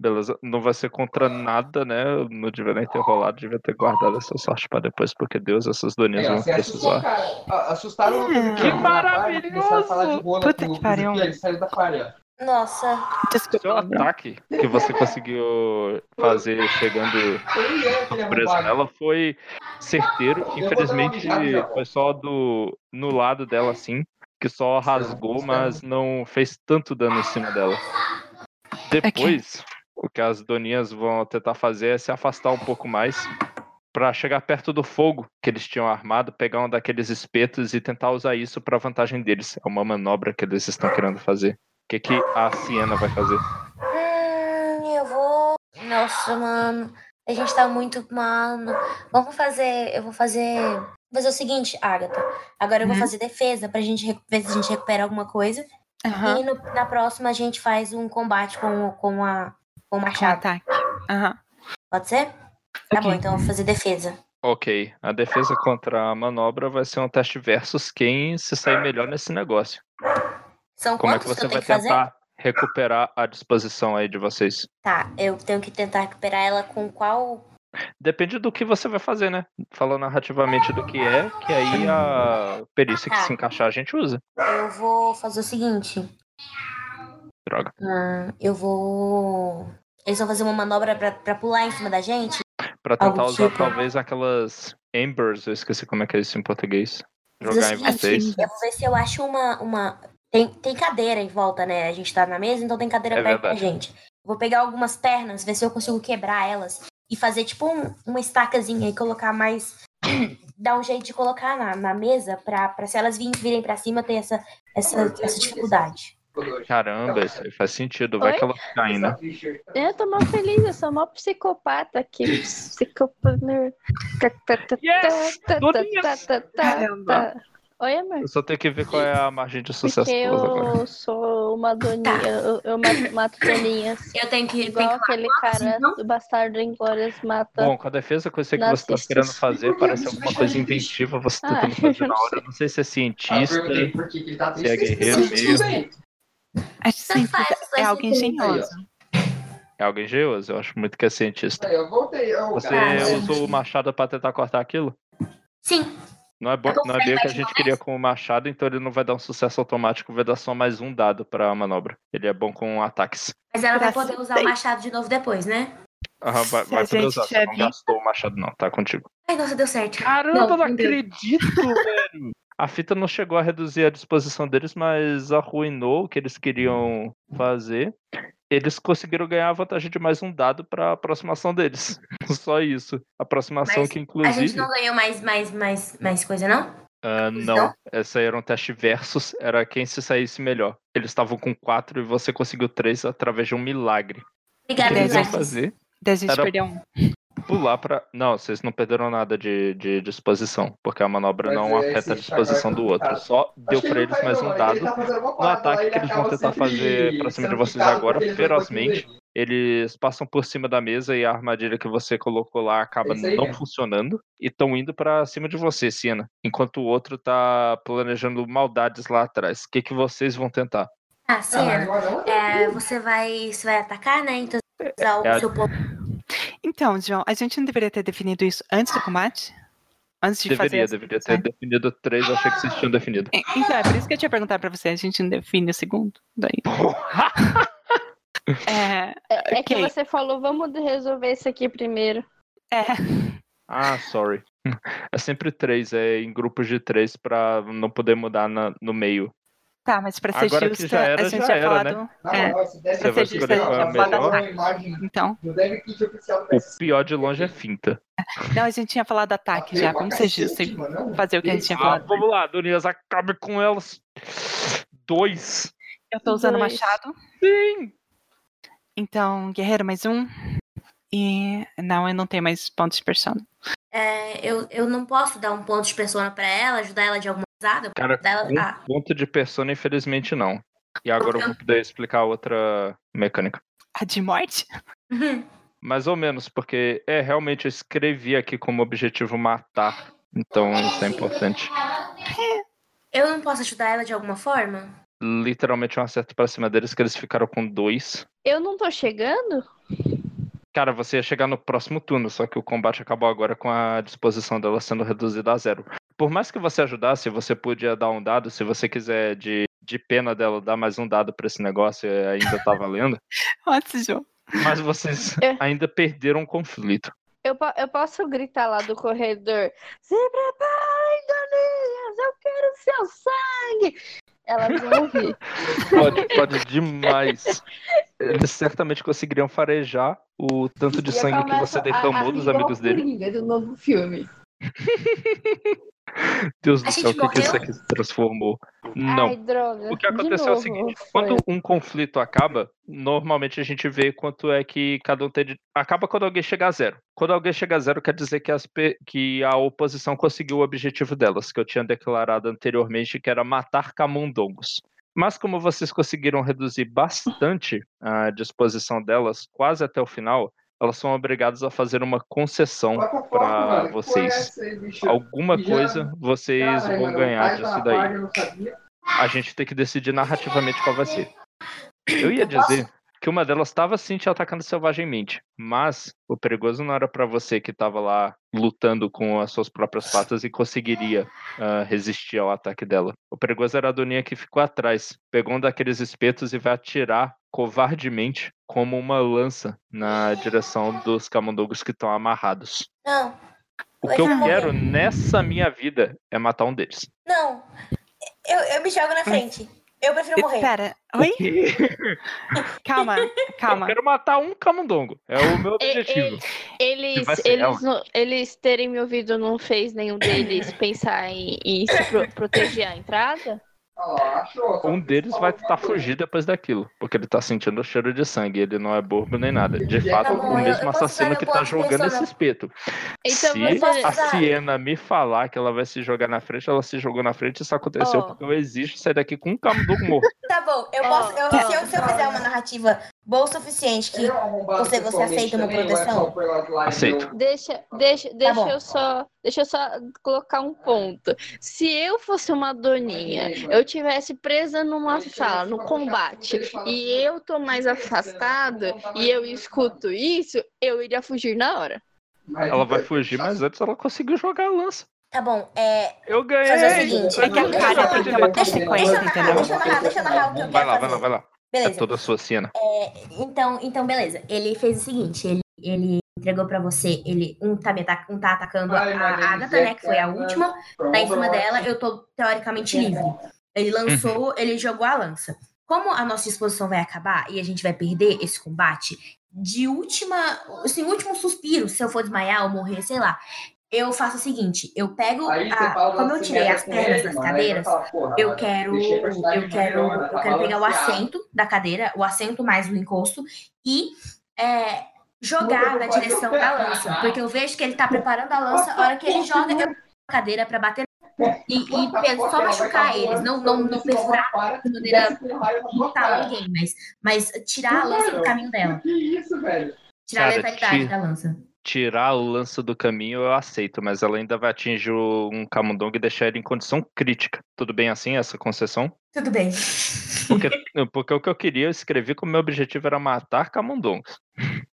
Beleza, não vai ser contra nada, né? Eu não devia nem ter rolado, devia ter guardado essa sorte pra depois, porque Deus, essas Doninhas É, vão você assustou, precisar. cara. A- Assustaram o É. Lucas, Que rola Puta que pariu. Ele saiu da falha. Nossa. Seu Desculpa. Gabriel. ataque que você conseguiu fazer chegando preso nela foi certeiro. Infelizmente foi só do no lado dela assim, que só rasgou, mas não fez tanto dano em cima dela. Depois, o que as doninhas vão tentar fazer é se afastar um pouco mais pra chegar perto do fogo que eles tinham armado, pegar um daqueles espetos e tentar usar isso pra vantagem deles. É uma manobra que eles estão querendo fazer. O que, que a Siena vai fazer? Hum, eu vou. Nossa, mano. A gente tá muito. Mano. Vamos fazer. Eu vou fazer. Vou fazer o seguinte, Agatha. Agora eu vou Uhum. fazer defesa pra gente ver se a gente recupera alguma coisa. Aham. E no- na próxima a gente faz um combate com, o- com, a, com o Com machado. ataque. Aham. Pode ser? Tá Ok. bom, então eu vou fazer defesa. Ok, a defesa contra a manobra vai ser um teste versus quem se sair melhor nesse negócio. São Como é que você vai que fazer? tentar recuperar a disposição aí de vocês? Tá, eu tenho que tentar recuperar ela com qual. Depende do que você vai fazer, né? Falando narrativamente do que é, que aí a perícia que Tá. se encaixar a gente usa. Eu vou fazer o seguinte. Droga. hum, eu vou. Eles vão fazer uma manobra pra, pra pular em cima da gente. Pra tentar Algo usar tipo- talvez aquelas embers, eu esqueci como é que é isso em português. Jogar em vocês. Eu vou ver se eu acho uma. uma... Tem, tem cadeira em volta, né? A gente tá na mesa, então tem cadeira É perto da verdade. gente. Vou pegar algumas pernas, ver se eu consigo quebrar elas e fazer tipo um- uma estacazinha e colocar mais. [CLEARS THROAT] Dar um jeito de colocar na, na mesa pra, pra se elas virem, virem pra cima ter essa, essa, essa dificuldade. Caramba, isso aí faz sentido. Vai Oi? que ela caem, né? Eu tô mó feliz, eu sou mó psicopata aqui. Psicopata. Yes! Caramba. Oi, amor. Eu só tenho que ver qual é a margem de sucesso Porque delas agora. eu sou uma doninha, eu, eu mato, [COUGHS] mato doninhas. Eu tenho que. Igual aquele cara do Bastardo Inglórias mata. Bom, com a defesa que eu sei que você tá pistas. querendo fazer, parece alguma coisa inventiva você Ah, tentando fazer eu na não hora. Eu Não sei se é Ah, eu cientista, perguntei por que que ele tá Se é triste. guerreiro mesmo. Acho faz, É faz algo tudo. engenhoso. é algo engenhoso. Eu acho muito que é cientista. Eu voltei. eu- Você cara, usou o machado pra tentar cortar aquilo? Sim, Não é, bom, Eu não é bem o que a gente queria vez. com o machado, então ele não vai dar um sucesso automático, vai dar só mais um dado pra manobra. Ele é bom com ataques. mas ela vai poder usar o machado de novo depois, né? Aham, vai, vai poder usar, você não gastou o machado não, tá contigo. Ai, nossa, deu certo. Caramba, Não, não, acredito, [LAUGHS] velho! A fita não chegou a reduzir a disposição deles, mas arruinou o que eles queriam fazer. Eles conseguiram ganhar a vantagem de mais um dado pra aproximação deles. [LAUGHS] Só isso. Aproximação Mas que, A gente inclusive. não ganhou mais, mais, mais, mais coisa, não? Ah, Não? não, essa aí era um teste versus, era quem se saísse melhor. Eles estavam com quatro e você conseguiu três através de um milagre. O que Obrigada, eles iam fazer? Daí a gente Era- perdeu um. Pular pra. Não, vocês não perderam nada de, de disposição, porque a manobra Mas não é, afeta a disposição do outro. Só deu que pra ele eles não mais um dado. tá No ataque que eles vão tentar fazer pra cima de vocês agora, ferozmente. Eles passam por cima da mesa e a armadilha que você colocou lá acaba É aí não mesmo. funcionando. E estão indo pra cima de você, Siena. Enquanto o outro tá planejando maldades lá atrás. O que, que vocês vão tentar? Ah, sim. Ah, não, É, você vai, você vai atacar, né? Então você vai usar o É a- seu ponto. Então, João, a gente não deveria ter definido isso antes do combate? Antes de fazer Deveria, as- deveria ter definido três, eu achei que vocês tinham definido. É, Então, é por isso que eu tinha perguntado pra você, a gente não define o segundo? Daí. É, É, é que você falou, vamos resolver isso aqui primeiro. é, Ah, sorry. [LAUGHS] É sempre três, é em grupos de três pra não poder mudar na- no meio. Tá, mas pra ser Agora que justa, já era, a gente já tinha falado. né? Não, é, não, deve vai ser é a melhor? imagem então. O PS5. pior de longe é finta. Não, a gente tinha falado ataque já, vamos ser justos e fazer o que a gente tinha Ah, falado. vamos lá, Donias, acabe com elas. Dois. Eu tô usando Dois. machado. Sim. Então, guerreiro, mais um. E. Não, eu não tenho mais pontos de persona. É, eu, eu não posso dar um ponto de persona pra ela, ajudar ela de alguma usada? Cara, Dar ela, com ah, ponto de persona, infelizmente não. E agora eu vou poder explicar outra mecânica. A de morte? Mais ou menos, porque é realmente eu escrevi aqui como objetivo matar. Então isso é importante. eu não posso ajudar ela de alguma forma? Literalmente um acerto pra cima deles que eles ficaram com dois. Eu não tô chegando? Cara, você ia chegar no próximo turno, só que o combate acabou agora com a disposição dela sendo reduzida a zero. Por mais que você ajudasse, você podia dar um dado, se você quiser, de de pena dela dar mais um dado pra esse negócio ainda tá valendo. [LAUGHS] Ótimo, João. Mas vocês [LAUGHS] É. ainda perderam o conflito. Eu, eu posso gritar lá do corredor: Se preparem, Donias, eu quero seu sangue! Elas vão ouvir. [LAUGHS] Pode, pode demais. Eles certamente conseguiriam farejar o tanto de E sangue que você a dos amigos dele. Do novo filme. Deus do céu, o que, que isso aqui se transformou? Não. Ai, droga. O que aconteceu é o seguinte: novo, quando foi. um conflito acaba, normalmente a gente vê quanto é que cada um tem de. Acaba quando alguém chega a zero. Quando alguém chega a zero, quer dizer que, as que a oposição conseguiu o objetivo delas, que eu tinha declarado anteriormente, que era matar camundongos. Mas como vocês conseguiram reduzir bastante a disposição delas, quase até o final, elas são obrigadas a fazer uma concessão para é vocês. aí, bicho? Alguma Já- coisa vocês vão ganhar disso daí a gente tem que decidir narrativamente qual vai ser. Eu ia dizer que uma delas estava sim te atacando selvagemmente, mas o perigoso não era para você que estava lá lutando com as suas próprias patas e conseguiria ah, resistir ao ataque dela. O perigoso era a Doninha que ficou atrás, pegou um daqueles espetos e vai atirar covardemente como uma lança na direção dos camundongos que estão amarrados. Não, O que eu morrer. quero nessa minha vida é matar um deles. não. Eu, eu me jogo na frente. Eu prefiro morrer. Espera. Oi? [LAUGHS] Calma, Eu calma. quero matar um camundongo. É o meu objetivo. Eles, eles, não- eles terem me ouvido não fez nenhum deles pensar em, em se pro- proteger a entrada? Um deles vai tentar fugir depois daquilo, porque ele tá sentindo o cheiro de sangue, ele não é bobo nem nada. De fato, Tá o mesmo assassino que tá jogando esse espeto. Então Se a Siena me falar que ela vai se jogar na frente, ela se jogou na frente, isso aconteceu porque eu exijo sair daqui com um camundongo morto. [LAUGHS] Tá bom, eu posso. eu- se, eu, se eu fizer uma narrativa boa o suficiente que. Você- você aceita uma proteção? Aceito. Deixa, deixa, deixa bom. eu só, deixa eu só colocar um ponto. Se eu fosse uma doninha, eu tivesse presa numa sala, no combate, e eu tô mais afastada e eu escuto isso, eu iria fugir na hora. Ela vai fugir, mas antes ela conseguiu jogar a lança. Tá bom, é. Eu ganhei! Fazer o seguinte, É que a cara tem que ter uma deixa- consequência, deixa eu narrar, entendeu? Deixa eu narrar, deixa eu narrar o que eu Vai quero lá, vai lá, vai lá. É Beleza. toda a sua cena. Então, então, beleza. Ele fez o seguinte, ele, ele entregou pra você, ele um tá, me ata- um tá atacando a, a Agatha, né, que foi a última, tá em cima dela, eu tô teoricamente livre. Ele lançou, ele jogou a lança. Como a nossa exposição vai acabar e a gente vai perder esse combate, de última, assim, último suspiro, se eu for desmaiar ou morrer, sei lá, eu faço o seguinte, eu pego, Aí a, como eu assim, tirei merda as pernas das cadeiras, eu quero, personagem eu quero, melhor, eu quero pegar o assento da cadeira, o assento mais o encosto e é, jogar na direção da lança, porque eu vejo que ele tá preparando a lança, a hora que ele joga, eu pego a cadeira pra bater e, e só machucar eles, não, não, não perfurar de maneira mortal ninguém, mas, mas tirar a lança do caminho dela, Que isso, velho? tirar a letalidade da lança. Tirar a lança do caminho eu aceito, mas ela ainda vai atingir o- um camundongo e deixar ele em condição crítica. Tudo bem assim, essa concessão? Tudo bem. Porque, [LAUGHS] porque o que eu queria, eu escrevi como meu objetivo era matar camundongos.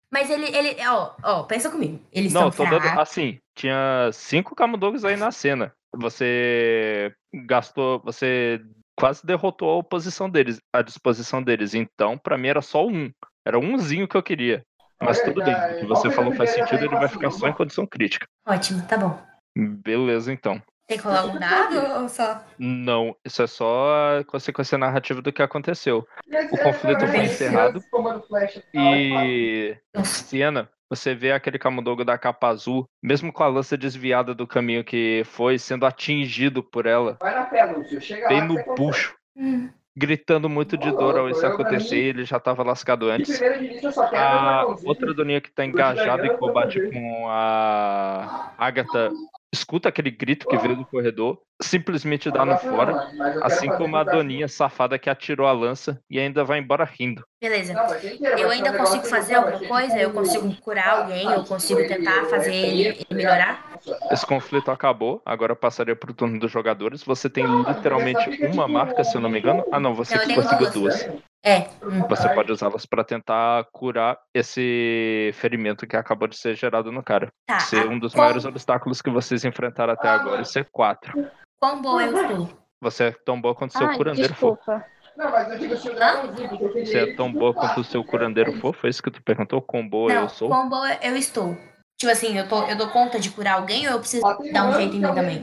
Mas ele, ele, ó, ó, pensa comigo. Eles Não, estão tô dando. Assim, tinha cinco camundongos aí na cena. Você gastou. Você quase derrotou a oposição deles, a disposição deles. Então, pra mim era só um. Era umzinho que eu queria. Mas tudo bem, o que você falou faz sentido, ele vai ficar só em condição crítica. Ótimo, tá bom. Beleza, então. Tem que rolar um dado ou só? Não, isso é só a consequência narrativa do que aconteceu. O conflito foi encerrado E... E cena, você vê aquele camundongo da capa azul, mesmo com a lança desviada do caminho que foi, sendo atingido por ela, Vai na fé, Lúcio. Chega bem lá no consegue. puxo, Hum. gritando muito de dor ao isso acontecer, mim- ele já tava lascado antes. início A outra doninha que tá engajada em combate com a Agatha escuta aquele grito que veio do corredor, simplesmente dá no fora, assim como a doninha safada que atirou a lança e ainda vai embora rindo. Beleza. Eu ainda fazer consigo fazer alguma coisa? Eu consigo curar alguém? Eu consigo tentar fazer ele, melhorar? Esse conflito acabou, agora eu passaria pro turno dos jogadores. Você tem literalmente uma marca, se eu não me engano. Ah, não, você tenho conseguiu duas. É. Você pode usá-las pra tentar curar esse ferimento que acabou de ser gerado no cara. Tá. Ser um dos maiores obstáculos que vocês enfrentaram até agora. Isso é quatro. Quão boa eu estou? Você é tão boa quanto o seu Ai, curandeiro for. desculpa. Não, mas eu digo assim, eu Você é tão boa quanto o seu curandeiro for? Foi isso que tu perguntou? Quão boa Não, eu sou? quão boa eu estou. Tipo assim, eu, tô, eu dou conta de curar alguém ou eu preciso dar um jeito em mim também?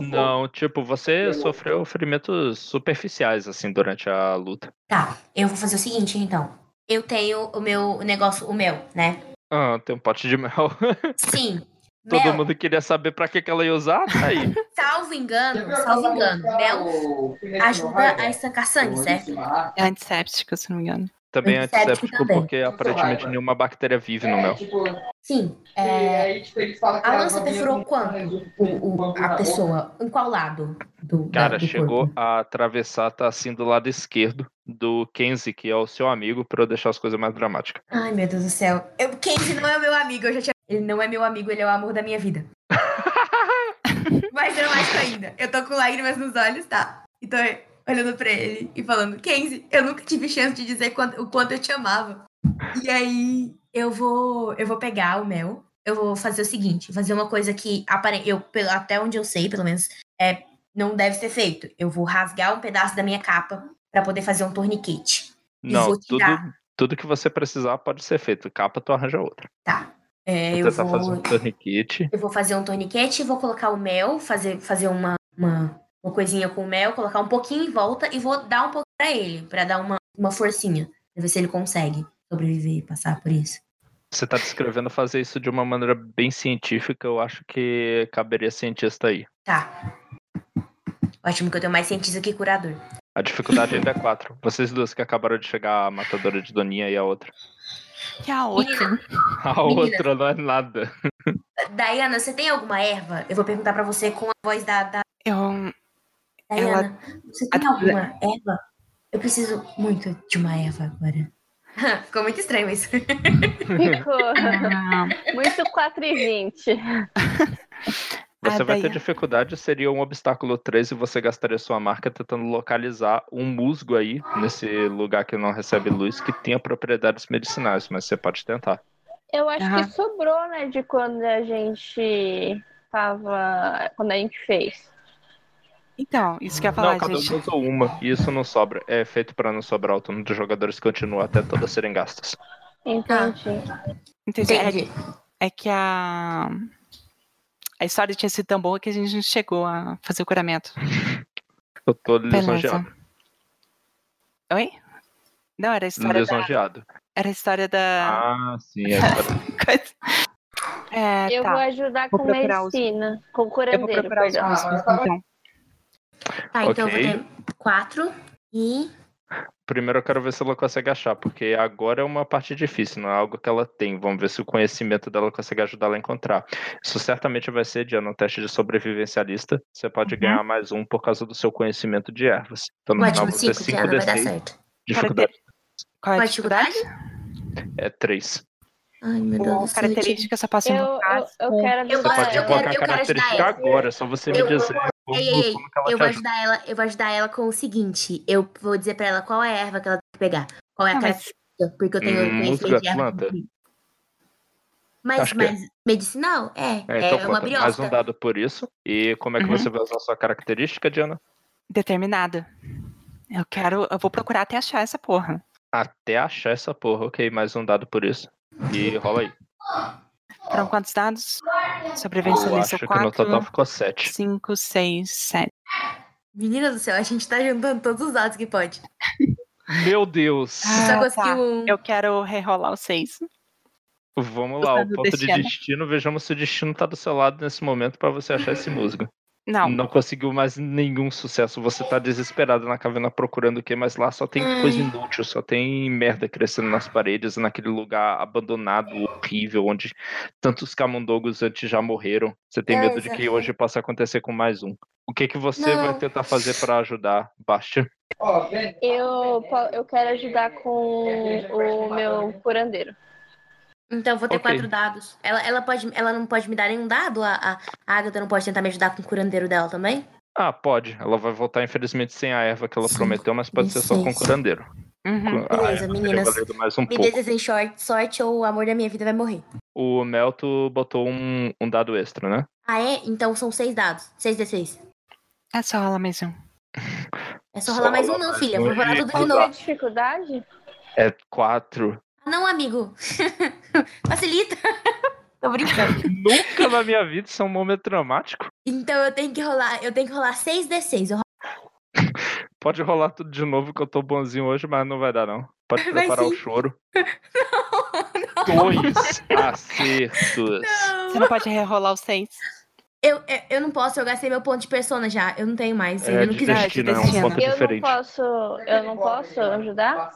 Não, tipo, você sofreu ferimentos superficiais, assim, durante a luta. Tá, eu vou fazer o seguinte, então. Eu tenho o meu negócio, o mel, né? Ah, tem um pote de mel. [LAUGHS] Sim. Todo mel, mundo queria saber pra que, que ela ia usar, tá aí. [LAUGHS] salvo engano, salvo engano, mel ajuda a estancar sangue, certo? É antisséptico, se não me engano. Também é Antisséptico também. porque aparentemente nenhuma bactéria vive no É, mel. tipo, Sim. e É, tipo, a lança perfurou quanto? o, o- a pessoa. Em qual lado do, da- Cara, do chegou corpo? a atravessar, tá assim do lado esquerdo do Kenzie, que é o seu amigo, pra eu deixar as coisas mais dramáticas. Ai, meu Deus do céu. Eu, Kenzie não é meu amigo, eu já tinha. Ele não é meu amigo, ele é o amor da minha vida. [LAUGHS] Mais dramático ainda. Eu tô com lágrimas nos olhos, tá? E tô olhando pra ele e falando, Kenzie, eu nunca tive chance de dizer quanto- o quanto eu te amava. E aí, eu vou. Eu vou pegar o mel. Eu vou fazer o seguinte, fazer uma coisa que eu, até onde eu sei, pelo menos, é, não deve ser feito. Eu vou rasgar um pedaço da minha capa pra poder fazer um torniquete. Não, vou tudo, tudo que você precisar pode ser feito. Capa, tu arranja outra. É, Vou eu tentar fazer um vou. torniquete. Eu vou fazer um torniquete, vou colocar o mel, fazer, fazer uma, uma, uma coisinha com o mel, colocar um pouquinho em volta e vou dar um pouco pra ele, pra dar uma, uma forcinha, pra ver se ele consegue sobreviver e passar por isso. Você tá descrevendo fazer isso de uma maneira bem científica, eu acho que caberia cientista aí. Tá. Ótimo que eu tenho mais cientista que curador. A dificuldade ainda é 4. Vocês duas que acabaram de chegar, a matadora de Doninha e a outra. E a outra? A Menina. outra não é nada. Diana, você tem alguma erva? Eu vou perguntar pra você com a voz da, da Eu. Diana. Você tem a- alguma erva? Eu preciso muito de uma erva agora. [LAUGHS] Ficou muito estranho isso. Ficou muito 4 e 20. [LAUGHS] Você Ah, vai ter dificuldade, seria um obstáculo 3 e você gastaria sua marca tentando localizar um musgo aí, nesse lugar que não recebe luz, que tenha propriedades medicinais, mas você pode tentar. Eu acho Aham. que sobrou, né, de quando a gente tava. Quando a gente fez. Então, isso que eu ia falar, não, cada gente. um usou uma, e isso não sobra. É feito pra não sobrar, o turno dos jogadores continua até todas serem gastas. Entendi. Entendi. É, Entendi. é que a. A história tinha sido tão boa que a gente não chegou a fazer o curamento. Eu tô lisonjeado. Oi? Não, era a história da. Lisonjeado. Era a história da. Ah, sim, é. [LAUGHS] É, Eu tá. vou ajudar Vou com procurar os- medicina. Com Eu vou curandeiro, procurar os músicos, então. Tá, então eu Ok. vou ter quatro e. Primeiro eu quero ver se ela consegue achar, porque agora é uma parte difícil, não é algo que ela tem. Vamos ver se o conhecimento dela consegue ajudar ela a encontrar. Isso certamente vai ser, Diana, um teste de sobrevivencialista. Você pode Uhum. ganhar mais um por causa do seu conhecimento de ervas. Então no final você cinco, 5 Diana, vai dar D6. certo. Dificuldade Qual é a dificuldade? é 3. Ai, meu Deus característica só posso Eu, eu, eu quero Você pode quero- a característica agora, é só você me Eu- dizer como, Ei, ei, como Eu vou ajuda. ajudar ela, eu vou ajudar ela com o seguinte. Eu vou dizer pra ela qual é a erva que ela tem que pegar. Qual é a Não, mas- porque eu tenho Hum, conhecimento de erva. Mas, Acho é. mas medicinal? É, É, é, então uma conta mais briosca. um dado por isso. E como é que Uhum. você vai usar a sua característica, Diana? Determinada. Eu quero. Eu vou procurar até achar essa porra. Até achar essa porra. Ok, mais um dado por isso. E rola aí. Foram quantos dados? Eu Sobrevivencialista acho que no total 4, ficou 7. 5, 6, 7. Menina do céu, a gente tá juntando todos os dados que pode. Meu Deus! Ah, Só tá. um. Eu quero rerolar o 6. Vamos lá, o ponto de destino. destino. Vejamos se o destino tá do seu lado nesse momento pra você achar esse musgo. Não, Não conseguiu mais nenhum sucesso. Você tá desesperado na caverna procurando o quê? Mas lá só tem Ai. coisa inútil, só tem merda crescendo nas paredes, naquele lugar abandonado, horrível, onde tantos camundongos antes já morreram. Você tem É, medo de que hoje possa acontecer com mais um. O que que você vai Não. tentar fazer pra ajudar, Bastia? Eu, eu quero ajudar com o meu curandeiro. Então eu vou ter Ok. quatro dados. Ela, ela, pode, ela não pode me dar nenhum dado? A, a, a Agatha não pode tentar me ajudar com o curandeiro dela também? Ah, pode. Ela vai voltar, infelizmente, sem a erva que ela Sim, prometeu, mas pode ser só com licença. curandeiro. Uhum. A Beleza, erva meninas. mais um Me pouco. desejem sorte, sorte ou o amor da minha vida vai morrer. O Melto botou um, um dado extra, né? Ah, é? Então são seis dados. Seis D6. É só ela mesmo. É só rolar mais um, não, filha. Vou rolar tudo de Qual que é a novo. dificuldade? É quatro. Não, amigo. [LAUGHS] Facilita. [LAUGHS] Tô brincando. Nunca na minha vida isso é um momento dramático. Então eu tenho que rolar, eu tenho que rolar 6d6. Eu rolo- [LAUGHS] Pode rolar tudo de novo que eu tô bonzinho hoje, mas não vai dar não. Pode Vai preparar o choro. Não, Dois acertos. Você não pode rerolar os seis. Eu, eu, eu não posso, eu gastei meu ponto de persona já. Eu não tenho mais. É eu não de quis destino, é um ponto Eu não posso. Eu não posso ajudar?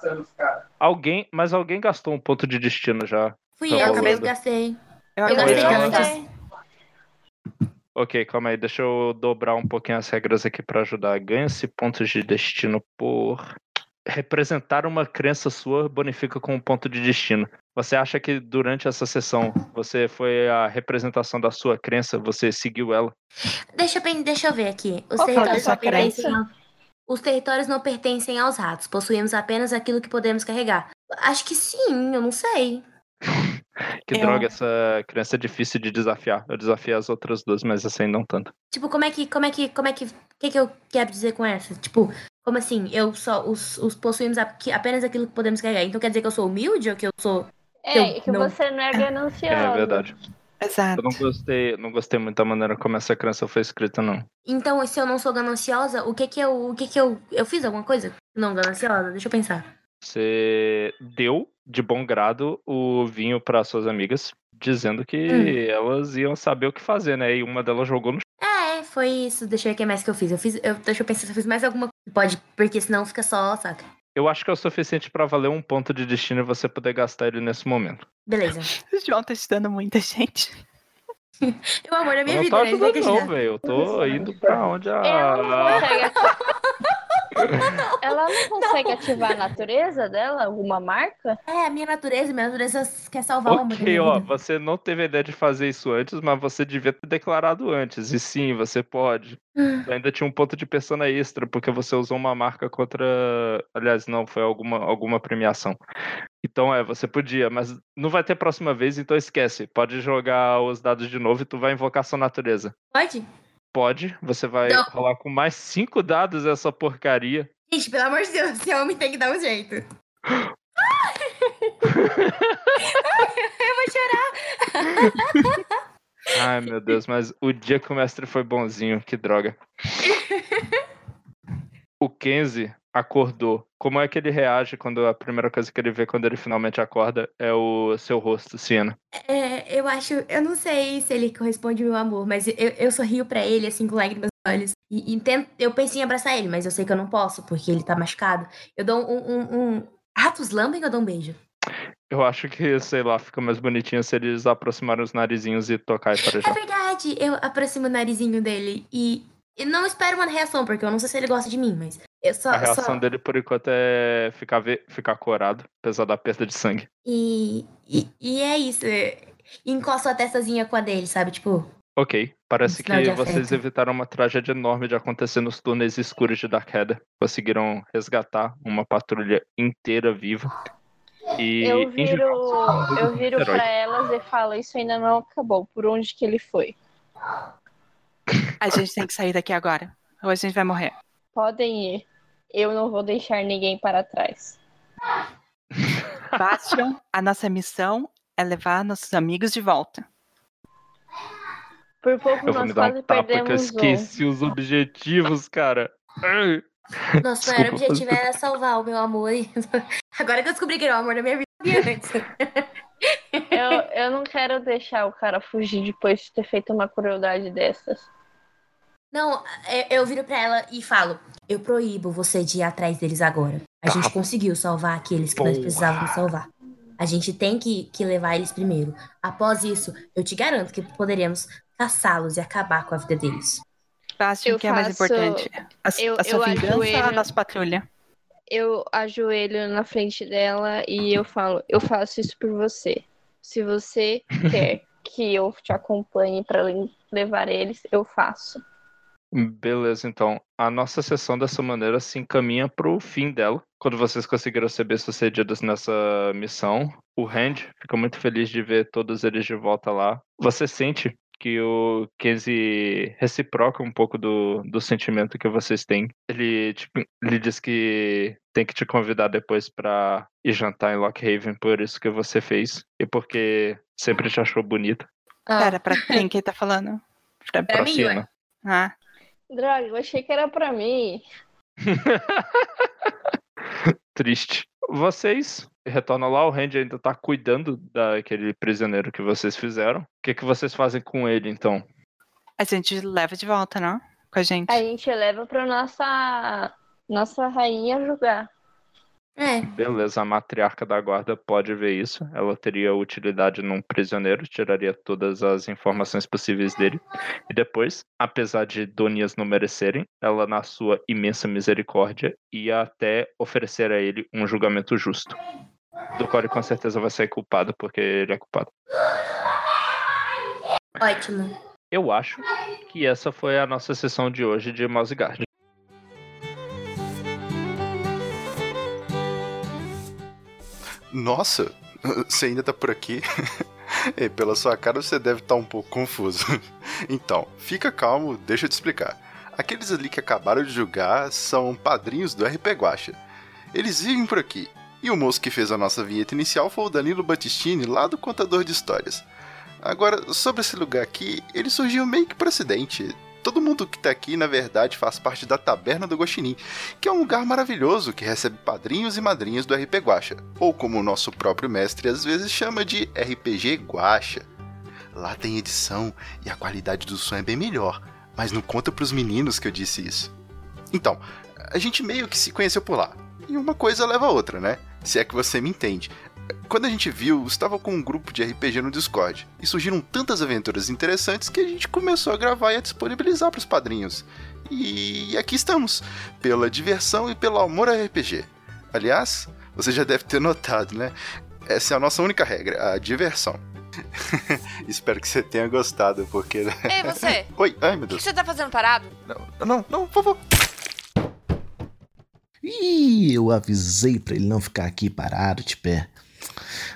Alguém, mas alguém gastou um ponto de destino já. Fui Tá eu que rolando. gastei. Eu Eu acabei gastei de antes. gastar. Ok, calma aí, deixa eu dobrar um pouquinho as regras aqui pra ajudar. Ganha-se pontos de destino por representar uma crença sua bonifica com um ponto de destino. Você acha que durante essa sessão você foi a representação da sua crença, você seguiu ela? Deixa eu, deixa eu ver aqui. Os Qual é territórios, não pertencem ao- Os territórios não pertencem aos ratos. Possuímos apenas aquilo que podemos carregar. Acho que sim, eu não sei. [LAUGHS] Que Eu- droga, essa crença é difícil de desafiar. Eu desafiei as outras duas, mas essa aí não tanto. Tipo, como é que. Como é que. Como é que. O que, que eu quero dizer com essa? Tipo, como assim? Eu só. Os, os possuímos apenas aquilo que podemos carregar. Então quer dizer que eu sou humilde ou que eu sou. É, Eu que não- você não é ganancioso. É verdade. Eu Exato. não gostei, não gostei muito da maneira como essa crença foi escrita, não. Então, se eu não sou gananciosa, o que que eu. O que que eu. Eu fiz alguma coisa? Não gananciosa? Deixa eu pensar. Você deu de bom grado o vinho para suas amigas, dizendo que Hum. elas iam saber o que fazer, né? E uma delas jogou no É, foi isso. Deixa eu ver o que mais que eu fiz. Eu fiz. Eu, deixa eu pensar se eu fiz mais alguma coisa. Pode, porque senão fica só, saca? Eu acho que é o suficiente pra valer um ponto de destino e você poder gastar ele nesse momento. Beleza. [LAUGHS] O João tá estudando muita gente. O amor da minha eu não vida, tô né? Ajudando, não, ajudar. velho. Eu tô indo pra onde Ela não a. [LAUGHS] Ela não consegue ativar a natureza dela? Alguma marca? É, a minha natureza, minha natureza quer salvar o amor da Ok, ó, você não teve a ideia de fazer isso antes, mas você devia ter declarado antes. E sim, você pode. Hum. Ainda tinha um ponto de persona extra, porque você usou uma marca contra. Aliás, não, foi alguma, alguma premiação. Então é, você podia, mas não vai ter próxima vez, então esquece. Pode jogar os dados de novo e tu vai invocar sua natureza. Pode? Pode, você vai Não. rolar com mais cinco dados essa porcaria. Gente, pelo amor de Deus, esse homem tem que dar um jeito. [LAUGHS] eu vou chorar. Ai, meu Deus, mas o dia que o mestre foi bonzinho, que droga. [LAUGHS] O Kenzie acordou. Como é que ele reage quando a primeira coisa que ele vê quando ele finalmente acorda é o seu rosto, Siena? É, eu acho, eu não sei se ele corresponde ao meu amor, mas eu, eu sorrio pra ele, assim, com lágrimas nos olhos. E, e tento, eu pensei em abraçar ele, mas eu sei que eu não posso, porque ele tá machucado. Eu dou um. um, um... Ratos lambem ou eu dou um beijo? Eu acho que, sei lá, fica mais bonitinho se eles aproximarem os narizinhos e tocar e É verdade, eu aproximo o narizinho dele e, e não espero uma reação, porque eu não sei se ele gosta de mim, mas só. A reação só... dele, por enquanto, é ficar, ve- ficar corado, apesar da perda de sangue. E, e, e é isso. é- Encosto a testazinha com a dele, sabe? Tipo, Ok, parece que vocês afeto. evitaram uma tragédia enorme de acontecer nos túneis escuros de Darkheader. Conseguiram resgatar uma patrulha inteira viva. E Eu viro, eu viro pra elas e falo, isso ainda não acabou. Por onde que ele foi? A gente tem que sair daqui agora. Ou a gente vai morrer. Podem ir. Eu não vou deixar ninguém para trás. Bastion, a nossa missão é levar nossos amigos de volta. Por pouco Eu vou nós me dar quase um tapa que eu perdemos um. esqueci os objetivos, cara. Nosso Desculpa, maior objetivo era salvar o meu amor. [LAUGHS] Agora que eu descobri que é o amor da minha vida. Eu, eu não quero deixar o cara fugir depois de ter feito uma crueldade dessas. Não, é- eu viro pra ela e falo: Eu proíbo você de ir atrás deles agora. A gente conseguiu salvar aqueles que nós Porra. precisávamos salvar. A gente tem que, que levar eles primeiro. Após isso, eu te garanto que poderemos caçá-los e acabar com a vida deles. Eu o que é mais faço- importante? A, eu- a sua eu vingança ou a nossa patrulha? Eu ajoelho na frente dela e eu falo: Eu faço isso por você. Se você [LAUGHS] quer que eu te acompanhe para levar eles, eu faço. Beleza, então. A nossa sessão dessa maneira se encaminha pro fim dela. Quando vocês conseguiram ser bem-sucedidos nessa missão, o Hand fica muito feliz de ver todos eles de volta lá. Você sente que o Kenzie reciproca um pouco do, do sentimento que vocês têm. Ele, tipo, ele diz que tem que te convidar depois pra ir jantar em Lockhaven por isso que você fez e porque sempre te achou bonita. Ah, Pera, pra quem que ele tá falando? [LAUGHS] Pra- Pra mim, cima. Ah, droga, eu achei que era pra mim. [LAUGHS] Triste. Vocês retornam lá, o Randy ainda tá cuidando daquele prisioneiro que vocês fizeram. O que, que vocês fazem com ele, então? a gente leva de volta, não? Com a gente. A gente leva pra nossa, nossa rainha julgar. É, Beleza, a matriarca da guarda pode ver isso. Ela teria utilidade num prisioneiro, tiraria todas as informações possíveis dele. E depois, apesar de Donias não merecerem, ela, na sua imensa misericórdia, ia até oferecer a ele um julgamento justo. Do qual ele com certeza vai ser culpado, porque ele é culpado. ótimo. Eu acho que essa foi a nossa sessão de hoje de Mouse Guard. Nossa, [LAUGHS] você ainda tá por aqui? [LAUGHS] Pela sua cara você deve estar um pouco confuso. [LAUGHS] Então, fica calmo, deixa eu te explicar. Aqueles ali que acabaram de julgar são padrinhos do RP Guacha. Eles vivem por aqui. E o moço que fez a nossa vinheta inicial foi o Danilo Battistini, lá do Contador de Histórias. Agora, sobre esse lugar aqui, ele surgiu meio que por acidente. Todo mundo que tá aqui, na verdade, faz parte da Taberna do Guaxinim, que é um lugar maravilhoso que recebe padrinhos e madrinhas do RP Guacha, ou como o nosso próprio mestre às vezes chama de RPG Guacha. Lá tem edição e a qualidade do som é bem melhor, mas não conta pros meninos que eu disse isso. Então, a gente meio que se conheceu por lá. E uma coisa leva a outra, né? Se é que você me entende. Quando a gente viu, estava com um grupo de RPG no Discord e surgiram tantas aventuras interessantes que a gente começou a gravar e a disponibilizar para os padrinhos. E aqui estamos, pela diversão e pelo amor ao RPG. Aliás, você já deve ter notado, né? Essa é a nossa única regra, a diversão. [LAUGHS] Espero que você tenha gostado, porque. Ei, você! [LAUGHS] Oi, ai meu O que Deus. você tá fazendo parado? Não, não, não, por favor. Ih, eu avisei pra ele não ficar aqui parado de pé.